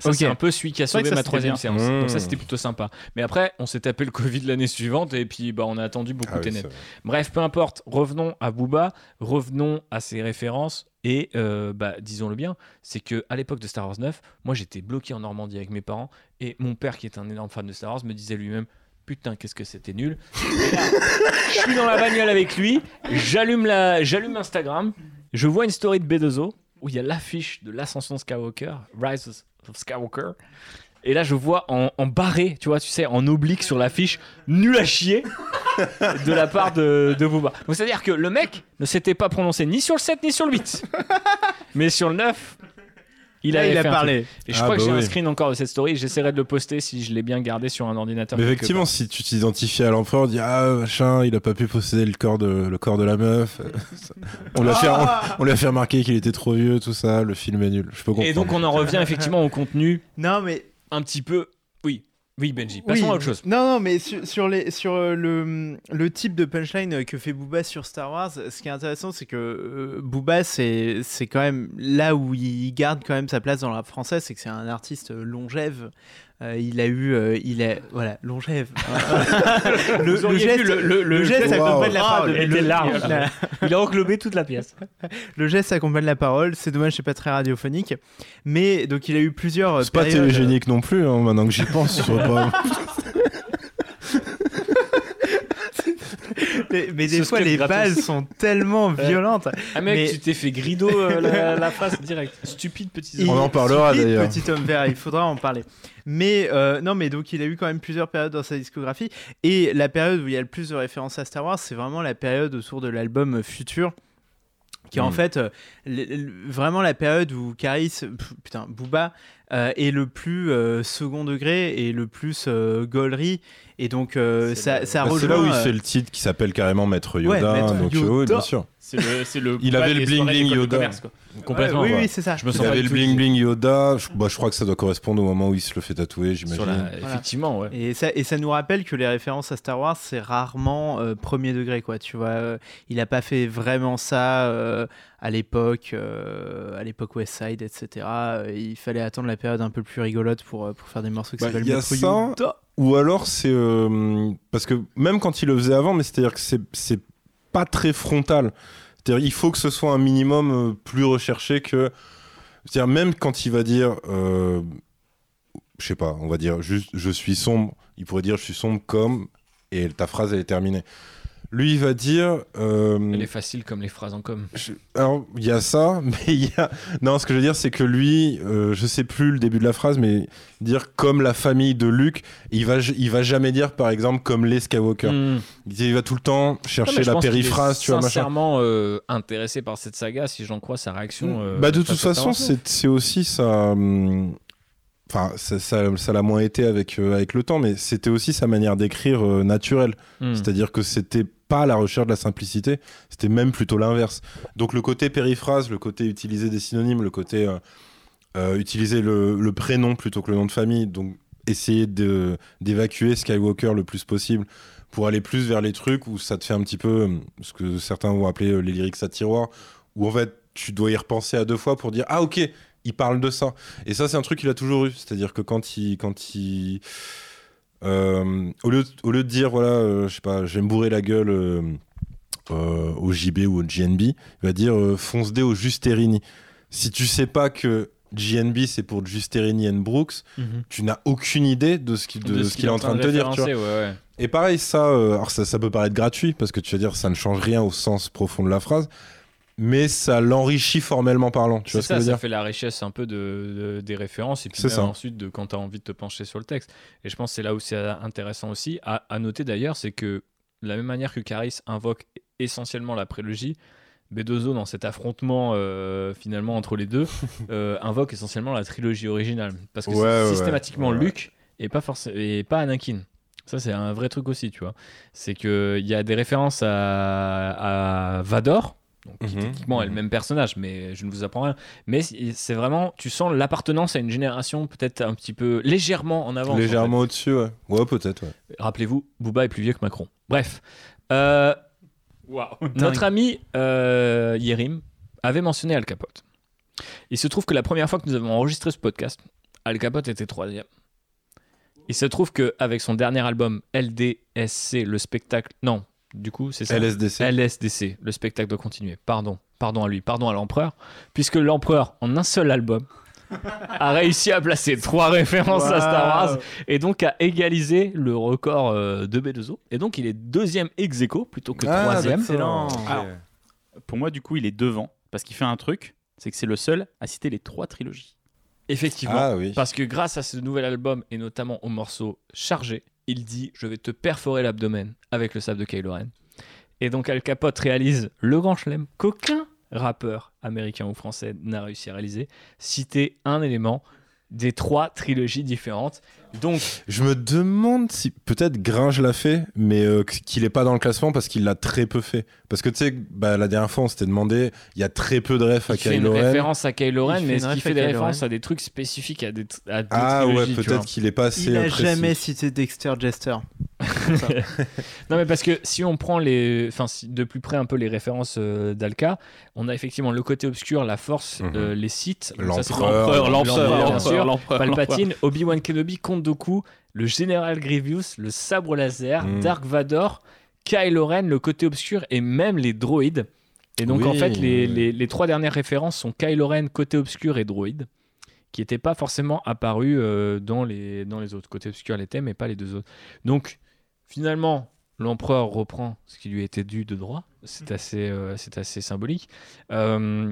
Speaker 3: Ça, c'est un peu celui qui a sauvé ma troisième séance.
Speaker 10: Mmh.
Speaker 3: Donc ça, c'était plutôt sympa. Mais après, on s'est tapé le Covid l'année suivante et puis bah, on a attendu beaucoup
Speaker 10: Ah oui, vrai.
Speaker 3: Bref, peu importe. Revenons à Booba, revenons à ses références. Et euh, bah, disons-le bien, c'est que à l'époque de Star Wars 9, moi j'étais bloqué en Normandie avec mes parents et mon père, qui est un énorme fan de Star Wars, me disait lui-même Putain, qu'est-ce que c'était nul. Et là, je suis dans la bagnole avec lui, j'allume la, j'allume Instagram, je vois une story de B2O où il y a l'affiche de l'ascension Skywalker, Rise of Skywalker. Et là, je vois en, barré, tu vois, tu sais, en oblique sur l'affiche, nul à chier de la part de, de Booba. Donc, c'est-à-dire que le mec ne s'était pas prononcé ni sur le 7 ni sur le 8. Mais sur le 9, il,
Speaker 9: Là,
Speaker 3: avait
Speaker 9: il a
Speaker 3: fait
Speaker 9: parlé.
Speaker 3: Et je
Speaker 10: Ah,
Speaker 3: crois que
Speaker 10: bah
Speaker 3: j'ai un
Speaker 10: oui.
Speaker 3: screen encore de cette story. J'essaierai de le poster si je l'ai bien gardé sur un ordinateur.
Speaker 10: Mais effectivement, si tu t'identifies à l'empereur, dis ah machin, il a pas pu posséder le corps de le corps de la meuf. on lui a fait on, on lui a fait remarquer qu'il était trop vieux, tout ça. Le film est nul. Je peux comprendre.
Speaker 3: Et donc, on en revient effectivement au contenu
Speaker 9: Non, mais
Speaker 3: un petit peu. Oui, Benji. Passons
Speaker 9: Oui.
Speaker 3: à autre chose.
Speaker 9: Non, non, mais sur, sur les, sur euh, le, le type de punchline que fait Booba sur Star Wars, ce qui est intéressant, c'est que euh, Booba, c'est c'est quand même là où il garde quand même sa place dans le rap français, c'est que c'est un artiste longève. Euh, il a eu, euh, il est, voilà, longève. le,
Speaker 3: Vous auriez vu le- le- le
Speaker 9: geste
Speaker 3: geste
Speaker 9: accompagne la parole.
Speaker 3: était
Speaker 9: Le-
Speaker 3: large.
Speaker 9: la-
Speaker 3: Il a englobé toute la pièce.
Speaker 9: le geste accompagne la parole. C'est dommage, c'est pas très radiophonique. Mais donc, il a eu plusieurs. euh,
Speaker 10: c'est pas télégénique non plus. hein, maintenant que j'y pense, pas.
Speaker 9: Mais, mais des fois, les
Speaker 3: gratos.
Speaker 9: balles sont tellement violentes.
Speaker 3: Ah mec,
Speaker 9: Mais-
Speaker 3: tu t'es fait grido euh, la, la face direct. Stupide petit
Speaker 9: Il-
Speaker 10: On en parlera, d'ailleurs.
Speaker 9: Petit homme vert, il faudra en parler. Mais euh, non, mais donc il a eu quand même plusieurs périodes dans sa discographie. Et la période où il y a le plus de références à Star Wars, c'est vraiment la période autour de l'album Future. Qui est en
Speaker 10: Mm.
Speaker 9: fait euh, le- le- vraiment la période où Caris, putain, Booba, euh, est le plus euh, second degré et le plus euh, gaulerie. Et donc euh,
Speaker 8: C'est
Speaker 9: ça,
Speaker 8: le-
Speaker 9: ça
Speaker 10: Bah, c'est
Speaker 9: rejoint.
Speaker 10: là où il fait le titre qui s'appelle carrément Maître Yoda.
Speaker 9: Ouais, Maître
Speaker 10: donc oui,
Speaker 9: Yoda.
Speaker 10: bien sûr.
Speaker 8: C'est le, c'est le
Speaker 10: Il avait le bling bling Yoda.
Speaker 8: commerce, quoi.
Speaker 3: Complètement.
Speaker 9: ouais, oui,
Speaker 3: quoi.
Speaker 9: oui, c'est ça.
Speaker 3: Je me
Speaker 10: Il
Speaker 3: sens
Speaker 10: avait le bling bling Yoda. Je, bah, je crois que ça doit correspondre au moment où il se le fait tatouer, j'imagine.
Speaker 3: Effectivement, ouais.
Speaker 9: Et ça, et ça nous rappelle que les références à Star Wars, c'est rarement euh, premier degré, quoi. Tu vois, Euh, il a pas fait vraiment ça euh, à l'époque, euh, à l'époque West Side, etc. Il fallait attendre la période un peu plus rigolote pour, pour faire des morceaux qui
Speaker 10: Bah,
Speaker 9: s'appellent
Speaker 10: il y a
Speaker 9: Maître
Speaker 10: ça.
Speaker 9: Yoda.
Speaker 10: Ou alors c'est euh, parce que même quand il le faisait avant, mais c'est-à-dire que c'est pas très frontal. C'est-à-dire il faut que ce soit un minimum euh, plus recherché que. C'est-à-dire même quand il va dire, euh, je sais pas, on va dire juste je suis sombre. Il pourrait dire je suis sombre comme et ta phrase elle est terminée. Lui il va dire. euh,
Speaker 3: Elle est facile comme les phrases en com.
Speaker 10: je- Alors, il y a ça, mais il y a. Non, ce que je veux dire, c'est que lui, euh, je sais plus le début de la phrase, mais dire comme la famille de Luke, il va, il va jamais dire, par exemple, comme les Skywalker.
Speaker 3: Hmm.
Speaker 10: Il va tout le temps chercher la périphrase, tu vois, machin.
Speaker 3: sincèrement euh, intéressé par cette saga, si j'en crois sa réaction. euh,
Speaker 10: bah, de toute façon, c'est aussi ça. Enfin, ça, ça, ça l'a moins été avec, euh, avec le temps, mais c'était aussi sa manière d'écrire euh, naturelle.
Speaker 3: Hmm.
Speaker 10: C'est-à-dire que c'était pas la recherche de la simplicité, c'était même plutôt l'inverse. Donc le côté périphrase, le côté utiliser des synonymes, le côté euh, utiliser le, le prénom plutôt que le nom de famille, donc essayer de- d'évacuer Skywalker le plus possible pour aller plus vers les trucs où ça te fait un petit peu ce que certains vont appeler les lyrics à tiroir, où en fait tu dois y repenser à deux fois pour dire ah ok, il parle de ça. Et ça c'est un truc qu'il a toujours eu, c'est-à-dire que quand il quand il euh, au, lieu, au lieu de dire voilà, euh, je sais pas, je vais me bourrer la gueule euh, euh, au JB ou au GNB, il va dire fonce dé au Justerini. Si tu sais pas que GNB c'est pour Justerini and Brooks, tu n'as aucune idée de ce qu'il de, ce qu'il est en train de te dire. Tu vois.
Speaker 3: référencer, ouais, ouais.
Speaker 10: Et pareil, ça, alors ça, ça peut paraître gratuit parce que tu vas dire ça ne change rien au sens profond de la phrase, mais ça l'enrichit formellement parlant. Tu vois ce que je
Speaker 3: ça,
Speaker 10: veux
Speaker 3: ça
Speaker 10: dire
Speaker 3: fait la richesse un peu de, de- des références et puis même
Speaker 10: ça.
Speaker 3: ensuite de quand tu as envie de te pencher sur le texte. Et je pense que c'est là où c'est intéressant aussi. À, à noter d'ailleurs, c'est que de la même manière que Caris invoque essentiellement la prélogie, Bedozo, dans cet affrontement euh, finalement entre les deux, euh, invoque essentiellement la trilogie originale. Parce que
Speaker 10: Ouais,
Speaker 3: c'est
Speaker 10: ouais,
Speaker 3: systématiquement
Speaker 10: ouais.
Speaker 3: Luke et pas, et pas Anakin. Ça, c'est un vrai truc aussi, tu vois. C'est qu'il y a des références à, à Vador, donc, qui
Speaker 10: Mhm,
Speaker 3: techniquement est le
Speaker 10: mhm.
Speaker 3: même personnage, mais je ne vous apprends rien. Mais c'est vraiment, tu sens l'appartenance à une génération peut-être un petit peu légèrement en avance. en
Speaker 10: Légèrement au-dessus, ouais. Ouais, peut-être, ouais.
Speaker 3: Rappelez-vous, Booba est plus vieux que Macron. Bref. Euh, notre ami euh, Yerim avait mentionné Al Capote. Il se trouve que la première fois que nous avons enregistré ce podcast, Al Capote était troisième. Il se trouve qu'avec son dernier album LDSC, le spectacle. Non, du coup, c'est ça.
Speaker 10: LSDC.
Speaker 3: LSDC, le spectacle doit continuer. Pardon, pardon à lui, pardon à l'empereur, puisque l'empereur, en un seul album, a réussi à placer trois références à Star Wars et donc à égaliser le record euh, de B2O. Et donc il est deuxième ex aequo plutôt que
Speaker 10: Ah,
Speaker 3: troisième.
Speaker 10: d'accord.
Speaker 9: Excellent.
Speaker 8: Alors, Pour moi, du coup, il est devant parce qu'il fait un truc, c'est que c'est le seul à citer les trois trilogies.
Speaker 3: Effectivement.
Speaker 10: Ah oui.
Speaker 3: Parce que grâce à ce nouvel album et notamment au morceau Chargé, il dit Je vais te perforer l'abdomen avec le sable de Kylo Ren. Et donc Al Capote réalise le grand chelem qu'aucun rappeur américain ou français n'a réussi à réaliser, citer un élément des trois trilogies différentes. Donc,
Speaker 10: Je me demande si peut-être Gringe l'a fait, mais euh, qu'il est pas dans le classement parce qu'il l'a très peu fait. Parce que tu sais, bah, la dernière fois on s'était demandé, il y a très peu de refs à
Speaker 3: il fait une
Speaker 10: Kylo Ren.
Speaker 3: référence à Kylo Ren,
Speaker 9: Il fait
Speaker 3: mais est-ce qu'il
Speaker 9: ref
Speaker 3: fait des
Speaker 9: Kylo
Speaker 3: références
Speaker 9: Ren.
Speaker 3: à des trucs spécifiques à des, à des
Speaker 10: Ah ouais, peut-être qu'il est pas assez
Speaker 9: Il a
Speaker 10: précis.
Speaker 9: jamais cité Dexter Jester.
Speaker 3: Non, mais parce que si on prend les, enfin, si- de plus près un peu les références euh, d'Alka, on a effectivement le côté obscur, la force,
Speaker 10: Mhm.
Speaker 3: euh, les sites.
Speaker 10: L'empereur,
Speaker 3: l'empereur,
Speaker 8: l'empereur,
Speaker 3: Palpatine, Obi-Wan Kenobi, Count Dooku, le général Grievous, le sabre laser,
Speaker 10: Mhm.
Speaker 3: Dark Vador, Kylo Ren, le côté obscur et même les droïdes. Et donc
Speaker 10: Oui,
Speaker 3: en fait, les, les- les trois dernières références sont Kylo Ren, côté obscur et droïde, qui n'étaient pas forcément apparus euh, dans, les, dans les autres. Côté obscur l'étaient, mais pas les deux autres. Donc finalement, l'empereur reprend ce qui lui était dû de droit. C'est assez, euh, c'est assez symbolique. Euh,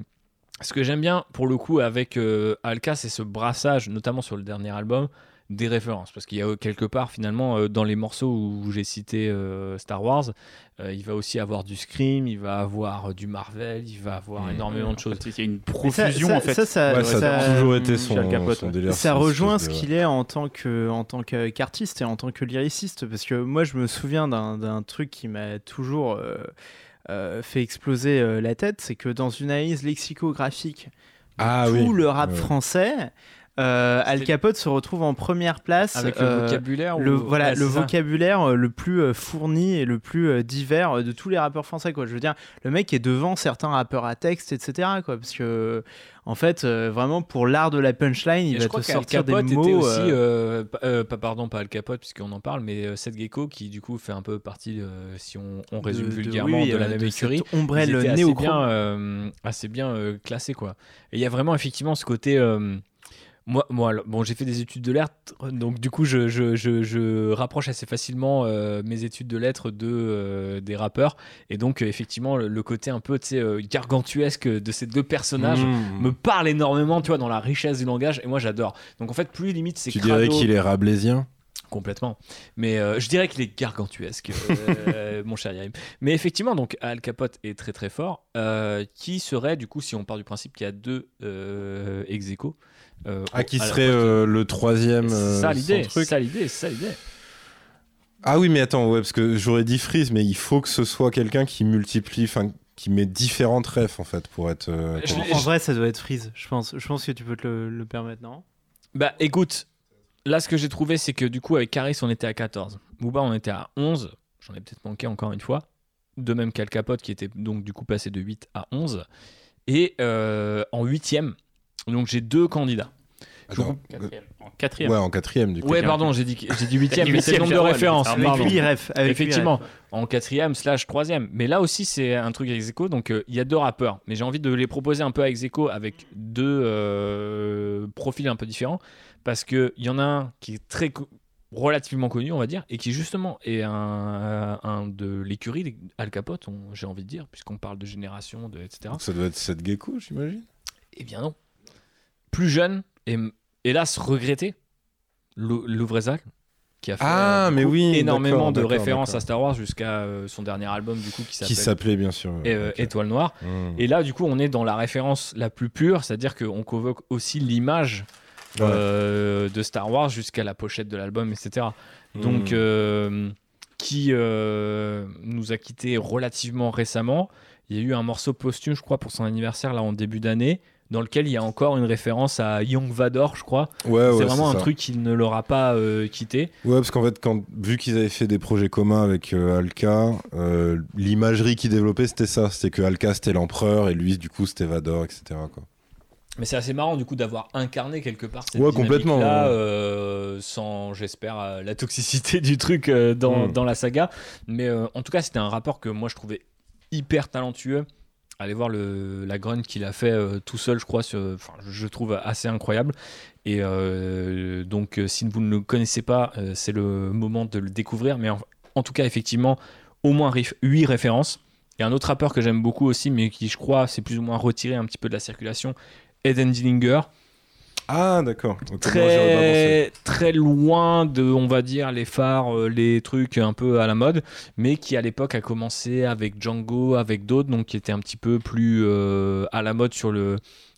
Speaker 3: ce que j'aime bien, pour le coup, avec euh, Alka, c'est ce brassage, notamment sur le dernier album, des références. Parce qu'il y a quelque part, finalement, euh, dans les morceaux où j'ai cité euh, Star Wars, euh, il va aussi avoir du Scream, il va avoir euh, du Marvel, il va avoir
Speaker 10: Mmh.
Speaker 3: énormément de choses.
Speaker 8: Il y a une
Speaker 9: ça-
Speaker 8: profusion
Speaker 9: ça,
Speaker 8: en fait.
Speaker 9: Ça, ça,
Speaker 10: Ouais, ça,
Speaker 9: ça-
Speaker 10: a toujours été son, son délire.
Speaker 9: Ça rejoint ce qu'il est en tant que en tant que- qu'artiste et en tant que lyriciste parce que moi je me souviens d'un d'un truc qui m'a toujours euh, euh, fait exploser euh, la tête, c'est que dans une analyse lexicographique de
Speaker 10: Ah
Speaker 9: tout
Speaker 10: oui.
Speaker 9: le rap
Speaker 10: Ouais.
Speaker 9: français, euh, Al Capote se retrouve en première place
Speaker 3: Avec le
Speaker 9: euh,
Speaker 3: vocabulaire
Speaker 9: le,
Speaker 3: ou-
Speaker 9: voilà,
Speaker 3: Ouais,
Speaker 9: le
Speaker 3: ça.
Speaker 9: vocabulaire euh, le plus fourni et le plus divers de tous les rappeurs français. Quoi. Je veux dire, le mec est devant certains rappeurs à texte, etc. Quoi, parce que, en fait, euh, vraiment, pour l'art de la punchline, il
Speaker 3: Et
Speaker 9: va te sortir des mots.
Speaker 3: aussi, pa- pas pardon, pas Al Capote puisqu'on en parle, mais Seth Gecko qui du coup fait un peu partie, si on, on résume
Speaker 9: de- de-
Speaker 3: vulgairement,
Speaker 9: oui,
Speaker 3: de, la même
Speaker 9: de
Speaker 3: écurie.
Speaker 9: ombrelle
Speaker 3: étaient assez bien, assez bien classés quoi. Et il y a vraiment effectivement ce côté. Moi, moi, bon, j'ai fait des études de lettres, donc du coup, je, je, je, je rapproche assez facilement euh, mes études de lettres de euh, des rappeurs, et donc euh, effectivement, le, le côté un peu, tu sais, gargantuesque de ces deux personnages
Speaker 10: Mmh.
Speaker 3: me parle énormément, tu vois, dans la richesse du langage, et moi j'adore. Donc en fait, plus limite c'est
Speaker 10: Tu dirais qu'il est rablaisien
Speaker 3: Complètement. Mais euh, je dirais qu'il est gargantuesque, euh, mon cher Yarim. Mais effectivement, donc Al Capote est très très fort. Euh, qui serait, du coup, si on part du principe qu'il y a deux ex aequo, euh,
Speaker 10: Ah, qui serait euh, le troisième
Speaker 3: C'est
Speaker 10: euh,
Speaker 3: ça l'idée, c'est ça l'idée, c'est ça l'idée.
Speaker 10: Ah oui, mais attends, ouais, parce que j'aurais dit Freeze, mais il faut que ce soit quelqu'un qui multiplie, enfin, qui met différentes refs en fait pour être. euh,
Speaker 3: Je-.
Speaker 9: En vrai, ça doit être Freeze, je pense. Je pense que tu peux te le, le permettre, non?
Speaker 3: Bah écoute, là ce que j'ai trouvé, c'est que du coup avec Caris on était à 14, Booba on était à 11. j'en ai peut-être manqué encore une fois. De même qu'Al Capote, qui était donc du coup passé de 8 à 11. Et euh, en huitième, donc j'ai deux candidats.
Speaker 10: Attends,
Speaker 8: En quatrième.
Speaker 10: ouais, en quatrième du coup.
Speaker 3: Ouais, pardon, j'ai dit, j'ai dit huitième, mais c'est le nombre de références.
Speaker 8: avec
Speaker 3: Effectivement, en quatrième slash troisième. Mais là aussi, c'est un truc ex aequo. Donc, euh, il y a deux rappeurs. Mais j'ai envie de les proposer un peu ex aequo avec deux euh, profils un peu différents. Parce qu'il y en a un qui est très co- relativement connu, on va dire, et qui justement est un, un de l'écurie Al Capote, j'ai envie de dire, puisqu'on parle de génération, de, etc.
Speaker 10: Donc ça doit être Seth Gecko, j'imagine.
Speaker 3: Eh bien non. Plus jeune, et hélas regretté, Lou- Louvrezal, qui a fait
Speaker 10: Ah,
Speaker 3: euh,
Speaker 10: mais
Speaker 3: coup,
Speaker 10: oui,
Speaker 3: énormément de références à Star Wars jusqu'à euh, son dernier album, du coup, qui
Speaker 10: s'appelait bien sûr.
Speaker 3: euh. Étoile Noire.
Speaker 10: Hmm.
Speaker 3: Et là, du coup, on est dans la référence la plus pure, c'est-à-dire qu'on convoque aussi l'image euh, de Star Wars jusqu'à la pochette de l'album, etc. Donc,
Speaker 10: Hmm.
Speaker 3: qui nous a quitté relativement récemment. Il y a eu un morceau posthume, je crois, pour son anniversaire, là, en début d'année, dans lequel il y a encore une référence à Young Vador, je crois.
Speaker 10: Ouais, ouais,
Speaker 3: c'est vraiment un
Speaker 10: ça.
Speaker 3: truc qui ne l'aura pas euh, quitté.
Speaker 10: Ouais, parce qu'en fait, quand, vu qu'ils avaient fait des projets communs avec euh, Alka, euh, l'imagerie qu'ils développaient, c'était ça. C'était que Alka, c'était l'empereur, et lui, du coup, c'était Vador, etc. Quoi.
Speaker 3: Mais c'est assez marrant, du coup, d'avoir incarné quelque part cette
Speaker 10: Ouais, complètement,
Speaker 3: là
Speaker 10: ouais.
Speaker 3: sans, j'espère, euh, la toxicité du truc euh, dans,
Speaker 10: Mm.
Speaker 3: dans la saga. Mais en tout cas, c'était un rapport que moi, je trouvais hyper talentueux. Allez voir la grunt qu'il a fait euh, tout seul, je crois, je, trouve assez incroyable. Et euh, donc, euh, si vous ne le connaissez pas, c'est le moment de le découvrir. Mais en, tout cas, effectivement, au moins 8 références. A un autre rappeur que j'aime beaucoup aussi, mais qui, je crois, c'est plus ou moins retiré un petit peu de la circulation, Eden Dillinger.
Speaker 10: Ah, d'accord.
Speaker 3: Très, très loin de, on va dire, les phares, euh, les trucs un peu à la mode, mais qui à l'époque a commencé avec Django, avec d'autres, donc qui était un petit peu plus euh, à la mode sur le.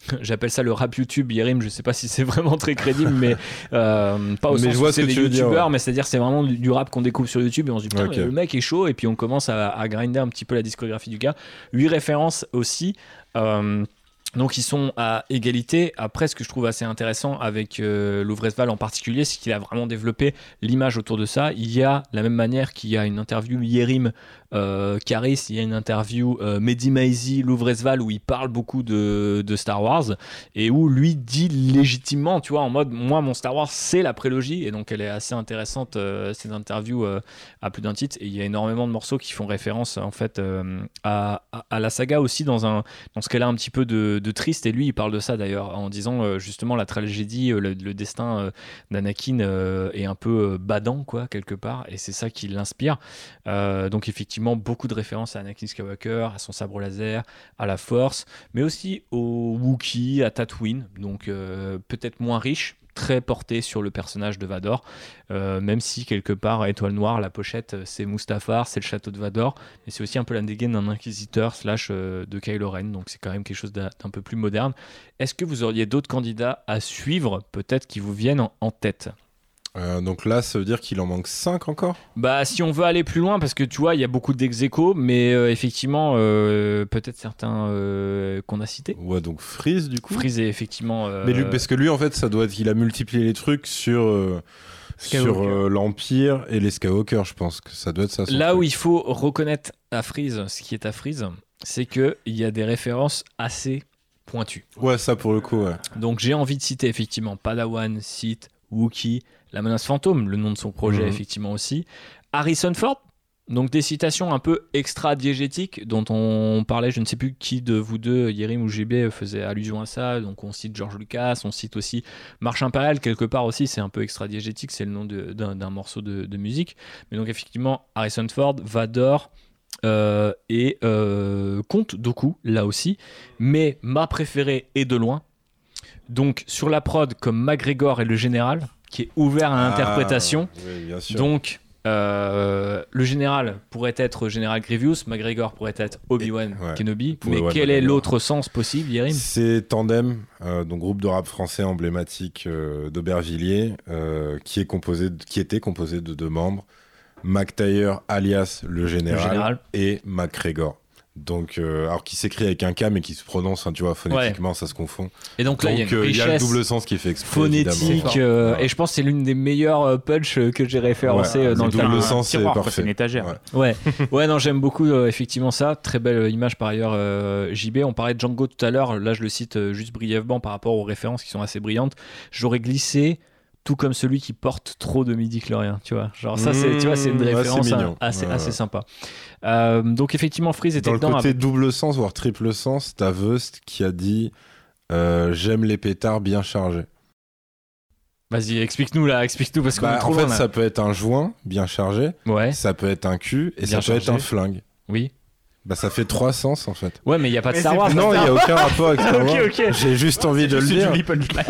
Speaker 3: J'appelle ça le rap YouTube, Yerim. Je sais pas si c'est vraiment très crédible, mais euh, pas au
Speaker 10: Mais
Speaker 3: sens
Speaker 10: je vois
Speaker 3: où
Speaker 10: ce
Speaker 3: c'est
Speaker 10: que
Speaker 3: des
Speaker 10: dire,
Speaker 3: youtubeurs,
Speaker 10: ouais.
Speaker 3: mais c'est-à-dire c'est vraiment du, du rap qu'on découvre sur YouTube et on se dit putain, le mec est chaud et puis on commence à, à grinder un petit peu la discographie du gars. Huit références aussi. Euh, donc ils sont à égalité. Après, ce que je trouve assez intéressant avec euh, Louvrezval en particulier, c'est qu'il a vraiment développé l'image autour de ça. Il y a, la même manière qu'il y a une interview Yerim euh, Caris, il y a une interview euh, Mehdi Maizi, Louvrezval, où il parle beaucoup de, Star Wars et où lui dit légitimement, tu vois, en mode, moi, mon Star Wars, c'est la prélogie. Et donc, elle est assez intéressante, euh, cette interview euh, à plus d'un titre. Et il y a énormément de morceaux qui font référence, en fait, euh, à, la saga aussi dans, ce qu'elle a un petit peu de, triste. Et lui, il parle de ça d'ailleurs, en disant euh, justement la tragédie, le, destin d'Anakin est un peu badant, quoi, quelque part. Et c'est ça qui l'inspire. Donc, effectivement, beaucoup de références à Anakin Skywalker, à son sabre laser, à la Force, mais aussi au Wookiee, à Tatooine. Donc, euh, peut-être moins riche. Très porté sur le personnage de Vador, Euh, même si quelque part, Étoile Noire, la pochette, euh, c'est Mustafar, c'est le château de Vador, mais c'est aussi un peu la dégaine d'un inquisiteur slash de Kylo Ren, donc c'est quand même quelque chose d'un peu plus moderne. Est-ce que vous auriez d'autres candidats à suivre, peut-être qui vous viennent en, en tête?
Speaker 10: Euh, donc là, ça veut dire qu'il en manque 5 encore?
Speaker 3: Bah, si on veut aller plus loin, parce que tu vois, il y a beaucoup dex mais euh, effectivement, euh, peut-être certains euh, qu'on a cités.
Speaker 10: Ouais, donc Freeze du coup.
Speaker 3: Freeze est effectivement. euh,
Speaker 10: Mais lui, parce que lui, en fait, ça doit être qu'il a multiplié les trucs sur, euh,
Speaker 9: Skywalker.
Speaker 10: sur euh, l'Empire et les Skywalker, je pense que ça doit être ça.
Speaker 3: Là
Speaker 10: truc.
Speaker 3: où il faut reconnaître à Freeze ce qui est à Freeze, c'est qu'il y a des références assez pointues.
Speaker 10: Ouais, ça pour le coup, ouais.
Speaker 3: Donc j'ai envie de citer effectivement Padawan, Sith, Wookiee, la menace fantôme, le nom de son projet
Speaker 10: Mhm.
Speaker 3: effectivement aussi. Harrison Ford, donc des citations un peu extra-diégétiques dont on parlait, je ne sais plus qui de vous deux, Yerim ou GB, faisait allusion à ça. Donc on cite George Lucas, on cite aussi Marche Impériale, quelque part aussi, c'est un peu extra-diégétique, c'est le nom d'un d'un morceau de, de musique. Mais donc effectivement, Harrison Ford, Vador, euh, et euh, Comte Doku, là aussi. Mais ma préférée est de loin. Donc sur la prod, comme McGregor et le général, qui est ouvert à
Speaker 10: Ah,
Speaker 3: l'interprétation.
Speaker 10: oui, bien sûr.
Speaker 3: Donc euh, le général pourrait être Général Grievous, McGregor pourrait être Obi-Wan
Speaker 10: ouais.
Speaker 3: Kenobi. Mais quel est l'autre sens possible, Yerim?
Speaker 10: C'est Tandem, euh, donc groupe de rap français emblématique euh, d'Aubervilliers, qui, est composé de- qui était composé de deux membres, Mac Taylor alias le général,
Speaker 3: général.
Speaker 10: et McGregor. Donc, euh, alors qui s'écrit avec un K mais qui se prononce, hein, tu vois, phonétiquement, ça se confond.
Speaker 3: Et donc là, il y a
Speaker 10: euh, il y a le double sens qui fait exprès.
Speaker 3: phonétique. euh,
Speaker 10: Ouais.
Speaker 3: Et je pense que c'est l'une des meilleures euh, punch que j'ai référencées
Speaker 10: Ouais,
Speaker 3: dans
Speaker 10: le
Speaker 3: le
Speaker 10: double sens, c'est parfait.
Speaker 8: c'est une étagère.
Speaker 10: Ouais.
Speaker 3: Ouais, ouais, non, j'aime beaucoup euh, effectivement ça. Très belle image par ailleurs, euh, JB. On parlait de Django tout à l'heure. Là, je le cite euh, juste brièvement par rapport aux références qui sont assez brillantes. J'aurais glissé tout comme celui qui porte trop de midi chlorien, tu vois. Genre ça, c'est, tu vois, c'est une
Speaker 10: Mmh, ouais,
Speaker 3: référence assez,
Speaker 10: Ouais,
Speaker 3: assez sympa. Euh, donc effectivement, Freeze était
Speaker 10: Dans le côté double sens, voire triple sens, t'as Veust qui a dit euh, J'aime les pétards bien chargés.
Speaker 3: Vas-y, explique-nous là, explique-nous parce qu'on
Speaker 10: Bah,
Speaker 3: est trop
Speaker 10: en fait,
Speaker 3: loin,
Speaker 10: ça peut être un joint bien chargé,
Speaker 3: Ouais,
Speaker 10: ça peut être un cul et
Speaker 3: Bien
Speaker 10: ça peut être un flingue.
Speaker 3: oui.
Speaker 10: Bah, ça fait trois sens en fait.
Speaker 3: Ouais, mais il y a pas de Star Wars.
Speaker 9: pas-
Speaker 10: Non, il n'y a aucun rapport avec Star
Speaker 3: Ok,
Speaker 10: Wars.
Speaker 3: ok.
Speaker 10: J'ai juste envie de le dire.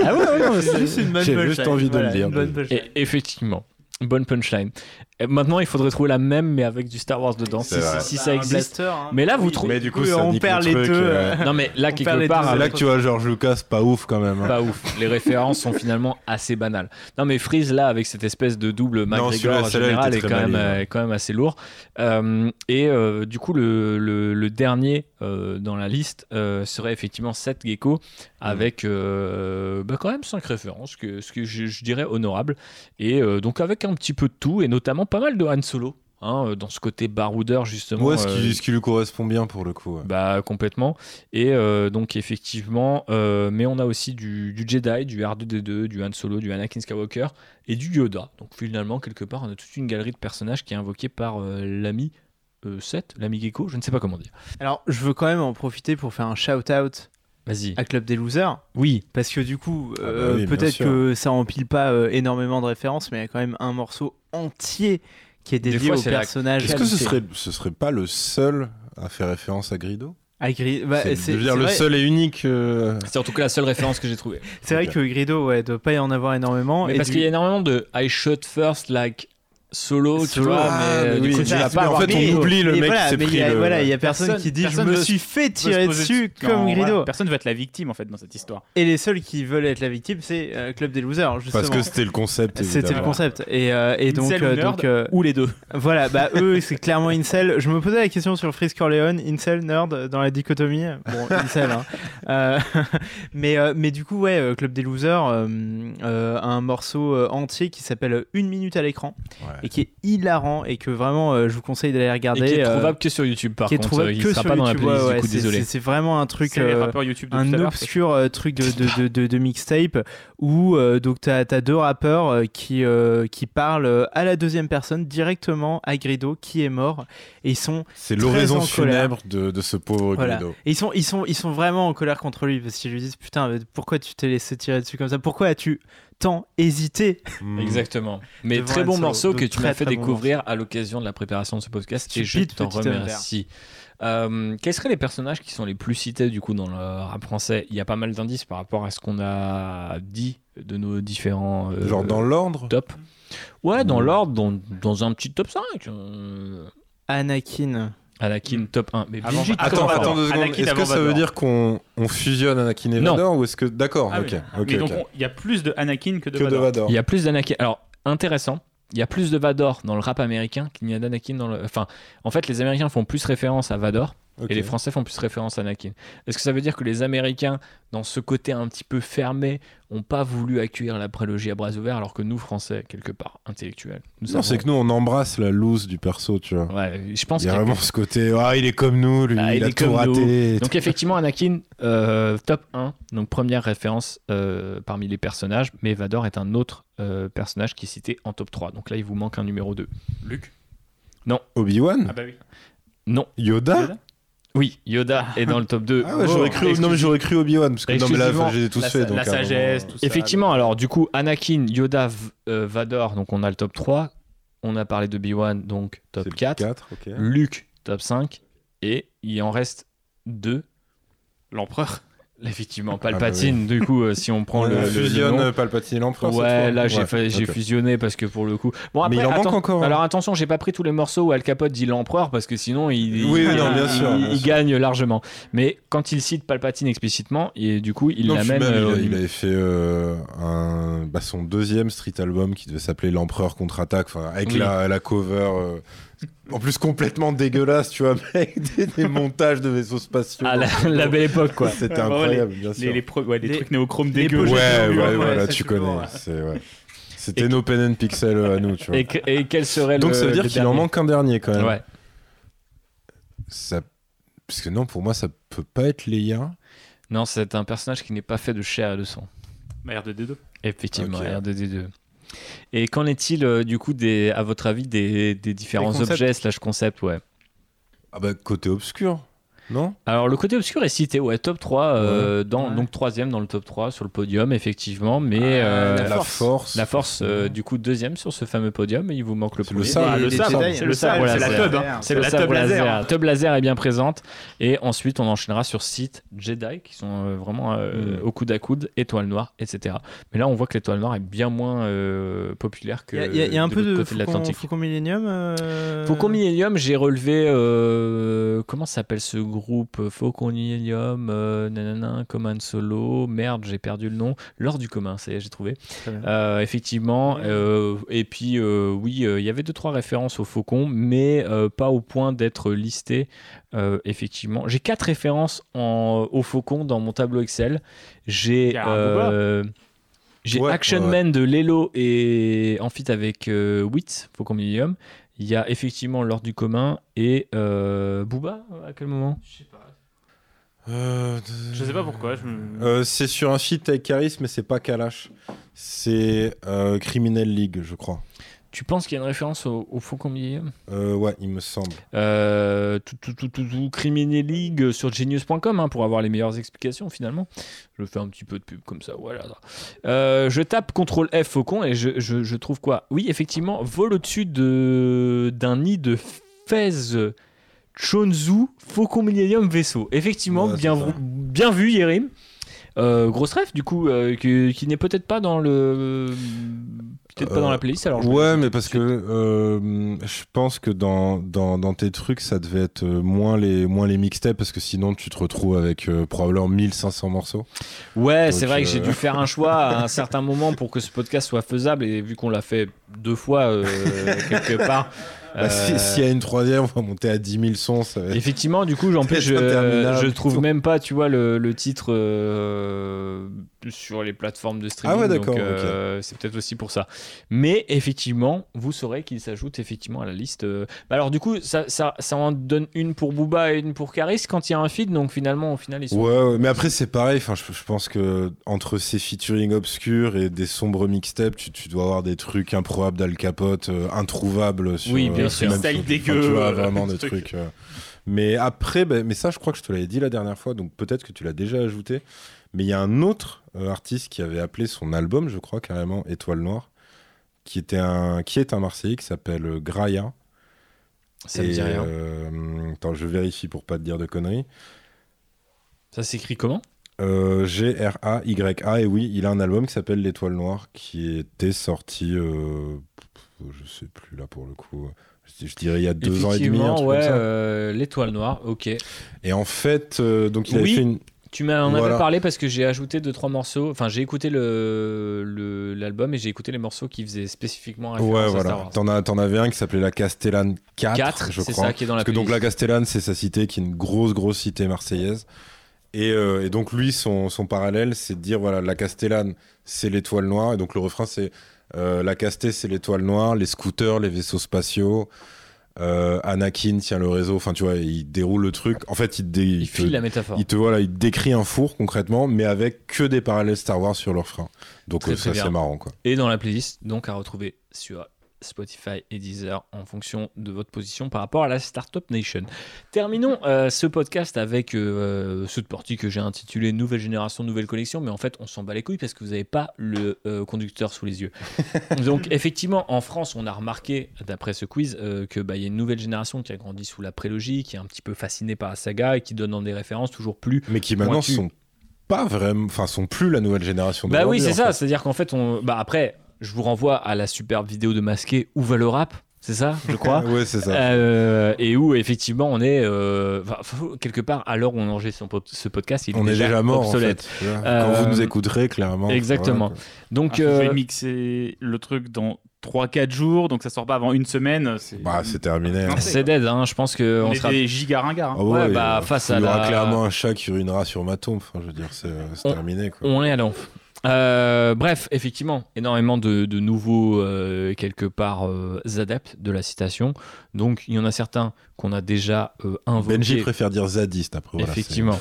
Speaker 9: Ah ouais, ouais, non, c'est juste une bonne
Speaker 10: J'ai juste envie de le dire.
Speaker 3: Et effectivement, bonne punchline. Et maintenant, il faudrait trouver la même, mais avec du Star Wars dedans, si, si- si
Speaker 9: Bah,
Speaker 3: ça existe.
Speaker 9: blaster, hein.
Speaker 3: Mais là, vous
Speaker 9: Oui,
Speaker 3: trouvez-
Speaker 10: Mais du coup,
Speaker 9: oui,
Speaker 10: ça
Speaker 9: on perd
Speaker 10: le
Speaker 9: les deux.
Speaker 10: euh,
Speaker 3: Non, mais là,
Speaker 9: On
Speaker 3: quelque part.
Speaker 10: C'est
Speaker 3: euh,
Speaker 10: là que tu vois George Lucas, pas ouf quand même. hein.
Speaker 3: pas ouf. Les références sont finalement assez banales. Non, mais Freeze, là, avec cette espèce de double McGregor général, est quand même, euh, est quand même assez lourd. Euh, et euh, du coup, le, le- le dernier euh, dans la liste euh, serait effectivement Seth Gecko, avec euh, bah, quand même 5 références, que, ce que je, je dirais honorable. Et donc, avec un petit peu de tout, et notamment pas mal de Han Solo. hein, dans ce côté baroudeur justement
Speaker 10: Ouais, ce qui, ce qui lui correspond bien pour le coup. ouais.
Speaker 3: bah complètement. Et donc effectivement, mais on a aussi du, du Jedi, du R2D2, du Han Solo, du Anakin Skywalker et du Yoda. Donc finalement, quelque part, on a toute une galerie de personnages qui est invoquée par l'ami euh, Seth, l'ami Gecko, je ne sais pas comment dire.
Speaker 9: Alors, je veux quand même en profiter pour faire un shout-out
Speaker 3: Vas-y.
Speaker 9: à Club des Losers.
Speaker 3: Oui.
Speaker 9: Parce que du coup,
Speaker 10: Ah bah
Speaker 9: euh,
Speaker 10: oui, bien
Speaker 9: peut-être que ça empile pas euh, énormément de références, mais il y a quand même un morceau entier qui est dédié
Speaker 3: fois,
Speaker 9: au
Speaker 3: c'est la
Speaker 9: personnage.
Speaker 10: Est-ce que ce serait, ce serait pas le seul à faire référence à Grido
Speaker 9: à Gri- bah,
Speaker 10: C'est je veux dire
Speaker 9: c'est
Speaker 10: le
Speaker 9: vrai-
Speaker 10: seul et unique. euh,
Speaker 3: C'est en tout cas la seule référence que j'ai trouvée.
Speaker 9: C'est vrai que Grido, ouais, doit pas y en avoir énormément.
Speaker 3: Mais
Speaker 9: et
Speaker 3: parce
Speaker 9: du-
Speaker 3: qu'il y a énormément de I shot first like solo, tu vois,
Speaker 10: ah,
Speaker 3: mais euh,
Speaker 10: mais
Speaker 3: du
Speaker 10: oui,
Speaker 3: coup, tu vas
Speaker 10: Mais
Speaker 3: pas
Speaker 10: en fait, on oublie le mec
Speaker 9: voilà,
Speaker 10: qui s'est
Speaker 9: mais
Speaker 10: pris
Speaker 9: il y a-
Speaker 10: le-
Speaker 9: voilà, il y a personne,
Speaker 8: Personne-
Speaker 9: qui dit
Speaker 8: personne
Speaker 9: je me
Speaker 8: veut-
Speaker 9: suis fait tirer dessus comme
Speaker 8: voilà,
Speaker 9: Grido.
Speaker 8: Personne veut être la victime en fait dans cette histoire.
Speaker 9: Et les seuls qui veulent être la victime, c'est euh, Club des Losers, justement.
Speaker 10: Parce que c'était le concept.
Speaker 9: C'était le concept. Et, euh, et donc,
Speaker 8: ou
Speaker 9: euh,
Speaker 8: nerd,
Speaker 9: donc
Speaker 8: Ou les deux.
Speaker 9: voilà, bah eux, c'est clairement Incel. Je me posais la question sur Freeze Corleone, Incel, nerd, dans la dichotomie. Bon, Incel, hein. Euh, mais, euh, mais du coup, ouais, Club des Losers euh, euh, a un morceau entier qui s'appelle Une minute à l'écran
Speaker 10: Ouais.
Speaker 9: Et qui est hilarant et que vraiment, euh, je vous conseille d'aller regarder.
Speaker 3: Et qui est
Speaker 9: euh,
Speaker 3: trouvable que sur YouTube par
Speaker 9: qui est
Speaker 3: contre.
Speaker 9: trouvable
Speaker 3: il
Speaker 9: que
Speaker 3: sera
Speaker 9: sur
Speaker 3: pas dans la
Speaker 9: YouTube,
Speaker 3: playlist
Speaker 9: ouais,
Speaker 3: du coup, désolé.
Speaker 9: c'est- C'est vraiment un truc.
Speaker 8: C'est les
Speaker 9: euh,
Speaker 8: rappeurs YouTube de
Speaker 9: un obscur euh, truc de, de, de, de, de mixtape où euh, donc t'as as deux rappeurs qui, euh, qui parlent à la deuxième personne directement à Grido qui est mort et ils sont
Speaker 10: C'est
Speaker 9: Très
Speaker 10: l'oraison
Speaker 9: en colère.
Speaker 10: funèbre de, de ce pauvre
Speaker 9: Voilà.
Speaker 10: Grido.
Speaker 9: et ils sont ils sont ils sont vraiment en colère contre lui parce qu'ils lui disent putain pourquoi tu t'es laissé tirer dessus comme ça? Pourquoi as-tu tant hésité
Speaker 10: Mm.
Speaker 3: Exactement. Mais très bon morceau que tu m'as fait découvrir à l'occasion de la préparation de ce podcast et je t'en remercie. Euh, quels seraient les personnages qui sont les plus cités du coup dans le rap français? Il y a pas mal d'indices par rapport à ce qu'on a dit de nos différents euh,
Speaker 10: Genre dans l'ordre?
Speaker 3: top. Ouais, dans
Speaker 10: Mm.
Speaker 3: l'ordre, dans, dans un petit top 5. euh,
Speaker 9: Anakin
Speaker 3: Anakin top 1. Mais
Speaker 8: Avant-
Speaker 3: Brigitte,
Speaker 10: Attends,
Speaker 3: comment
Speaker 10: attends deux secondes.
Speaker 8: Anakin
Speaker 10: Est-ce que
Speaker 8: avant
Speaker 10: ça veut
Speaker 8: Vador.
Speaker 10: dire qu'on on fusionne Anakin et
Speaker 3: Non.
Speaker 10: Vador ou est-ce que d'accord,
Speaker 8: Ah
Speaker 10: ok,
Speaker 8: oui.
Speaker 10: ok,
Speaker 8: Mais donc
Speaker 10: ok.
Speaker 8: on- il y a plus de Anakin que de
Speaker 10: que de
Speaker 8: Vador.
Speaker 10: Vador.
Speaker 3: Il y a plus d'Anakin. Alors, intéressant. Il y a plus de Vador dans le rap américain qu'il n'y a d'Anakin dans le. Enfin, en fait, les Américains font plus référence à Vador Et les Français font plus référence à Anakin. Est-ce que ça veut dire que les Américains, dans ce côté un petit peu fermé, ont pas voulu accueillir la prélogie à bras ouverts alors que nous, Français, quelque part, intellectuels, nous
Speaker 10: Non,
Speaker 3: savons-
Speaker 10: c'est que nous on embrasse la loose du perso, tu vois.
Speaker 3: Ouais, je pense
Speaker 10: Il y a
Speaker 3: qu'il y a-
Speaker 10: vraiment ce côté, ah, il est comme nous, lui,
Speaker 3: Ah,
Speaker 10: il,
Speaker 3: il
Speaker 10: a
Speaker 3: est
Speaker 10: tout raté.
Speaker 3: Donc effectivement, Anakin, euh, top 1, donc première référence euh, parmi les personnages, mais Vador est un autre euh, personnage qui est cité en top 3. Donc là, il vous manque un numéro 2.
Speaker 8: Luke?
Speaker 10: Obi-Wan?
Speaker 8: Ah bah oui.
Speaker 3: Non,
Speaker 10: Yoda,
Speaker 8: Yoda?
Speaker 3: Oui, Yoda est dans le top 2.
Speaker 10: Ah ouais, j'aurais cru, non mais j'aurais cru Obi-Wan parce que non mais là j'ai tous
Speaker 8: la,
Speaker 10: fait donc
Speaker 8: la sagesse, tout ça.
Speaker 3: Effectivement, alors du coup, Anakin, Yoda, V- euh, Vador, donc on a le top 3. On a parlé de B1, donc top
Speaker 10: le
Speaker 3: 4.
Speaker 10: 4, ok.
Speaker 3: Luke, top 5. Et il en reste 2.
Speaker 8: L'empereur.
Speaker 3: Effectivement, Palpatine, du coup, euh, si on prend
Speaker 10: On
Speaker 3: le, le- le
Speaker 10: fusionne
Speaker 3: nom.
Speaker 10: euh, Palpatine et l'empereur
Speaker 3: Ouais, là j'ai
Speaker 10: Ouais,
Speaker 3: fusionné parce que pour le coup. Bon après,
Speaker 10: Mais il en manque encore, hein.
Speaker 3: Alors attention, j'ai pas pris tous les morceaux où Al Capote dit l'empereur parce que sinon il,
Speaker 10: Oui,
Speaker 3: il-
Speaker 10: non, bien
Speaker 3: il-
Speaker 10: sûr,
Speaker 3: il-
Speaker 10: bien
Speaker 3: il
Speaker 10: sûr.
Speaker 3: gagne largement. Mais quand il cite Palpatine explicitement, et du coup il l'amène. euh,
Speaker 10: il avait fait euh, un, bah, son deuxième street album qui devait s'appeler L'Empereur contre-attaque, avec
Speaker 3: Oui.
Speaker 10: la, la cover En plus, complètement dégueulasse, tu vois, avec des, des montages de vaisseaux spatiaux.
Speaker 3: Ah, la, la belle époque, quoi.
Speaker 10: C'était
Speaker 8: Ouais,
Speaker 10: incroyable, bien sûr.
Speaker 8: Les, les, pro- ouais, les
Speaker 9: Les-
Speaker 8: trucs néochromes dégueux.
Speaker 10: Ouais,
Speaker 9: Ouais,
Speaker 10: ouais,
Speaker 9: ouais,
Speaker 10: voilà, tu connais.
Speaker 9: ouais.
Speaker 10: c'est- ouais. C'était nos pen and pixel à nous, tu vois.
Speaker 3: Et, que- et quel serait
Speaker 10: Donc
Speaker 3: le.
Speaker 10: ça veut dire qu'il en manque un dernier quand même.
Speaker 3: Ouais.
Speaker 10: Ça... Parce que non, pour moi, ça peut pas être Leia.
Speaker 3: Non, c'est un personnage qui n'est pas fait de chair et de sang.
Speaker 8: Bah, R2D2.
Speaker 3: Effectivement,
Speaker 10: Ok.
Speaker 3: R2D2. Et qu'en est-il, euh, du coup, des, à votre avis, des, des différents objets slash concepts ouais?
Speaker 10: Ah bah, côté obscur, non
Speaker 3: Alors, le côté obscur est cité, ouais, top 3, euh, dans,
Speaker 9: Ouais.
Speaker 3: donc troisième dans le top 3 sur le podium, effectivement, mais
Speaker 9: Ah,
Speaker 3: euh,
Speaker 9: la
Speaker 10: La
Speaker 9: force.
Speaker 10: force.
Speaker 3: la force, euh, du coup, deuxième sur ce fameux podium, et il vous manque le premier.
Speaker 10: sabre.
Speaker 8: Ah, le sabre, c'est le sabre,
Speaker 3: voilà,
Speaker 8: c'est la teub.
Speaker 9: la-
Speaker 8: hein.
Speaker 3: C'est
Speaker 8: la
Speaker 3: le sabre laser. Teub laser est bien présente. Et ensuite, on enchaînera sur Sith, Jedi, qui sont euh, vraiment euh,
Speaker 10: Mm.
Speaker 3: au coude à coude, étoile noire, etc. Mais là, on voit que l'étoile noire est bien moins euh, populaire que
Speaker 9: Il y a, il y a- il y a un
Speaker 3: de
Speaker 9: peu de
Speaker 3: côté de
Speaker 9: Faucon,
Speaker 3: l'Atlantique.
Speaker 9: Faucon Millennium.
Speaker 3: Faucon Millennium, j'ai relevé. comment s'appelle ce groupe Faucon Millennium, euh, nanana, Command Solo. Merde, j'ai perdu le nom. L'or du commun, ça y est, j'ai trouvé. Euh, effectivement. euh, et puis, euh, oui, euh, il y avait deux, trois références au Faucon, mais euh, pas au point d'être listé. euh, effectivement, j'ai quatre références en, au Faucon dans mon tableau Excel. J'ai. Euh, j'ai
Speaker 10: Ouais,
Speaker 3: Action
Speaker 10: ouais, ouais.
Speaker 3: Man de Lelo et en fit avec euh, Wit, Faucon Millennium. Il y a effectivement l'ordre du commun et euh, Booba à quel moment?
Speaker 10: Euh,
Speaker 8: Je sais pas pourquoi. Je me-
Speaker 10: euh, c'est sur un feat avec Caris, mais c'est pas Kalash. C'est euh, Criminal League, je crois.
Speaker 3: Tu penses qu'il y a une référence au, au Faucon Millennium?
Speaker 10: Euh, ouais, il me semble.
Speaker 3: Euh, tout, tout, tout, tout, tout, Criminal League sur genius.com hein, pour avoir les meilleures explications finalement. Je fais un petit peu de pub comme ça, voilà. Euh, je tape CTRL F Faucon et je, je, je trouve quoi? Oui, effectivement, vol au-dessus de, d'un nid de Fez Chonzu Faucon Millennium vaisseau. Effectivement,
Speaker 10: Ouais,
Speaker 3: bien,
Speaker 10: ça.
Speaker 3: bien vu Yérim. Euh, grosse ref du coup, euh, qui, qui n'est peut-être pas dans le. Peut-être pas
Speaker 10: Euh,
Speaker 3: dans la playlist alors.
Speaker 10: Ouais, mais parce que euh, je pense que dans, dans, dans tes trucs, ça devait être euh, moins les, moins les mixtapes, parce que sinon tu te retrouves avec euh, probablement 1500 morceaux.
Speaker 3: Ouais, c'est vrai que j'ai
Speaker 10: euh,
Speaker 3: dû faire un choix à un certain moment pour que ce podcast soit faisable et vu qu'on l'a fait deux fois euh, quelque part.
Speaker 10: Bah, si-
Speaker 3: euh,
Speaker 10: S'il y a une troisième, on va monter à 10 000 sons. Ça va être-
Speaker 3: Effectivement, du coup, en plus, je, je trouve même pas, tu vois, le, le titre euh, sur les plateformes de streaming.
Speaker 10: Ah ouais,
Speaker 3: donc,
Speaker 10: d'accord,
Speaker 3: euh, C'est peut-être aussi pour ça. Mais effectivement, vous saurez qu'il s'ajoute effectivement à la liste. euh. Bah alors, du coup, ça, ça, ça en donne une pour Booba et une pour Caris quand il y a un feed. Donc finalement, au final, ils sont.
Speaker 10: Ouais, ouais, mais après c'est pareil. Enfin, je, je pense que entre ces featuring obscurs et des sombres mixtapes, tu, tu dois avoir des trucs improbables d'Al Capote, euh, introuvables. Sur,
Speaker 3: Oui, bien
Speaker 10: euh,
Speaker 3: sûr.
Speaker 10: même
Speaker 8: Style
Speaker 10: sur-
Speaker 8: dégueu,
Speaker 10: enfin, tu vois, vraiment des
Speaker 8: truc.
Speaker 10: trucs. euh. Mais après, ben, mais ça, je crois que je te l'avais dit la dernière fois, donc peut-être que tu l'as déjà ajouté. Mais il y a un autre euh, artiste qui avait appelé son album, je crois carrément, Étoile Noire, qui était un, qui est un Marseillais qui s'appelle euh, Graia.
Speaker 3: Ça me
Speaker 10: Et,
Speaker 3: dit rien.
Speaker 10: euh, attends, je vérifie pour pas te dire de conneries.
Speaker 3: Ça s'écrit comment?
Speaker 10: Euh, G-R-A-Y-A, et oui, il a un album qui s'appelle L'Étoile Noire, qui était sorti, euh, je sais plus là pour le coup, je, je dirais il y a deux ans et demi, un truc
Speaker 3: ouais, l'étoile noire, ok.
Speaker 10: Et en fait, donc il avait
Speaker 3: Oui.
Speaker 10: fait une.
Speaker 3: Tu m'en avais
Speaker 10: Voilà.
Speaker 3: parlé parce que j'ai ajouté deux trois morceaux. Enfin, j'ai écouté le l'album et j'ai écouté les morceaux qui faisaient spécifiquement référence
Speaker 10: Ouais,
Speaker 3: à Star
Speaker 10: voilà.
Speaker 3: Wars.
Speaker 10: T'en as, t'en avais un qui s'appelait la Castellane 4,
Speaker 3: 4,
Speaker 10: je
Speaker 3: c'est
Speaker 10: crois.
Speaker 3: ça qui est dans la
Speaker 10: Parce que donc la. Castellane, c'est sa cité qui est une grosse, grosse cité marseillaise. Et, euh, et donc lui, son, son parallèle, c'est de dire voilà, la Castellane, c'est l'étoile noire. Et donc le refrain, c'est euh, la Casté, c'est l'étoile noire, les scooters, les vaisseaux spatiaux. Euh, Anakin tient le réseau. Enfin, tu vois, il déroule le truc. En fait, il, dé-
Speaker 3: Il
Speaker 10: il te-
Speaker 3: file la métaphore.
Speaker 10: il te voilà, il décrit un four concrètement, mais avec que des parallèles Star Wars sur le refrain. Donc
Speaker 3: Très,
Speaker 10: euh,
Speaker 3: très
Speaker 10: ça, c'est marrant, quoi.
Speaker 3: Et dans la playlist, donc à retrouver sur Spotify et Deezer en fonction de votre position par rapport à la Startup Nation. Terminons euh, ce podcast avec euh, cette partie que j'ai intitulée Nouvelle génération, nouvelle collection, mais en fait on s'en bat les couilles parce que vous n'avez pas le euh, conducteur sous les yeux. Donc effectivement, en France, on a remarqué, d'après ce quiz, euh, que bah, y a une nouvelle génération qui a grandi sous la prélogie, qui est un petit peu fascinée par la saga et qui donne dans des références toujours plus
Speaker 10: Mais qui maintenant
Speaker 3: Pointu.
Speaker 10: sont pas vraiment, enfin, sont plus la nouvelle génération.
Speaker 3: Bah oui, c'est ça. C'est-à-dire qu'en fait, on... bah après, je vous renvoie à la superbe vidéo de Masqué Où va le rap c'est ça, je crois.
Speaker 10: ouais, c'est ça.
Speaker 3: Euh, et où effectivement on est euh, quelque part à l'heure où on enregistre ce podcast, il
Speaker 10: On est déjà mort, en
Speaker 3: obsolète.
Speaker 10: fait. vois.
Speaker 3: Euh,
Speaker 10: Quand vous nous écouterez, clairement.
Speaker 3: Exactement.
Speaker 10: voilà.
Speaker 3: Donc
Speaker 8: Ah, je vais
Speaker 3: euh,
Speaker 8: mixer le truc dans 3-4 jours, donc ça sort pas avant une semaine. C'est
Speaker 10: Bah, c'est terminé. hein.
Speaker 3: c'est dead, hein, je pense que
Speaker 8: on
Speaker 3: on
Speaker 8: est
Speaker 3: sera
Speaker 8: des giga ringards. hein.
Speaker 10: Ah
Speaker 3: Ouais,
Speaker 10: ouais,
Speaker 3: bah,
Speaker 10: euh,
Speaker 3: face
Speaker 10: il
Speaker 3: à
Speaker 10: y aura
Speaker 3: la-
Speaker 10: clairement un chat qui urinera sur ma tombe. Enfin, je veux dire, c'est c'est
Speaker 3: On-
Speaker 10: terminé. Quoi.
Speaker 3: On est à l'enf. Euh, bref, effectivement, énormément de, de nouveaux, euh, quelque part, euh, adeptes de la citation. Donc, il y en a certains qu'on a déjà invoqués.
Speaker 10: Benji préfère dire zadiste après. Voilà,
Speaker 3: Effectivement.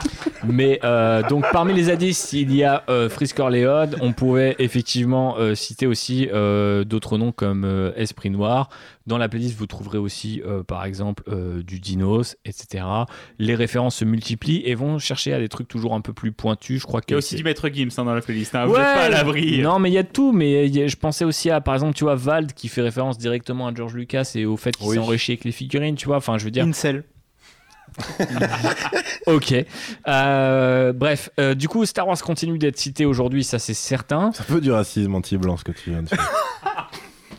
Speaker 3: Mais euh, donc parmi les zadistes, il y a euh, Frisk Orleod. On pouvait effectivement euh, citer aussi euh, d'autres noms comme euh, Esprit Noir. Dans la playlist, vous trouverez aussi euh, par exemple euh, du Dinos, etc. Les références se multiplient et vont chercher à des trucs toujours un peu plus pointus. Je crois
Speaker 8: Il y a aussi du Maître Gims hein, dans la playlist. hein. Vous
Speaker 3: Ouais.
Speaker 8: n'êtes pas à l'abri.
Speaker 3: Non, mais il y a de tout. Mais a- je pensais aussi à, par exemple, tu vois, Vald qui fait référence directement à George Lucas et au fait qu'il
Speaker 10: Oui.
Speaker 3: s'est enrichi avec les figurines, tu vois. Enfin, je veux dire.
Speaker 9: Incel.
Speaker 3: Ok. Euh, bref, euh, du coup, Star Wars continue d'être cité aujourd'hui, ça c'est certain.
Speaker 10: C'est un peu du racisme anti-blanc ce que tu viens de faire.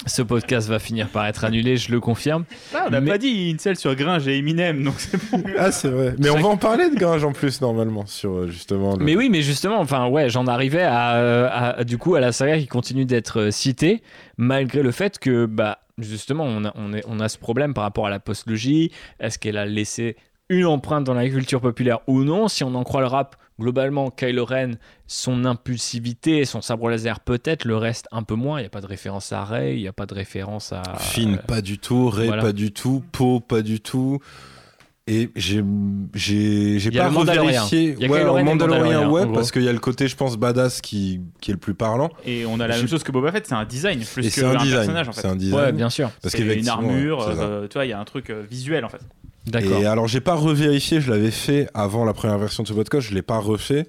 Speaker 3: Ce podcast va finir par être annulé, je le confirme.
Speaker 8: Ah, on n'a
Speaker 3: Mais-
Speaker 8: pas dit Incel sur Gringe et Eminem, donc c'est bon.
Speaker 10: ah, c'est vrai. Mais on va en parler de Gringe en plus, normalement, sur euh, justement. le-
Speaker 3: Mais oui, mais justement, enfin ouais, j'en arrivais à, à- du coup à la saga qui continue d'être citée, malgré le fait que bah justement on a, on, est- on a ce problème par rapport à la postlogie. Est-ce qu'elle a laissé une empreinte dans la culture populaire ou non Si on en croit le rap, globalement, Kylo Ren, son impulsivité, son sabre laser peut-être, le reste un peu moins. Il n'y a pas de référence à Rey, il n'y a pas de référence à
Speaker 10: Finn, pas du tout. Ray,
Speaker 3: voilà.
Speaker 10: pas du tout. Poe, pas du tout. Et j'ai pas revérifié.
Speaker 3: Il y a
Speaker 10: Ouais, Mandalorien, ouais, parce qu'il y a le côté, je pense, badass qui, qui est le plus parlant.
Speaker 8: Et on a la
Speaker 10: Je-
Speaker 8: même chose que Boba Fett, c'est un design plus que
Speaker 10: c'est un design.
Speaker 8: personnage en fait.
Speaker 10: C'est un design.
Speaker 3: Ouais, bien sûr.
Speaker 10: Parce
Speaker 8: C'est une armure, euh, tu vois, il y a un truc euh, visuel en fait.
Speaker 3: D'accord.
Speaker 10: Et alors, j'ai pas revérifié, je l'avais fait avant la première version de ce podcast, je l'ai pas refait.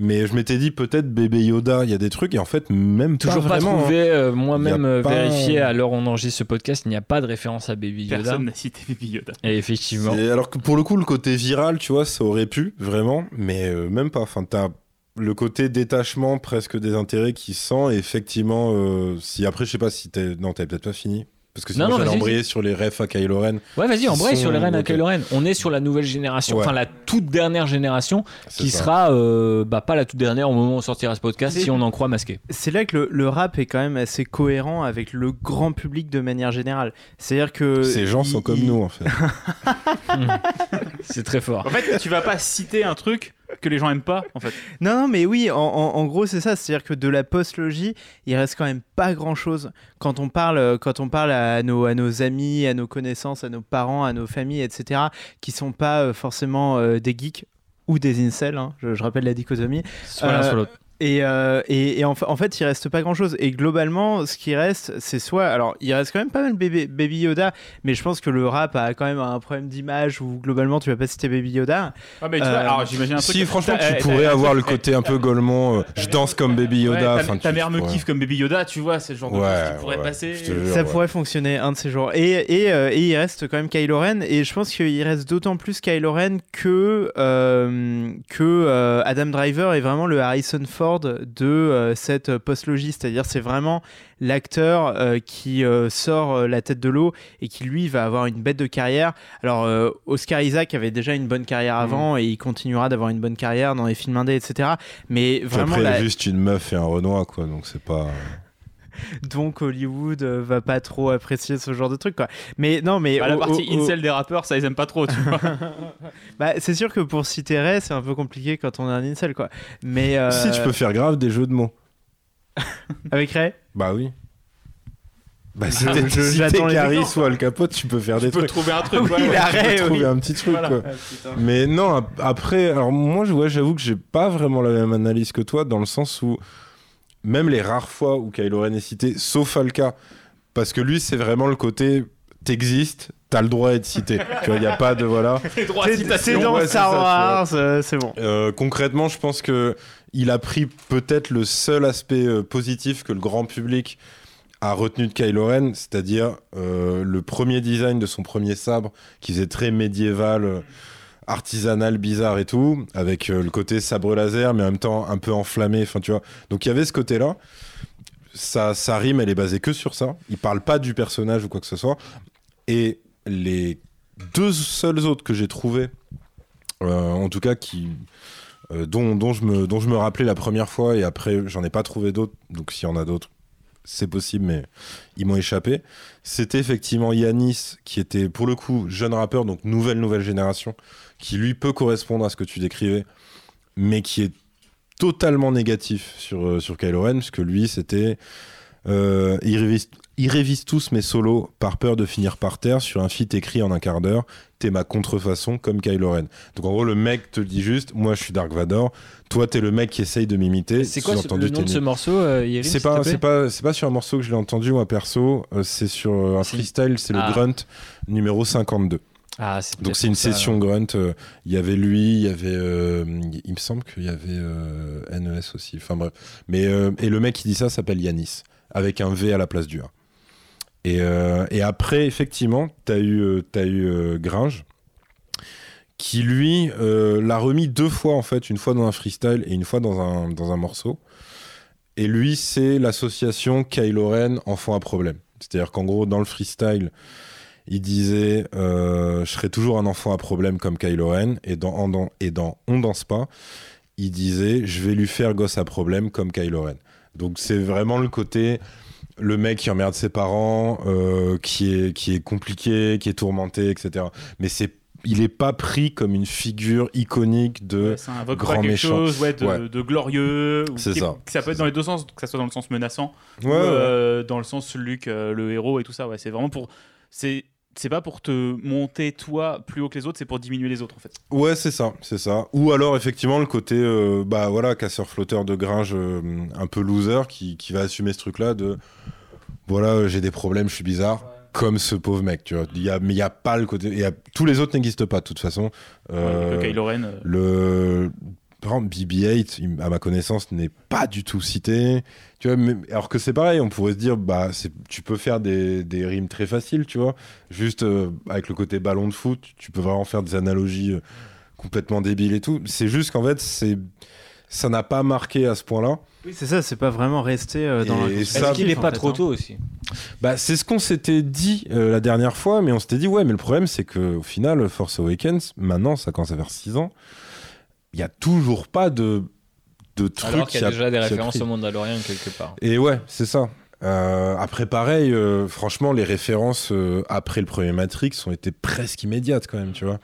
Speaker 10: Mais je m'étais dit peut-être bébé Yoda, il y a des trucs, et en fait, même
Speaker 3: Toujours
Speaker 10: pas
Speaker 3: pas,
Speaker 10: vraiment. hein.
Speaker 3: trouvé, euh, moi-même euh,
Speaker 10: pas-
Speaker 3: vérifié à l'heure où on enregistre ce podcast, il n'y a pas de référence à Baby Yoda.
Speaker 8: Personne n'a cité Baby Yoda.
Speaker 3: Et effectivement.
Speaker 10: Et alors que pour le coup, le côté viral, tu vois, ça aurait pu, vraiment, mais euh, même pas. Enfin, t'as le côté détachement presque des intérêts qui sent, et effectivement, euh, si après, je sais pas si t'es. Non, t'avais peut-être pas fini. Parce que sinon,
Speaker 3: Non, non,
Speaker 10: j'allais
Speaker 3: vas-y,
Speaker 10: embrayer sur les refs à Kylo Ren.
Speaker 3: Ouais, vas-y, embraye
Speaker 10: sont-
Speaker 3: sur les Rennes à. Kylo Ren. On est sur la nouvelle génération,
Speaker 10: Ouais.
Speaker 3: enfin la toute dernière génération, qui
Speaker 10: ça.
Speaker 3: sera, euh, bah pas la toute dernière au moment où on sortira ce podcast, si on en croit masqué.
Speaker 9: C'est là que le, le rap est quand même assez cohérent avec le grand public de manière générale. C'est-à-dire que.
Speaker 10: Ces gens sont comme
Speaker 9: il-
Speaker 10: nous, en fait.
Speaker 3: C'est très fort.
Speaker 8: En fait, tu vas pas citer un truc que les gens aiment pas en fait.
Speaker 9: Non, non, mais oui, en, en- en gros, c'est ça. C'est-à-dire que de la post-logie, il reste quand même pas grand-chose. Quand on parle, euh, quand on parle à, nos, à nos amis, à nos connaissances, à nos parents, à nos familles, etc., qui sont pas euh, forcément euh, des geeks ou des incels, hein, je, je rappelle la dichotomie.
Speaker 3: Soit l'un, soit l'autre.
Speaker 9: Et, euh, et, et en, fa- en fait, il reste pas grand chose. Et globalement, ce qui reste, c'est soit. Alors, il reste quand même pas mal Baby, Baby Yoda, mais je pense que le rap a quand même un problème d'image où globalement, tu vas pas citer Baby Yoda.
Speaker 8: Ah, mais tu
Speaker 9: Euh,
Speaker 8: vois, alors j'imagine un truc.
Speaker 10: Si, franchement, tu
Speaker 8: t'as-
Speaker 10: pourrais avoir le côté un peu Golemont, euh, je danse comme Baby
Speaker 8: Ouais,
Speaker 10: Yoda.
Speaker 8: ta, mère me
Speaker 10: ouais.
Speaker 8: kiffe comme Baby Yoda, tu vois, c'est le genre de
Speaker 10: Ouais,
Speaker 8: choses qui pourrait
Speaker 10: ouais,
Speaker 8: passer.
Speaker 10: jure,
Speaker 9: Ça
Speaker 10: ouais.
Speaker 9: pourrait fonctionner un de ces jours. Et, et, euh, et il reste quand même Kylo Ren. Et je pense qu'il reste d'autant plus Kylo Ren que, euh, que euh, Adam Driver est vraiment le Harrison Ford de euh, cette post-logie. C'est-à-dire, c'est vraiment l'acteur euh, qui euh, sort la tête de l'eau et qui, lui, va avoir une bête de carrière. Alors, Oscar Isaac avait déjà une bonne carrière avant et il continuera d'avoir une bonne carrière dans les films indés, etc. Mais vraiment,
Speaker 10: après,
Speaker 9: la-
Speaker 10: juste une meuf et un Renoir, quoi, donc c'est pas.
Speaker 9: donc Hollywood euh, va pas trop apprécier ce genre de truc, quoi. Mais non, mais.
Speaker 8: Bah, la partie
Speaker 9: au-
Speaker 8: incel des rappeurs, ça ils aiment pas trop, tu vois.
Speaker 9: Bah, c'est sûr que pour citer Ray, c'est un peu compliqué quand on est un incel, quoi. Mais euh,
Speaker 10: Si, tu peux faire grave des jeux de mots.
Speaker 9: avec Ray,
Speaker 10: Bah oui. Bah, si
Speaker 9: Je-
Speaker 10: t'es
Speaker 9: je-
Speaker 10: si
Speaker 9: j'attends
Speaker 10: t'es Caris ou Al Capote, tu peux faire des
Speaker 8: tu peux
Speaker 10: trucs.
Speaker 8: trouver un truc.
Speaker 9: Oui,
Speaker 8: ouais,
Speaker 9: il
Speaker 8: ouais.
Speaker 9: a-
Speaker 10: Tu peux
Speaker 9: Arrête,
Speaker 10: trouver
Speaker 9: oui.
Speaker 10: un petit truc,
Speaker 8: Voilà.
Speaker 10: quoi. Mais non, ap- après, alors moi, je- ouais, j'avoue que j'ai pas vraiment la même analyse que toi, dans le sens où même les rares fois où Kylo Ren est cité, sauf Alka, parce que lui, c'est vraiment le côté t'existes, t'as le droit d'être cité. tu vois, il n'y a pas de voilà.
Speaker 9: C'est dans Star Wars, euh, c'est bon.
Speaker 10: Euh, concrètement, je pense que il a pris peut-être le seul aspect euh, positif que le grand public a retenu de Kylo Ren, c'est-à-dire euh, le premier design de son premier sabre, qui faisait très médiéval, euh, artisanal, bizarre et tout, avec euh, le côté sabre laser, mais en même temps un peu enflammé. Enfin, tu vois. Donc il y avait ce côté-là. sa, rime, elle est basée que sur ça. Il parle pas du personnage ou quoi que ce soit. Et les deux seuls autres que j'ai trouvés, euh, en tout cas, qui, euh, dont, dont, je me, dont je me rappelais la première fois, et après, j'en ai pas trouvé d'autres. Donc, s'il y en a d'autres, c'est possible, mais ils m'ont échappé. C'était effectivement Yanis, qui était pour le coup jeune rappeur, donc nouvelle, nouvelle génération, qui lui peut correspondre à ce que tu décrivais, mais qui est totalement négatif sur, euh, sur Kylo Ren, parce que lui, c'était. Euh, il, révise, il révise tous mes solos par peur de finir par terre sur un feat écrit en un quart d'heure. T'es ma contrefaçon comme Kylo Ren. Donc en gros, le mec te dit juste Moi, je suis Dark Vador. Toi, t'es le mec qui essaye de m'imiter.
Speaker 3: C'est quoi ce- le nom de ce morceau, euh,
Speaker 10: C'est pas, c'est sur un morceau que je l'ai entendu moi perso. euh, c'est sur un freestyle. C'est
Speaker 3: Ah.
Speaker 10: le Grunt numéro 52.
Speaker 3: Ah,
Speaker 10: Donc c'est une
Speaker 3: ça,
Speaker 10: session grunt. euh, Il y avait lui, il y avait, euh, il me semble qu'il y avait euh, NES aussi. Enfin bref. Mais euh, et le mec qui dit ça s'appelle Yanis avec un V à la place du A. Et, et après effectivement, t'as eu, t'as eu Gringe qui lui l'a remis deux fois en fait, une fois dans un freestyle et une fois dans un dans un morceau. Et lui, c'est l'association Kylo Ren enfant à problème. C'est-à-dire qu'en gros, dans le freestyle, il disait euh, Je serai toujours un enfant à problème comme Kylo Ren. Et dans, en- dans- et dans On danse pas, il disait Je vais lui faire gosse à problème comme Kylo Ren. Donc c'est vraiment le côté le mec qui emmerde ses parents, euh, qui, est, qui est compliqué, qui est tourmenté, etc. Mais c'est il est pas pris comme une figure iconique de
Speaker 8: Ouais, ça invoque
Speaker 10: grand
Speaker 8: pas quelque
Speaker 10: méchant.
Speaker 8: chose ouais, de,
Speaker 10: Ouais.
Speaker 8: de glorieux. ou
Speaker 10: C'est ça.
Speaker 8: que ça peut être dans les deux sens, que ça soit dans le sens menaçant ou euh, dans le sens Luke, euh, le héros et tout ça. Ouais, c'est vraiment pour. C'est c'est pas pour te monter toi plus haut que les autres, c'est pour diminuer les autres en fait.
Speaker 10: Ouais, c'est ça, c'est ça. Ou alors effectivement le côté, euh, bah voilà, casseur-flotteur de Gringe, euh, un peu loser, qui, qui va assumer ce truc-là de, voilà, euh, j'ai des problèmes, je suis bizarre, comme ce pauvre mec, tu vois. Il y a, mais il y a pas le côté, il y a, tous les autres n'existent pas de toute façon.
Speaker 8: Le Kylo Ren.
Speaker 10: le par exemple, BB-8, il- à ma connaissance, n'est pas du tout cité. Tu vois, mais- alors que c'est pareil, on pourrait se dire, bah, c'est- tu peux faire des, des rimes très faciles, tu vois. Juste euh, avec le côté ballon de foot, tu peux vraiment faire des analogies euh, complètement débiles et tout. C'est juste qu'en fait, c'est ça n'a pas marqué à ce point-là.
Speaker 9: Oui, c'est ça, c'est pas vraiment resté euh, dans
Speaker 10: Et
Speaker 9: la
Speaker 10: ça-
Speaker 3: Est-ce qu'il est
Speaker 9: en
Speaker 3: pas trop
Speaker 9: hein.
Speaker 3: tôt aussi?
Speaker 10: Bah, c'est ce qu'on s'était dit euh, la dernière fois, mais on s'était dit, ouais, mais le problème, c'est qu'au final, Force Awakens, maintenant, ça commence à faire 6 ans, il y a toujours pas de, de trucs
Speaker 3: Alors qu'il y a déjà des références au Mandalorian quelque part.
Speaker 10: Et ouais, c'est ça. Euh, après, pareil, euh, franchement, les références euh, après le premier Matrix ont été presque immédiates quand même, tu vois.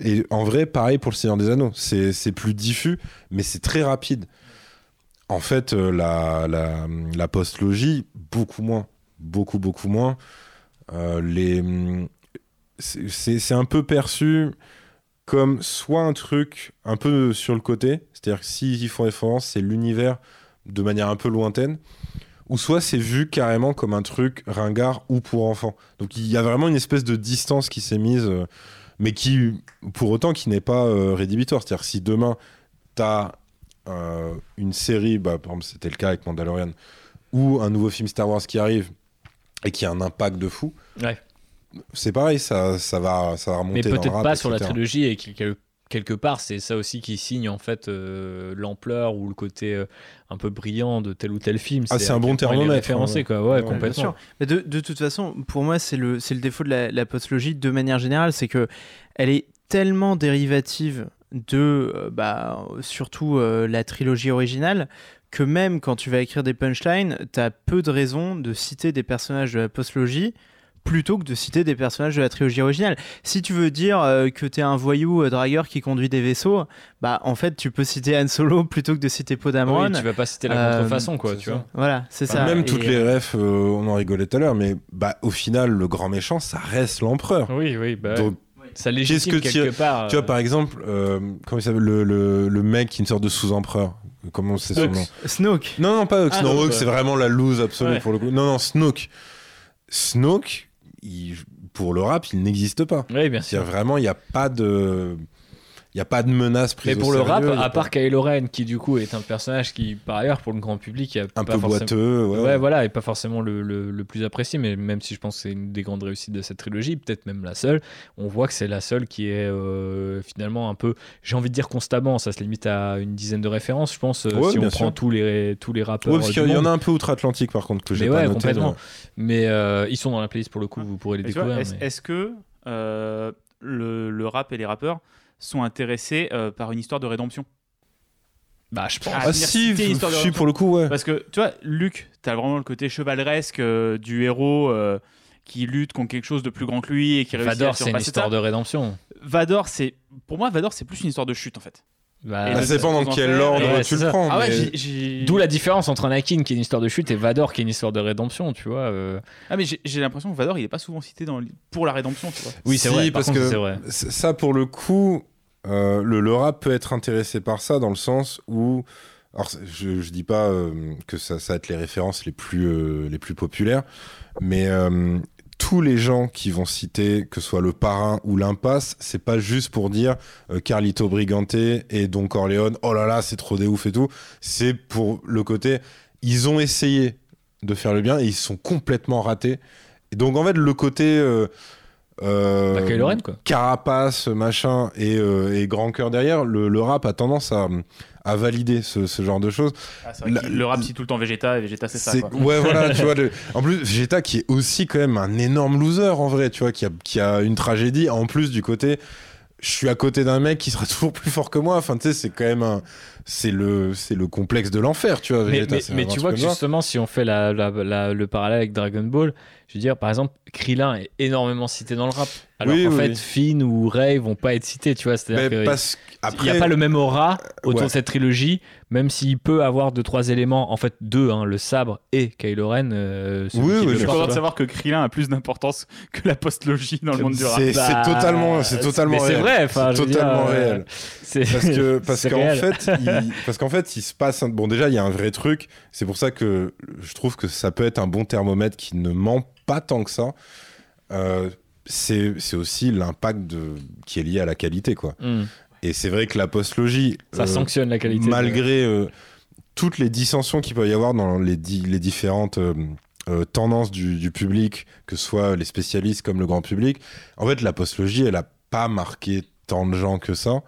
Speaker 10: Et en vrai, pareil pour le Seigneur des Anneaux. C'est c'est plus diffus, mais c'est très rapide. En fait, la, la, la post-logie, beaucoup moins. Beaucoup, beaucoup moins. Les, c'est un peu perçu comme soit un truc un peu sur le côté, c'est-à-dire que s'ils font référence, c'est l'univers de manière un peu lointaine, ou soit c'est vu carrément comme un truc ringard ou pour enfants. Donc il y a vraiment une espèce de distance qui s'est mise, euh, mais qui, pour autant, qui n'est pas euh, rédhibitoire. C'est-à-dire si demain, tu as une série, bah, par exemple c'était le cas avec Mandalorian, ou un nouveau film Star Wars qui arrive et qui a un impact de fou. C'est pareil, ça, ça, va, ça va remonter
Speaker 3: Mais peut-être pas sur la trilogie et quelque part c'est ça aussi qui signe en fait euh, l'ampleur ou le côté euh, un peu brillant de tel ou tel film.
Speaker 10: Ah, c'est un bon thermomètre,
Speaker 3: référencé
Speaker 10: hein.
Speaker 3: quoi, ouais,
Speaker 10: Ouais,
Speaker 9: Bien
Speaker 3: complètement.
Speaker 9: sûr. Mais de, de toute façon, pour moi, c'est le, défaut de la, la postlogie de manière générale, c'est que elle est tellement dérivative de, euh, bah, surtout euh, la trilogie originale, que même quand tu vas écrire des punchlines, tu as peu de raisons de citer des personnages de la postlogie plutôt que de citer des personnages de la trilogie originale. Si tu veux dire euh, que tu es un voyou euh, dragueur qui conduit des vaisseaux, bah en fait tu peux citer Han Solo plutôt que de citer Poe Dameron.
Speaker 3: Oui, tu vas pas citer la
Speaker 9: Euh,
Speaker 3: contrefaçon quoi, tu
Speaker 10: ça.
Speaker 3: vois.
Speaker 9: Voilà, c'est ça.
Speaker 10: même
Speaker 9: Et-
Speaker 10: toutes les refs, euh, on en rigolait tout à l'heure, mais bah, au final, le grand méchant, ça reste l'empereur.
Speaker 3: Oui, oui, bah,
Speaker 10: Donc,
Speaker 3: ça légitime
Speaker 10: que
Speaker 3: quelque
Speaker 10: tu-
Speaker 3: part.
Speaker 10: tu vois, par exemple, euh, comment il s'appelle le, le, le mec qui est une sorte de sous-empereur. Comment c'est son nom
Speaker 9: Snoke.
Speaker 10: Non, non, pas Hux.
Speaker 3: Ah,
Speaker 10: non,
Speaker 3: non,
Speaker 10: Hux,
Speaker 3: bah.
Speaker 10: c'est vraiment la loose absolue
Speaker 3: Ouais.
Speaker 10: pour le coup. Non, non, Snoke. Snoke, il- pour le rap, il n'existe pas.
Speaker 3: Oui, bien sûr.
Speaker 10: Vraiment, il n'y a pas de. Il y a pas de menace prise
Speaker 3: Mais
Speaker 10: au
Speaker 3: pour le rap,
Speaker 10: sérieux,
Speaker 3: à
Speaker 10: pas-
Speaker 3: part Kylo Ren, qui du coup est un personnage qui, par ailleurs, pour le grand public, a
Speaker 10: un
Speaker 3: pas
Speaker 10: peu
Speaker 3: forcément-
Speaker 10: boiteux, ouais.
Speaker 3: Ouais, voilà, et pas forcément le, le- le plus apprécié, mais même si je pense que c'est une des grandes réussites de cette trilogie, peut-être même la seule, on voit que c'est la seule qui est euh, finalement un peu, j'ai envie de dire constamment, ça se limite à une dizaine de références, je pense, euh,
Speaker 10: Ouais,
Speaker 3: si on prend tous les, tous les rappeurs.
Speaker 10: Ouais, parce qu'il y en a un peu outre-Atlantique par contre que j'ai pas
Speaker 3: ouais,
Speaker 10: noté.
Speaker 3: complètement. Mais euh, ils sont dans la playlist pour le coup, vous pourrez les
Speaker 8: Et
Speaker 3: découvrir.
Speaker 8: Est-ce
Speaker 3: mais-
Speaker 8: est-ce que euh, le, le rap et les rappeurs sont intéressés euh, par une histoire de rédemption
Speaker 3: Bah, je pense.
Speaker 8: Ah,
Speaker 10: Ah si,
Speaker 8: citer une histoire de
Speaker 10: si
Speaker 8: rédemption.
Speaker 10: pour le coup, ouais.
Speaker 8: Parce que tu vois, Luc, t'as vraiment le côté chevaleresque euh, du héros euh, qui lutte contre quelque chose de plus grand que lui et qui réussit à
Speaker 3: Vador, c'est une histoire
Speaker 8: ça.
Speaker 3: de rédemption.
Speaker 8: Vador, c'est pour moi, Vador, c'est plus une histoire de chute en fait.
Speaker 3: Bah,
Speaker 8: Et
Speaker 10: Ah,
Speaker 8: de-
Speaker 10: ça dépend dans quel ordre
Speaker 3: Ouais,
Speaker 10: tu le
Speaker 3: ça.
Speaker 10: prends.
Speaker 8: Ah ouais,
Speaker 10: mais-.
Speaker 3: D'où la différence entre Anakin qui est une histoire de chute et Vador qui est une histoire de rédemption, tu vois. euh.
Speaker 8: Ah mais j'ai l'impression que Vador, il est pas souvent cité dans le- pour la rédemption, tu vois.
Speaker 3: Oui, c'est
Speaker 10: Si,
Speaker 3: vrai. Par
Speaker 10: parce
Speaker 3: contre,
Speaker 10: que
Speaker 3: vrai.
Speaker 10: ça pour le coup, euh, le, le rap peut être intéressé par ça dans le sens où, alors je, je dis pas euh, que ça, ça va être les références les plus euh, les plus populaires, mais euh, tous les gens qui vont citer que ce soit le parrain ou l'impasse, c'est pas juste pour dire euh, Carlito Brigante et Don Corleone, oh là là c'est trop des ouf et tout, c'est pour le côté ils ont essayé de faire le bien et ils sont complètement ratés. Et donc en fait le côté euh, euh,
Speaker 3: quoi.
Speaker 10: carapace, machin, et, euh, et grand cœur derrière, le, le rap a tendance à, à valider ce, ce genre de choses.
Speaker 8: Ah, c'est
Speaker 10: La-
Speaker 8: le rap cite tout le temps Vegeta et Vegeta c'est ça.
Speaker 10: C'est-
Speaker 8: quoi.
Speaker 10: Ouais, voilà, tu vois. le- En plus, Vegeta qui est aussi quand même un énorme loser en vrai, tu vois, qui a, qui a une tragédie. En plus du côté, je suis à côté d'un mec qui sera toujours plus fort que moi. Enfin, tu sais, c'est quand même un. C'est le, c'est le complexe de l'enfer, tu vois.
Speaker 3: Mais,
Speaker 10: Vegeta,
Speaker 3: mais-
Speaker 10: c'est
Speaker 3: tu vois que justement, si on fait la- la- la- le parallèle avec Dragon Ball, je veux dire, par exemple, Krillin est énormément cité dans le rap. Alors
Speaker 10: Oui,
Speaker 3: qu'en
Speaker 10: oui,
Speaker 3: fait,
Speaker 10: oui.
Speaker 3: Finn ou Rey vont pas être cités, tu vois. C'est-à-dire
Speaker 10: Mais
Speaker 3: que
Speaker 10: parce
Speaker 3: il
Speaker 10: qu'après.
Speaker 3: n'y a pas le même aura autour
Speaker 10: Ouais.
Speaker 3: de cette trilogie, même s'il peut avoir deux, trois éléments, en fait, deux, hein, le sabre et Kylo Ren. euh,
Speaker 10: Oui, oui,
Speaker 8: Je suis content de savoir que Krillin a plus d'importance que la postlogie dans le monde du rap.
Speaker 10: C'est
Speaker 3: Bah,
Speaker 10: c'est totalement, c'est totalement
Speaker 3: vrai, enfin, dire,
Speaker 10: totalement
Speaker 3: euh,
Speaker 10: réel. Parce que parce qu'en fait il, parce qu'en fait il se passe un- bon déjà il y a un vrai truc c'est pour ça que je trouve que ça peut être un bon thermomètre qui ne ment pas tant que ça Euh, c'est c'est aussi l'impact de qui est lié à la qualité quoi
Speaker 3: Hmm.
Speaker 10: et c'est vrai que la postlogie
Speaker 3: ça
Speaker 10: euh,
Speaker 3: sanctionne la qualité.
Speaker 10: malgré euh, toutes les dissensions qu'il peut y avoir dans les, di- les différentes euh, euh, tendances du, du public, que ce soit les spécialistes comme le grand public, en fait, la postlogie, elle a pas marqué tant de gens que ça.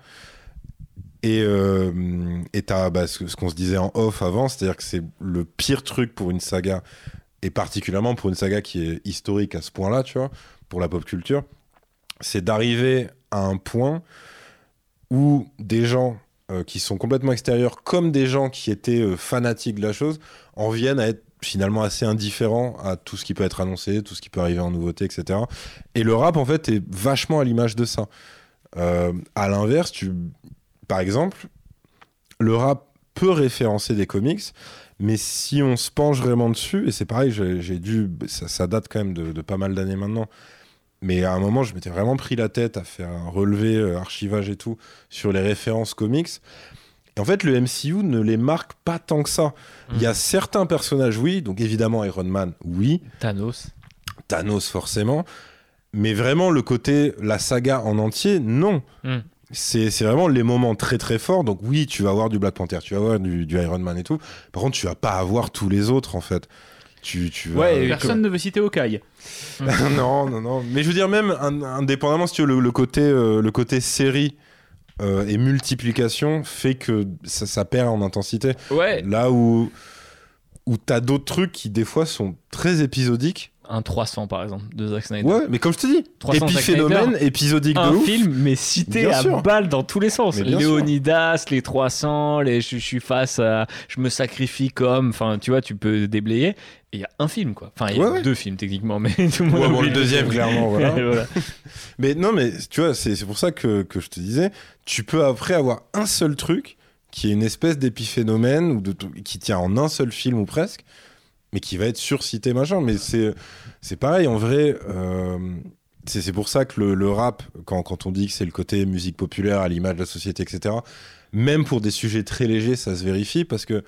Speaker 10: Et euh, et t'as bah, ce, ce qu'on se disait en off avant, c'est-à-dire que c'est le pire truc pour une saga, et particulièrement pour une saga qui est historique à ce point-là, tu vois, pour la pop culture, c'est d'arriver à un point où des gens euh, qui sont complètement extérieurs, comme des gens qui étaient euh, fanatiques de la chose, en viennent à être finalement assez indifférents à tout ce qui peut être annoncé, tout ce qui peut arriver en nouveauté, etc. Et le rap, en fait, est vachement à l'image de ça. Euh, à l'inverse, tu... par exemple, le rap peut référencer des comics, mais si on se penche vraiment dessus, et c'est pareil, j'ai dû, ça, ça date quand même de, de pas mal d'années maintenant, mais à un moment, je m'étais vraiment pris la tête à faire un relevé, euh, archivage et tout, sur les références comics. Et en fait, le MCU ne les marque pas tant que ça. Il y a certains personnages, oui, donc évidemment Iron Man, oui,
Speaker 3: Thanos.
Speaker 10: Thanos forcément, mais vraiment le côté, la saga en entier, non.
Speaker 3: Mm.
Speaker 10: C'est vraiment les moments très très forts. Donc oui, tu vas avoir du Black Panther, tu vas avoir du, du Iron Man et tout. Par contre, tu vas pas avoir tous les autres en fait. Tu, tu vas-
Speaker 3: Ouais,
Speaker 8: Personne ne veut citer Hawkeye.
Speaker 10: non, non, non. Mais je veux dire, même in- indépendamment, si tu veux, le, le côté, euh, le côté série euh, et multiplication fait que ça, ça perd en intensité.
Speaker 3: Ouais.
Speaker 10: Là où, où t'as d'autres trucs qui, des fois, sont très épisodiques.
Speaker 3: Un 300 par exemple de Zack Snyder.
Speaker 10: Ouais, mais comme je te dis,
Speaker 3: 300 Zack
Speaker 10: épiphénomène, épisodique
Speaker 3: un
Speaker 10: de ouf.
Speaker 3: film mais cité
Speaker 10: Bien
Speaker 3: à
Speaker 10: sûr.
Speaker 3: balle dans tous les sens
Speaker 10: sûr.
Speaker 3: Léonidas les 300 les je, je suis face à je me sacrifie comme enfin tu vois tu peux déblayer et il y a un film quoi enfin il y a
Speaker 10: Ouais, ouais.
Speaker 3: deux films techniquement mais tout le monde
Speaker 10: Ouais, bon,
Speaker 3: oublie
Speaker 10: le deuxième, clairement, voilà.
Speaker 3: Voilà.
Speaker 10: Mais non, mais tu vois, c'est c'est pour ça que, que je te disais, tu peux après avoir un seul truc qui est une espèce d'épiphénomène ou de, qui tient en un seul film ou presque, mais qui va être surcité machin. Mais c'est c'est pareil, en vrai. euh, c'est pour ça que le, rap, quand, quand on dit que c'est le côté musique populaire à l'image de la société, etc., même pour des sujets très légers, ça se vérifie parce que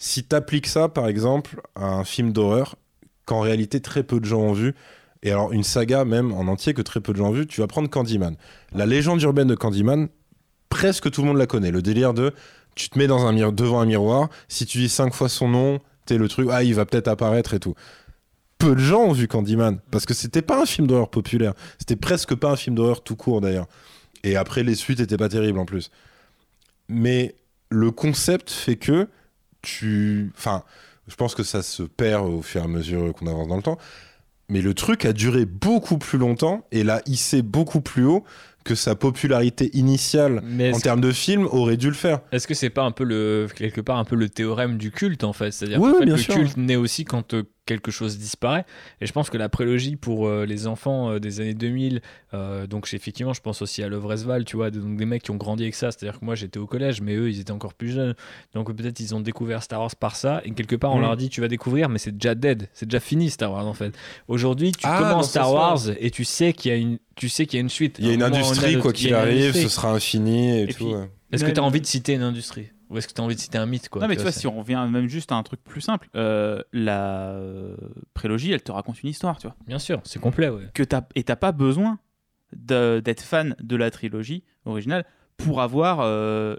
Speaker 10: si t'appliques ça, par exemple, à un film d'horreur, qu'en réalité très peu de gens ont vu, et alors une saga même en entier que très peu de gens ont vu, tu vas prendre Candyman. La légende urbaine de Candyman, presque tout le monde la connaît. Le délire de tu te mets devant un miroir, si tu dis cinq fois son nom, le truc, ah, il va peut-être apparaître et tout. Peu de gens ont vu Candyman, parce que c'était pas un film d'horreur populaire. C'était presque pas un film d'horreur tout court d'ailleurs. Et après, les suites étaient pas terribles en plus. Mais le concept fait que tu. Enfin, je pense que ça se perd au fur et à mesure qu'on avance dans le temps. Mais le truc a duré beaucoup plus longtemps et l'a hissé beaucoup plus haut que sa popularité initiale
Speaker 3: Mais
Speaker 10: en termes de film aurait dû le faire.
Speaker 3: Est-ce que c'est pas un peu le quelque part un peu le théorème du culte en fait? C'est-à-dire
Speaker 10: Oui, oui,
Speaker 3: fait, le
Speaker 10: sûr.
Speaker 3: culte naît aussi quand euh, quelque chose disparaît. Et je pense que la prélogie pour euh, les enfants euh, des années 2000, euh, donc effectivement, je pense aussi à Love Resval, tu vois, donc des mecs qui ont grandi avec ça. C'est-à-dire que moi j'étais au collège, mais eux ils étaient encore plus jeunes. Donc peut-être ils ont découvert Star Wars par ça. Et quelque part on
Speaker 10: Mm.
Speaker 3: leur dit tu vas découvrir, mais c'est déjà dead, c'est déjà fini Star Wars en fait. Aujourd'hui tu
Speaker 10: Ah,
Speaker 3: commences Star. Wars et tu sais qu'il y a une, tu sais qu'il y a une suite.
Speaker 10: Il y a une industrie, quoi qu'il arrive, ce sera infini et,
Speaker 8: Et
Speaker 10: tout. ouais.
Speaker 3: Est-ce que tu as envie de citer une industrie? Ou est-ce que tu as envie de citer un mythe quoi,
Speaker 8: non, mais tu vois, si on revient même juste à un truc plus simple, euh, la prélogie, elle te raconte une histoire, tu vois.
Speaker 3: Bien sûr, c'est complet, ouais.
Speaker 8: Que t'as- et t'as pas besoin d'être fan de la trilogie originale pour avoir euh,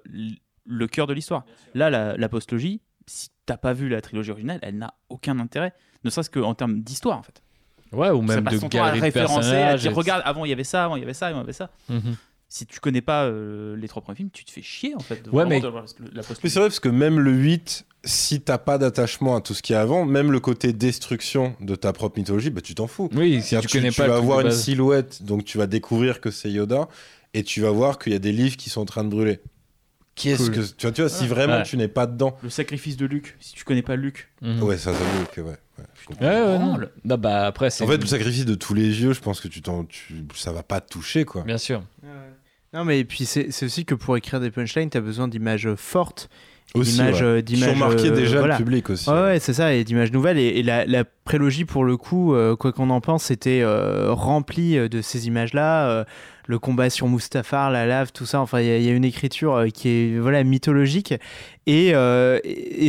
Speaker 8: le cœur de l'histoire. Là, la, la postlogie, si t'as pas vu la trilogie originale, elle n'a aucun intérêt, ne serait-ce qu'en termes d'histoire, en fait.
Speaker 3: Ouais, ou
Speaker 8: Ça
Speaker 3: même
Speaker 8: passe
Speaker 3: de
Speaker 8: son temps à
Speaker 3: de
Speaker 8: référencer, à dire regarde, avant il y avait ça, avant il y avait ça, avant il y avait ça.
Speaker 3: Mhm.
Speaker 8: Si tu connais pas euh, les trois premiers films, tu te fais chier en fait. de
Speaker 3: Ouais, mais-
Speaker 8: de voir la
Speaker 10: Mais c'est vrai parce que même le 8, si t'as pas d'attachement à tout ce qu'il y a avant, même le côté destruction de ta propre mythologie, bah tu t'en fous.
Speaker 3: Oui, si tu
Speaker 10: que
Speaker 3: connais
Speaker 10: tu
Speaker 3: pas le
Speaker 10: vas
Speaker 3: truc
Speaker 10: voir
Speaker 3: de
Speaker 10: une
Speaker 3: base.
Speaker 10: silhouette, donc tu vas découvrir que c'est Yoda, et tu vas voir qu'il y a des livres qui sont en train de brûler. Qu'est-ce
Speaker 3: Cool.
Speaker 10: que tu vois, tu vois si vraiment
Speaker 3: Ouais.
Speaker 10: tu n'es pas dedans.
Speaker 8: Le sacrifice de Luc, si tu connais pas Luc.
Speaker 3: Mhm.
Speaker 10: Ouais, ça que ouais. ouais.
Speaker 3: Ouais, ouais, non. bah après, c'est.
Speaker 10: En fait, le sacrifice de tous les vieux, je pense que tu t'en, tu, ça va pas te toucher quoi.
Speaker 3: Bien sûr.
Speaker 9: Non, mais et puis c'est aussi que pour écrire des punchlines, tu as besoin d'images fortes, d'images
Speaker 10: ouais. qui ont marqué
Speaker 9: euh,
Speaker 10: déjà
Speaker 9: voilà.
Speaker 10: le public aussi.
Speaker 9: Ouais, ouais, c'est ça, et d'images nouvelles. Et, et la, la prélogie, pour le coup, euh, quoi qu'on en pense, était euh, remplie euh, de ces images-là. euh, le combat sur Mustafar, la lave, tout ça. Enfin, il y, a- il y a une écriture qui est voilà, mythologique. Et,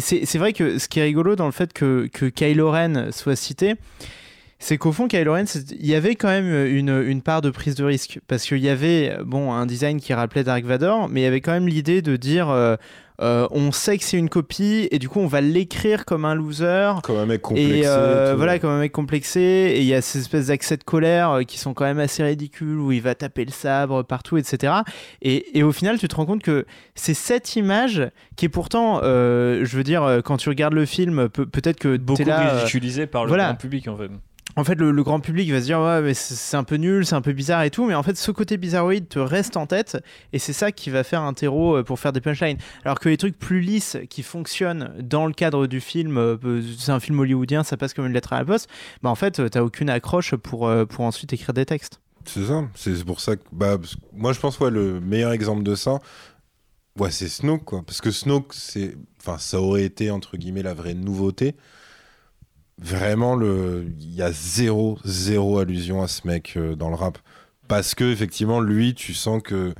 Speaker 9: c'est vrai que ce qui est rigolo dans le fait que, que Kylo Ren soit cité, c'est qu'au fond, Kylo Ren, il y avait quand même une, une part de prise de risque. Parce qu'il y avait bon, un design qui rappelait Dark Vador, mais il y avait quand même l'idée de dire euh, euh, on sait que c'est une copie, et du coup, on va l'écrire comme un loser.
Speaker 10: Comme un mec complexé.
Speaker 9: Et euh,
Speaker 10: et
Speaker 9: voilà, comme un mec complexé, et il y a ces espèces d'accès de colère qui sont quand même assez ridicules, où il va taper le sabre partout, etc. Et, et au final, tu te rends compte que c'est cette image qui est pourtant, euh, je veux dire, quand tu regardes le film, peut- peut-être que
Speaker 3: Beaucoup
Speaker 9: là.
Speaker 3: ridiculisé par le
Speaker 9: voilà.
Speaker 3: grand public en fait.
Speaker 9: En fait, le, grand public va se dire ouais, mais c'est un peu nul, c'est un peu bizarre et tout, mais en fait, ce côté bizarroïde te reste en tête et c'est ça qui va faire un terreau euh, pour faire des punchlines. Alors que les trucs plus lisses qui fonctionnent dans le cadre du film, euh, c'est un film hollywoodien, ça passe comme une lettre à la poste, bah en fait, t'as aucune accroche pour, euh, pour ensuite écrire des textes.
Speaker 10: C'est ça. C'est pour ça que bah, moi je pense ouais le meilleur exemple de ça, ouais c'est Snoke quoi. Parce que Snoke c'est, enfin ça aurait été entre guillemets la vraie nouveauté. Vraiment il y a zéro zéro allusion à ce mec euh, dans le rap. Parce que effectivement lui tu sens que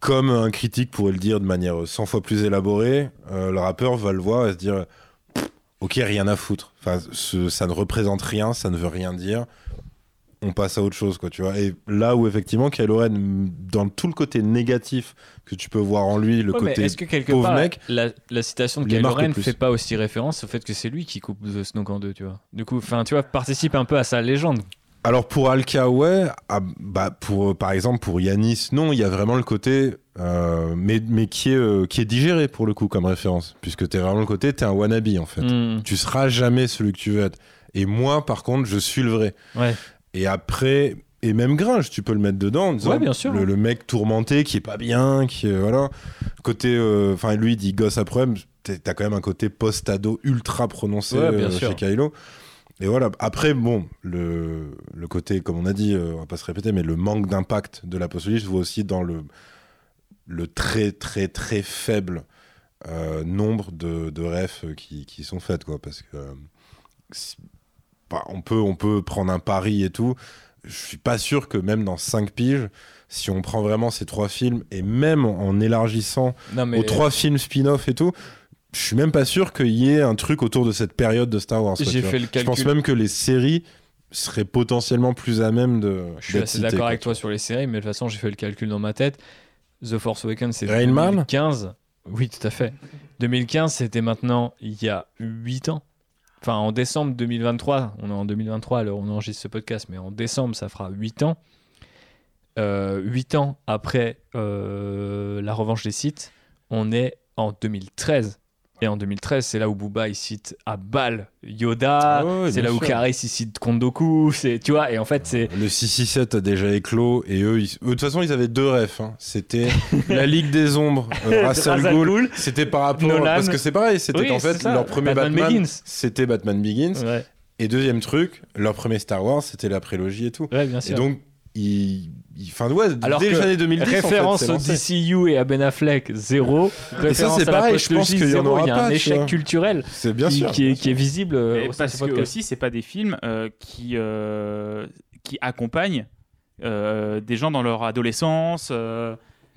Speaker 10: comme un critique pourrait le dire de manière 100 fois plus élaborée, euh, le rappeur va le voir et se dire ok rien à foutre. Ça ne représente rien, ça ne veut rien dire on passe à autre chose, quoi, tu vois. Et là où effectivement, Kylo Ren, dans tout le côté négatif que tu peux voir en lui, le
Speaker 3: Ouais,
Speaker 10: côté
Speaker 3: est-ce que quelque
Speaker 10: pauvre
Speaker 3: part,
Speaker 10: mec,
Speaker 3: la, la citation de Kylo Ren fait pas aussi référence au fait que c'est lui qui coupe The Snoke en deux, tu vois. Du coup, enfin, tu vois, participe un peu à sa légende.
Speaker 10: alors pour Alka, ouais, ah, bah pour par exemple pour Yanis, non, il y a vraiment le côté, euh, mais mais qui est euh, qui est digéré pour le coup comme référence, puisque t'es vraiment le côté, t'es un wannabe en fait.
Speaker 3: Hmm.
Speaker 10: Tu seras jamais celui que tu veux être. Et moi, par contre, je suis le vrai.
Speaker 3: Ouais.
Speaker 10: Et après, et même Gringe, tu peux le mettre dedans en disant
Speaker 3: Ouais, bien sûr.
Speaker 10: Le, le mec tourmenté qui est pas bien, qui est, voilà. Côté, euh, enfin lui il dit gosse à problème, t'as quand même un côté post-ado ultra prononcé
Speaker 3: Ouais,
Speaker 10: euh, chez Kylo. Et voilà. Après, bon, le, le côté, comme on a dit, euh, on va pas se répéter, mais le manque d'impact de la postologie se voit aussi dans le, le très très très faible euh, nombre de, de refs euh, qui, qui sont faites, quoi. Parce que euh, bah, on, peut, on peut prendre un pari et tout. Je suis pas sûr que même dans 5 piges, si on prend vraiment ces trois films et même en élargissant
Speaker 3: Non, mais
Speaker 10: aux trois films spin-off et tout, je suis même pas sûr qu'il y ait un truc autour de cette période de Star Wars.
Speaker 3: J'ai fait le
Speaker 10: Je pense
Speaker 3: calcul.
Speaker 10: même que les séries seraient potentiellement plus à même de.
Speaker 3: je suis assez d'accord avec toi sur les séries, mais de toute façon, j'ai fait le calcul dans ma tête. The Force Awakens, c'est
Speaker 10: Rain Man?
Speaker 3: 2015. Oui, tout à fait. 2015, c'était maintenant il y a 8 ans. Enfin, en décembre 2023, on est en 2023 alors on enregistre ce podcast, mais en décembre, ça fera 8 ans. Euh, 8 ans après euh, La Revanche des Sites, on est en 2013. Et en 2013, c'est là où Booba il cite à balle Yoda,
Speaker 10: Ah
Speaker 3: c'est là où. Karis il cite Kondoku, c'est tu vois, et en fait c'est
Speaker 10: Le 667 a déjà éclos et eux, ils- de toute façon, ils avaient deux refs. hein. C'était la Ligue des Ombres, euh, Russell Gould. C'était par rapport.
Speaker 3: Nolan.
Speaker 10: Parce que c'est pareil, c'était
Speaker 3: Oui,
Speaker 10: qu'en fait,
Speaker 3: ça.
Speaker 10: leur premier
Speaker 3: Batman
Speaker 10: Batman,
Speaker 3: Begins.
Speaker 10: c'était Batman Begins.
Speaker 3: ouais,
Speaker 10: Et deuxième truc, leur premier Star Wars, c'était la prélogie et tout.
Speaker 3: ouais, bien
Speaker 10: Et donc, ils. Enfin, ouais,
Speaker 3: Alors
Speaker 10: dès
Speaker 3: que
Speaker 10: les années 2010. en fait,
Speaker 3: référence
Speaker 10: c'est
Speaker 3: au. DCU et à Ben Affleck, zéro. Référence
Speaker 10: c'est
Speaker 3: à la
Speaker 10: pareil, je pense qu'il y en aura
Speaker 3: Il y a
Speaker 10: pas,
Speaker 3: un échec culturel
Speaker 10: C'est bien
Speaker 3: qui,
Speaker 10: sûr.
Speaker 3: qui est, qui est visible
Speaker 8: Et
Speaker 3: au sein de
Speaker 8: parce
Speaker 3: ce
Speaker 8: que aussi, c'est pas des films euh, qui, euh, qui accompagnent euh, des gens dans leur adolescence.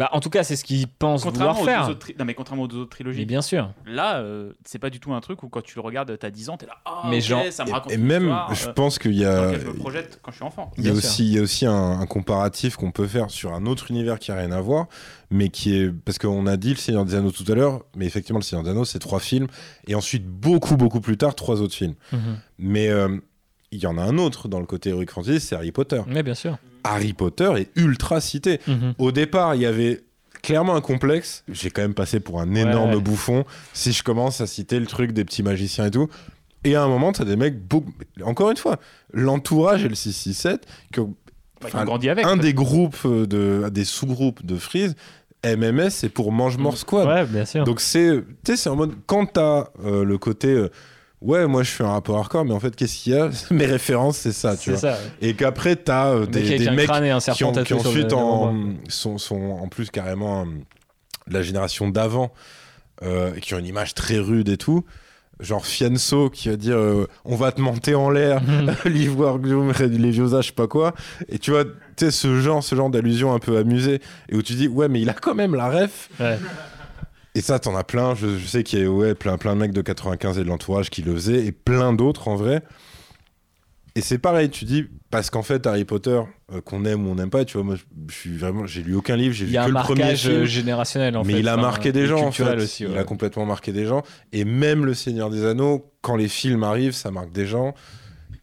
Speaker 3: Bah, en tout cas, c'est ce qu'ils pensent
Speaker 8: contrairement,
Speaker 3: vouloir faire.
Speaker 8: tri- non, mais contrairement aux deux autres
Speaker 3: Mais
Speaker 8: trilogies.
Speaker 3: bien sûr.
Speaker 8: Là, euh, c'est pas du tout un truc où quand tu le regardes, t'as 10 ans, t'es là. Ah,
Speaker 3: Mais genre-
Speaker 8: ça me
Speaker 10: Et,
Speaker 8: raconte
Speaker 10: et
Speaker 8: une
Speaker 10: même,
Speaker 8: histoire,
Speaker 10: je
Speaker 8: euh,
Speaker 10: pense qu'il y a.
Speaker 8: je me projette quand je suis enfant.
Speaker 10: Il y, a aussi, il y a aussi un, un comparatif qu'on peut faire sur un autre univers qui a rien à voir, mais qui est. Parce qu'on a dit Le Seigneur des Anneaux tout à l'heure, mais effectivement, Le Seigneur des Anneaux, c'est trois films, et ensuite, beaucoup, beaucoup plus tard, trois autres films. Mais euh, il y en a un autre dans le côté Heroic Fantasy, c'est Harry Potter.
Speaker 3: Mais bien sûr.
Speaker 10: Harry Potter est ultra cité. Au départ, il y avait clairement un complexe. J'ai quand même passé pour un énorme
Speaker 3: Ouais.
Speaker 10: bouffon si je commence à citer le truc des petits magiciens et tout. Et à un moment, t'as des mecs, encore une fois, l'entourage et le 667, que
Speaker 8: Bah, ils
Speaker 10: Enfin,
Speaker 8: ont grandi avec.
Speaker 10: un des groupes, de, des sous-groupes de Freeze, MMS, c'est pour Mange-Mort Squad.
Speaker 3: Ouais, bien sûr.
Speaker 10: Donc c'est, tu sais, c'est en mode, quand t'as euh, le côté, euh, ouais, moi je fais un rapport hardcore, mais en fait, qu'est-ce qu'il y a Mes références, c'est ça, tu vois.
Speaker 3: ça. ouais.
Speaker 10: Et qu'après, t'as euh, des, des mecs
Speaker 3: crâne et un
Speaker 10: qui, ont, qui ensuite en, sont, sont en plus carrément euh, de la génération d'avant, euh, qui ont une image très rude et tout. Genre Fianso qui va dire euh, on va te monter en l'air, l'ivoire Gloom, les vieux je sais pas quoi. Et tu vois, tu sais, ce genre, ce genre d'allusion un peu amusée, et où tu dis ouais, mais il a quand même la ref.
Speaker 3: Ouais.
Speaker 10: Et ça, t'en as plein. Je, je sais qu'il y a ouais, plein, plein de mecs de 95 et de l'entourage qui le faisaient, et plein d'autres en vrai. Et c'est pareil, tu dis, parce qu'en fait, Harry Potter, euh, qu'on aime ou on n'aime pas, tu vois, moi, je, suis vraiment, j'ai lu aucun livre, j'ai
Speaker 3: Il
Speaker 10: vu
Speaker 3: y a
Speaker 10: que
Speaker 3: un
Speaker 10: le premier
Speaker 3: marquage
Speaker 10: film.
Speaker 3: euh, générationnel en
Speaker 10: mais
Speaker 3: fait.
Speaker 10: il a
Speaker 3: enfin,
Speaker 10: marqué des gens, en fait. Il a complètement marqué des gens. Et même Le Seigneur des Anneaux, quand les films arrivent, ça marque des gens.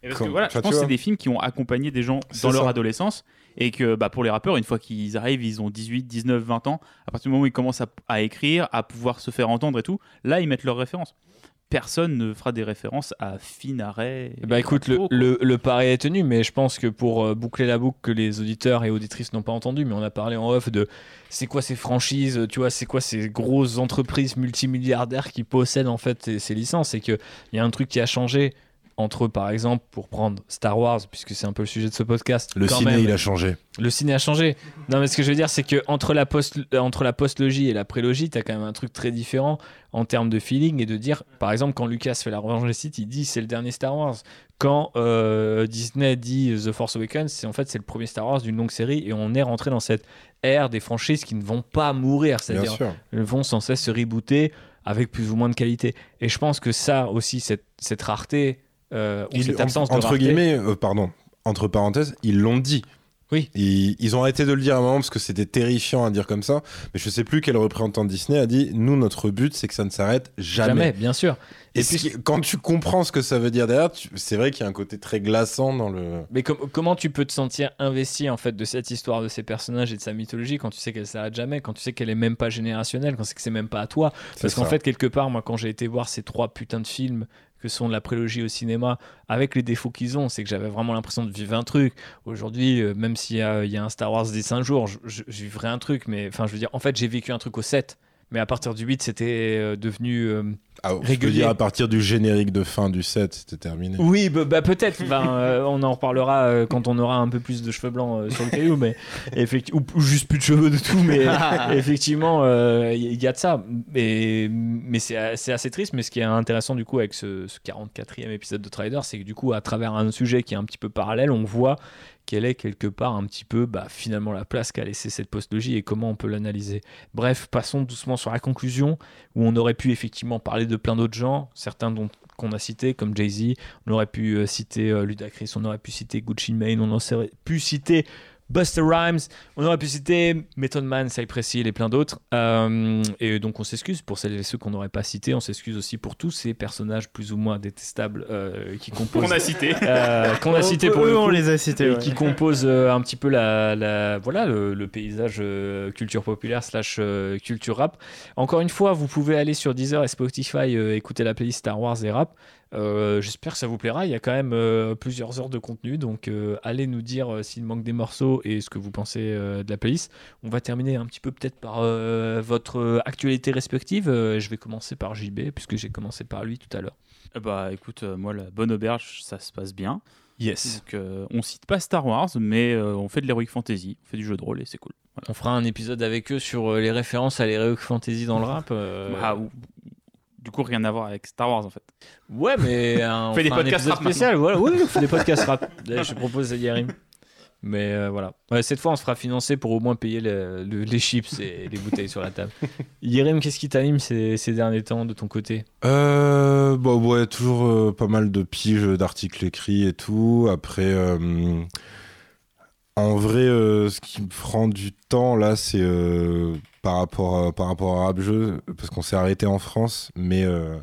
Speaker 8: Et parce
Speaker 10: Comme-
Speaker 8: que voilà, je pense que c'est des films qui ont accompagné des gens dans leur adolescence et que bah, pour les rappeurs, une fois qu'ils arrivent, ils ont 18, 19, 20 ans, à partir du moment où ils commencent à, à écrire, à pouvoir se faire entendre et tout, là ils mettent leurs références. Personne ne fera des références à Finaret.
Speaker 3: Bah écoute, le, le, le pari est tenu, mais je pense que pour euh, boucler la boucle que les auditeurs et auditrices n'ont pas entendu, mais on a parlé en off de c'est quoi ces franchises, tu vois, c'est quoi ces grosses entreprises multimilliardaires qui possèdent en fait ces, ces licences, et qu'il y a un truc qui a changé entre, par exemple, pour prendre Star Wars, puisque c'est un peu le sujet de ce podcast.
Speaker 10: Le ciné,
Speaker 3: même,
Speaker 10: il a changé.
Speaker 3: Le ciné a changé. Non, mais ce que je veux dire, c'est que entre la post entre la postlogie et la prélogie, t'as quand même un truc très différent en termes de feeling et de dire, par exemple, quand Lucas fait la Revanche des Sith, il dit c'est le dernier Star Wars. Quand euh, Disney dit The Force Awakens, c'est en fait c'est le premier Star Wars d'une longue série et on est rentré dans cette ère des franchises qui ne vont pas mourir, c'est-à-dire vont sans cesse se rebooter avec plus ou moins de qualité. Et je pense que ça aussi, cette, cette rareté euh, cette
Speaker 10: en-
Speaker 3: absence de
Speaker 10: entre guillemets, euh, pardon, entre parenthèses, ils l'ont dit.
Speaker 3: Oui.
Speaker 10: Ils, ils ont arrêté de le dire à un moment parce que c'était terrifiant à dire comme ça. Mais je sais plus quel représentant de Disney a dit Nous, notre but, c'est que ça ne s'arrête jamais.
Speaker 3: jamais, bien sûr.
Speaker 10: Et,
Speaker 3: puis-
Speaker 10: qui- quand tu comprends ce que ça veut dire derrière, c'est vrai qu'il y a un côté très glaçant dans le.
Speaker 3: Mais com- comment tu peux te sentir investi en fait de cette histoire de ces personnages et de sa mythologie quand tu sais qu'elle s'arrête jamais, quand tu sais qu'elle est même pas générationnelle, quand c'est que c'est même pas à toi? Parce qu'en fait quelque part moi quand j'ai été voir ces trois putains de films que sont la prélogie au cinéma avec les défauts qu'ils ont, c'est que j'avais vraiment l'impression de vivre un truc. Aujourd'hui, euh, même s'il y y a un Star Wars des 5 jours, je, je- je vivrais un truc, mais enfin je veux dire, en fait j'ai vécu un truc au 7. Mais à partir du 8, c'était euh, devenu euh,
Speaker 10: Ah, je peux dire à partir du générique de fin du set, c'était terminé.
Speaker 3: Oui, bah, bah, peut-être. Euh, on en reparlera euh, quand on aura un peu plus de cheveux blancs euh, sur le caillou, mais ou, ou juste plus de cheveux de tout, mais effectivement, euh, il y, a de ça. Mais, mais c'est c'est assez triste. Mais ce qui est intéressant du coup avec ce, ce 44e épisode de Trader, c'est que du coup, à travers un sujet qui est un petit peu parallèle, on voit quelle est quelque part un petit peu bah, finalement la place qu'a laissé cette postlogie et comment on peut l'analyser. Bref, passons doucement sur la conclusion où on aurait pu effectivement parler de plein d'autres gens, certains dont qu'on a cités comme Jay-Z, on aurait pu euh, citer euh, Ludacris, on aurait pu citer Gucci Mane, on aurait pu citer Buster Rhymes, on aurait pu citer Method Man, Cypress Hill et plein d'autres. Euh, et donc on s'excuse pour celles et ceux qu'on n'aurait pas cités. On s'excuse aussi pour tous ces personnages plus ou moins détestables euh, qui composent.
Speaker 8: Qu'on a cité.
Speaker 3: euh, qu'on a cité pour
Speaker 9: Eux,
Speaker 3: le
Speaker 9: on
Speaker 3: coup,
Speaker 9: les a cités.
Speaker 3: et
Speaker 9: ouais.
Speaker 3: qui composent euh, un petit peu la, la- voilà le, le paysage euh, culture populaire slash euh, culture rap. Encore une fois, vous pouvez aller sur Deezer et Spotify euh, écouter la playlist Star Wars et rap. Euh, J'espère que ça vous plaira. Il y a quand même euh, plusieurs heures de contenu, donc euh, allez nous dire euh, s'il manque des morceaux et ce que vous pensez euh, de la playlist. On va terminer un petit peu peut-être par euh, votre actualité respective. Euh, je vais commencer par JB puisque j'ai commencé par lui tout à l'heure.
Speaker 8: Bah écoute, euh, moi la bonne auberge, ça se passe bien.
Speaker 3: Yes.
Speaker 8: Donc euh, on cite pas Star Wars, mais euh, on fait de l'heroic fantasy, on fait du jeu de rôle et c'est cool. Voilà.
Speaker 3: On fera un épisode avec eux sur euh, les références à l'Heroic Fantasy dans le rap. euh,
Speaker 8: Bah, ou- du coup, rien à voir avec Star Wars en fait.
Speaker 3: Ouais, mais euh, on
Speaker 8: fait des podcasts rap
Speaker 3: spécial. Voilà, oui, on fait des podcasts rap. Je propose à Yerim. Mais euh, voilà. Ouais, cette fois, on se fera financer pour au moins payer le- le- les chips et les bouteilles sur la table. Yerim, qu'est-ce qui t'anime ces, ces derniers temps de ton côté?
Speaker 10: Euh, bon, ouais, toujours euh, pas mal de piges d'articles écrits et tout. Après, euh, en vrai, euh, ce qui me prend du temps là, c'est euh, par rapport à, par rapport à Rap Jeu, parce qu'on s'est arrêté en France, mais euh,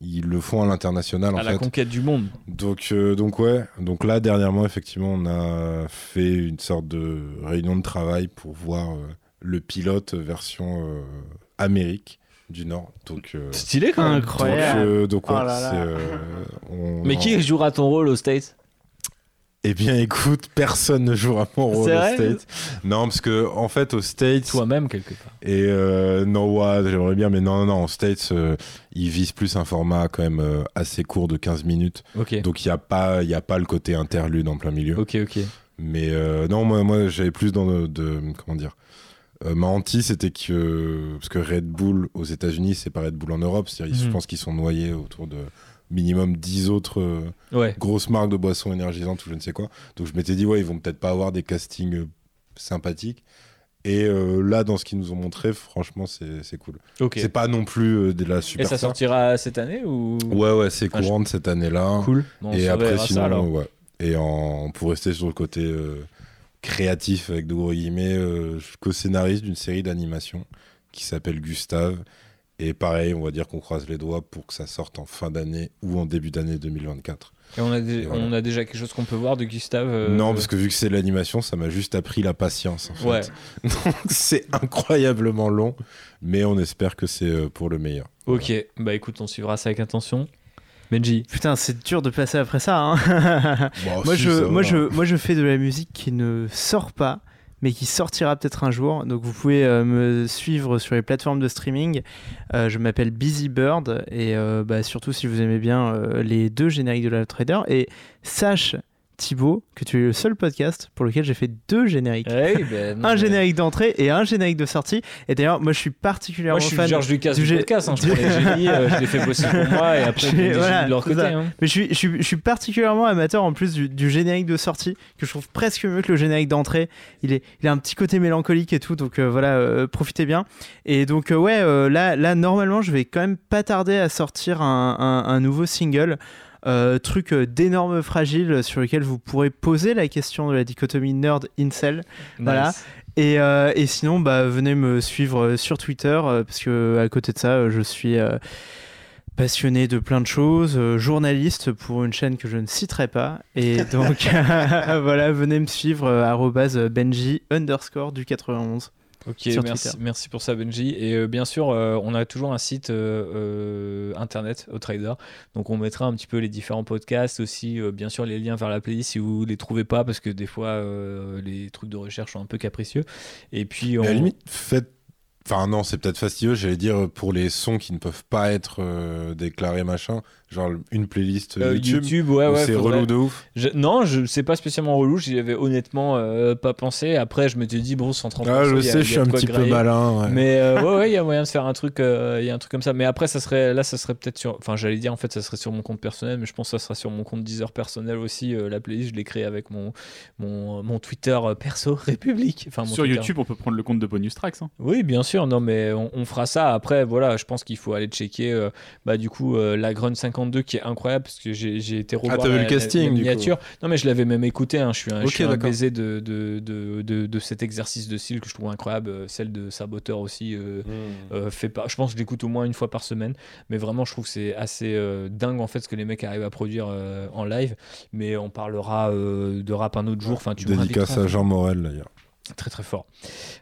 Speaker 10: ils le font à l'international en
Speaker 3: À la
Speaker 10: fait.
Speaker 3: conquête du monde.
Speaker 10: Donc, euh, donc ouais, donc là dernièrement effectivement on a fait une sorte de réunion de travail pour voir euh, le pilote version euh, Amérique du Nord. Donc, euh,
Speaker 3: Stylé quand même.
Speaker 10: donc,
Speaker 9: Incroyable.
Speaker 10: euh, donc, ouais,
Speaker 9: Oh là là.
Speaker 10: c'est, euh, on
Speaker 3: Mais
Speaker 10: en-
Speaker 3: qui jouera ton rôle aux States?
Speaker 10: Eh bien écoute, personne ne jouera mon rôle
Speaker 3: C'est vrai
Speaker 10: States. Non, parce que en fait aux States,
Speaker 3: Toi-même, quelque part.
Speaker 10: et euh, non, ouais, j'aimerais bien, mais non, non, non, aux States, euh, ils visent plus un format quand même euh, assez court de 15 minutes.
Speaker 3: Ok.
Speaker 10: Donc il n'y a, pas- il y a pas le côté interlude en plein milieu.
Speaker 3: Ok, ok.
Speaker 10: Mais euh, non, moi, moi j'avais plus dans de, de- Comment dire euh, Ma hantise, c'était que. Parce que Red Bull aux États-Unis, c'est pas Red Bull en Europe. C'est-à-dire, je
Speaker 3: Mhm.
Speaker 10: pense qu'ils sont noyés autour de minimum 10 autres euh,
Speaker 3: Ouais.
Speaker 10: grosses marques de boissons énergisantes ou je ne sais quoi. Donc je m'étais dit, ouais, ils vont peut-être pas avoir des castings euh, sympathiques. Et euh, là, dans ce qu'ils nous ont montré, franchement, c'est c'est cool.
Speaker 3: Ok.
Speaker 10: C'est pas non plus de la
Speaker 3: Et
Speaker 10: super.
Speaker 3: ça sortira cette année ou?
Speaker 10: Ouais, ouais, c'est courant de cette année-là.
Speaker 3: Cool. Bon,
Speaker 10: Et après,
Speaker 3: ça,
Speaker 10: sinon, ouais. Et en, pour rester sur le côté créatif, avec de gros guillemets, je suis co-scénariste d'une série d'animation qui s'appelle Gustave. Et pareil, on va dire qu'on croise les doigts pour que ça sorte en fin d'année ou en début d'année 2024.
Speaker 3: Et on a, dé-
Speaker 10: Et voilà.
Speaker 3: on a déjà quelque chose qu'on peut voir de Gustave euh,
Speaker 10: Non, parce que vu que c'est l'animation, ça m'a juste appris la patience. En fait.
Speaker 3: Ouais.
Speaker 10: Donc c'est incroyablement long, mais on espère que c'est euh, pour le meilleur.
Speaker 3: Ok, bah écoute, on suivra ça avec attention. Benji.
Speaker 9: Putain, c'est dur de passer après ça. hein.
Speaker 10: Bon,
Speaker 9: moi,
Speaker 10: si,
Speaker 9: je,
Speaker 10: ça
Speaker 9: moi, je, moi, je fais de la musique qui ne sort pas, mais qui sortira peut-être un jour. Donc, vous pouvez euh, me suivre sur les plateformes de streaming. Euh, je m'appelle Busy Bird, et euh, bah, surtout si vous aimez bien les deux génériques de la Trader. Et sache, Thibaut, que tu es le seul podcast pour lequel j'ai fait deux génériques.
Speaker 3: Eh ben,
Speaker 9: un générique d'entrée et un générique de sortie. Et d'ailleurs, moi, je suis particulièrement
Speaker 3: Moi, je suis
Speaker 9: fan.
Speaker 3: Lucas
Speaker 9: du
Speaker 3: du, podcast. hein. Je prends les génies, euh, je les fais bosser pour moi et après,
Speaker 9: Je voilà,
Speaker 3: de leur côté. hein.
Speaker 9: Mais je suis, je, suis, je suis particulièrement amateur en plus du, du générique de sortie, que je trouve presque mieux que le générique d'entrée. Il, est, il a un petit côté mélancolique et tout, donc euh, voilà, euh, profitez bien. Et donc, ouais, là, là, normalement, je vais quand même pas tarder à sortir un, un- un nouveau single. Euh, truc euh, d'énorme fragile sur lequel vous pourrez poser la question de la dichotomie nerd-incel. Voilà. Et, euh, et sinon, bah, venez me suivre sur Twitter parce que à côté de ça, je suis euh, passionné de plein de choses, euh, journaliste pour une chaîne que je ne citerai pas. Et donc, voilà, venez me suivre Benji underscore du 91.
Speaker 3: Ok,
Speaker 9: sur
Speaker 3: merci, pour ça Benji. Et euh, bien sûr, euh, on a toujours un site euh, euh, internet au Trader. Donc on mettra un petit peu les différents podcasts aussi, euh, bien sûr les liens vers la playlist si vous les trouvez pas, parce que des fois euh, les trucs de recherche sont un peu capricieux. Et puis on...
Speaker 10: Mais à la limite, faites. Enfin, non, c'est peut-être fastidieux, j'allais dire, pour les sons qui ne peuvent pas être euh, déclarés, machin. Genre une playlist
Speaker 3: Euh,
Speaker 10: YouTube.
Speaker 3: YouTube, ouais, ouais.
Speaker 10: c'est
Speaker 3: faudrait-
Speaker 10: relou de ouf.
Speaker 3: Je- non, je c'est pas spécialement relou. J'y avais honnêtement euh, pas pensé. Après, je m'étais dit bon, 130
Speaker 10: Ah, je
Speaker 3: il y a-
Speaker 10: sais, je suis un petit peu malin. ouais.
Speaker 3: Mais euh, ouais, ouais, il y a moyen de faire un truc, euh, il y a un truc comme ça. Mais après, ça serait, là, ça serait peut-être sur, enfin, j'allais dire en fait, ça serait sur mon compte personnel, mais je pense que ça sera sur mon compte Deezer personnel aussi. euh, la playlist, je l'ai créée avec mon, mon, mon Twitter euh, perso République. Enfin, mon
Speaker 8: Sur
Speaker 3: Twitter.
Speaker 8: YouTube, on peut prendre le compte de Bonus Tracks. hein.
Speaker 3: Oui, bien sûr. non, mais on, on fera ça. Après, voilà, je pense qu'il faut aller checker, euh, bah, du coup, euh, la Grun 52 qui est incroyable parce que j'ai été revoir
Speaker 10: Ah, vu
Speaker 3: la,
Speaker 10: le casting,
Speaker 3: la
Speaker 10: du coup.
Speaker 3: miniature. Non, mais je l'avais même écouté. hein. Je suis un, je
Speaker 10: Ok,
Speaker 3: suis un
Speaker 10: d'accord.
Speaker 3: baiser de, de, de, de, cet exercice de style que je trouve incroyable. Euh, Celle de Saboteur aussi. euh,
Speaker 10: Hmm.
Speaker 3: euh, fait par... Je pense que je l'écoute au moins une fois par semaine. Mais vraiment, je trouve que c'est assez euh, dingue en fait ce que les mecs arrivent à produire en live. Mais on parlera de rap un autre jour. Enfin, tu
Speaker 10: Dédicace à Jean Morel d'ailleurs.
Speaker 3: Très très fort.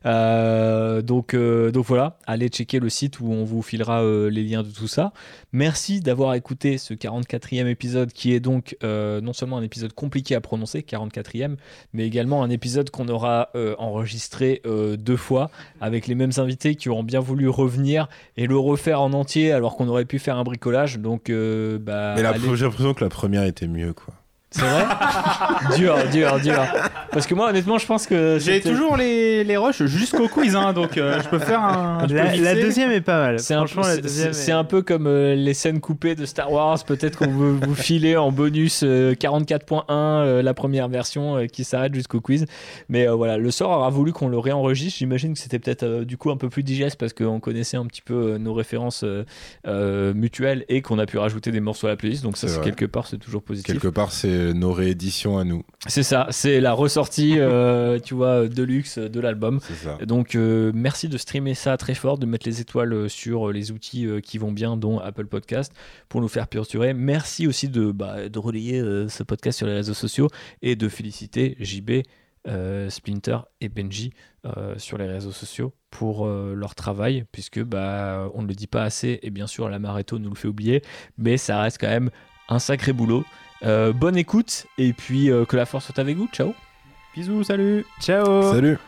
Speaker 3: Euh, donc, euh, donc voilà, allez checker le site où on vous filera euh, les liens de tout ça. Merci d'avoir écouté ce 44e épisode qui est donc non seulement un épisode compliqué à prononcer, 44e, mais également un épisode qu'on aura enregistré deux fois avec les mêmes invités qui auront bien voulu revenir et le refaire en entier alors qu'on aurait pu faire un bricolage. Donc, bah,
Speaker 10: Mais j'ai l'impression que la première était mieux quoi.
Speaker 3: C'est vrai Dur, dur, dur. Parce que moi, honnêtement, je pense que
Speaker 8: J'ai toujours les, les rushs jusqu'au quiz, hein, donc euh, je peux faire un.
Speaker 9: La, deuxième est pas mal.
Speaker 3: C'est un, peu-
Speaker 9: est-
Speaker 3: un comme euh, les scènes coupées de Star Wars. Peut-être qu'on veut vous filer en bonus euh, 44.1 euh, la première version euh, qui s'arrête jusqu'au quiz. Mais euh, voilà, le sort aura voulu qu'on le réenregistre. J'imagine que c'était peut-être euh, du coup un peu plus digeste parce qu'on connaissait un petit peu euh, nos références euh, euh, mutuelles et qu'on a pu rajouter des morceaux à la playlist. Donc ça,
Speaker 10: C'est
Speaker 3: quelque part, c'est toujours positif.
Speaker 10: Quelque part, c'est nos rééditions à nous.
Speaker 3: C'est ça, c'est la ressortie, euh, tu vois, de luxe de l'album. Donc euh, merci de streamer ça très fort, de mettre les étoiles euh, sur euh, les outils euh, qui vont bien, dont Apple Podcast, pour nous faire perdurer. Merci aussi de, bah, de relayer euh, ce podcast sur les réseaux sociaux et de féliciter JB, euh, Splinter et Benji euh, sur les réseaux sociaux pour euh, leur travail, puisque bah, on ne le dit pas assez, et bien sûr la Mareto nous le fait oublier, mais ça reste quand même un sacré boulot. Euh, bonne écoute, et puis euh, que la force soit avec vous. Ciao
Speaker 8: Bisous, salut.
Speaker 9: Ciao
Speaker 10: Salut.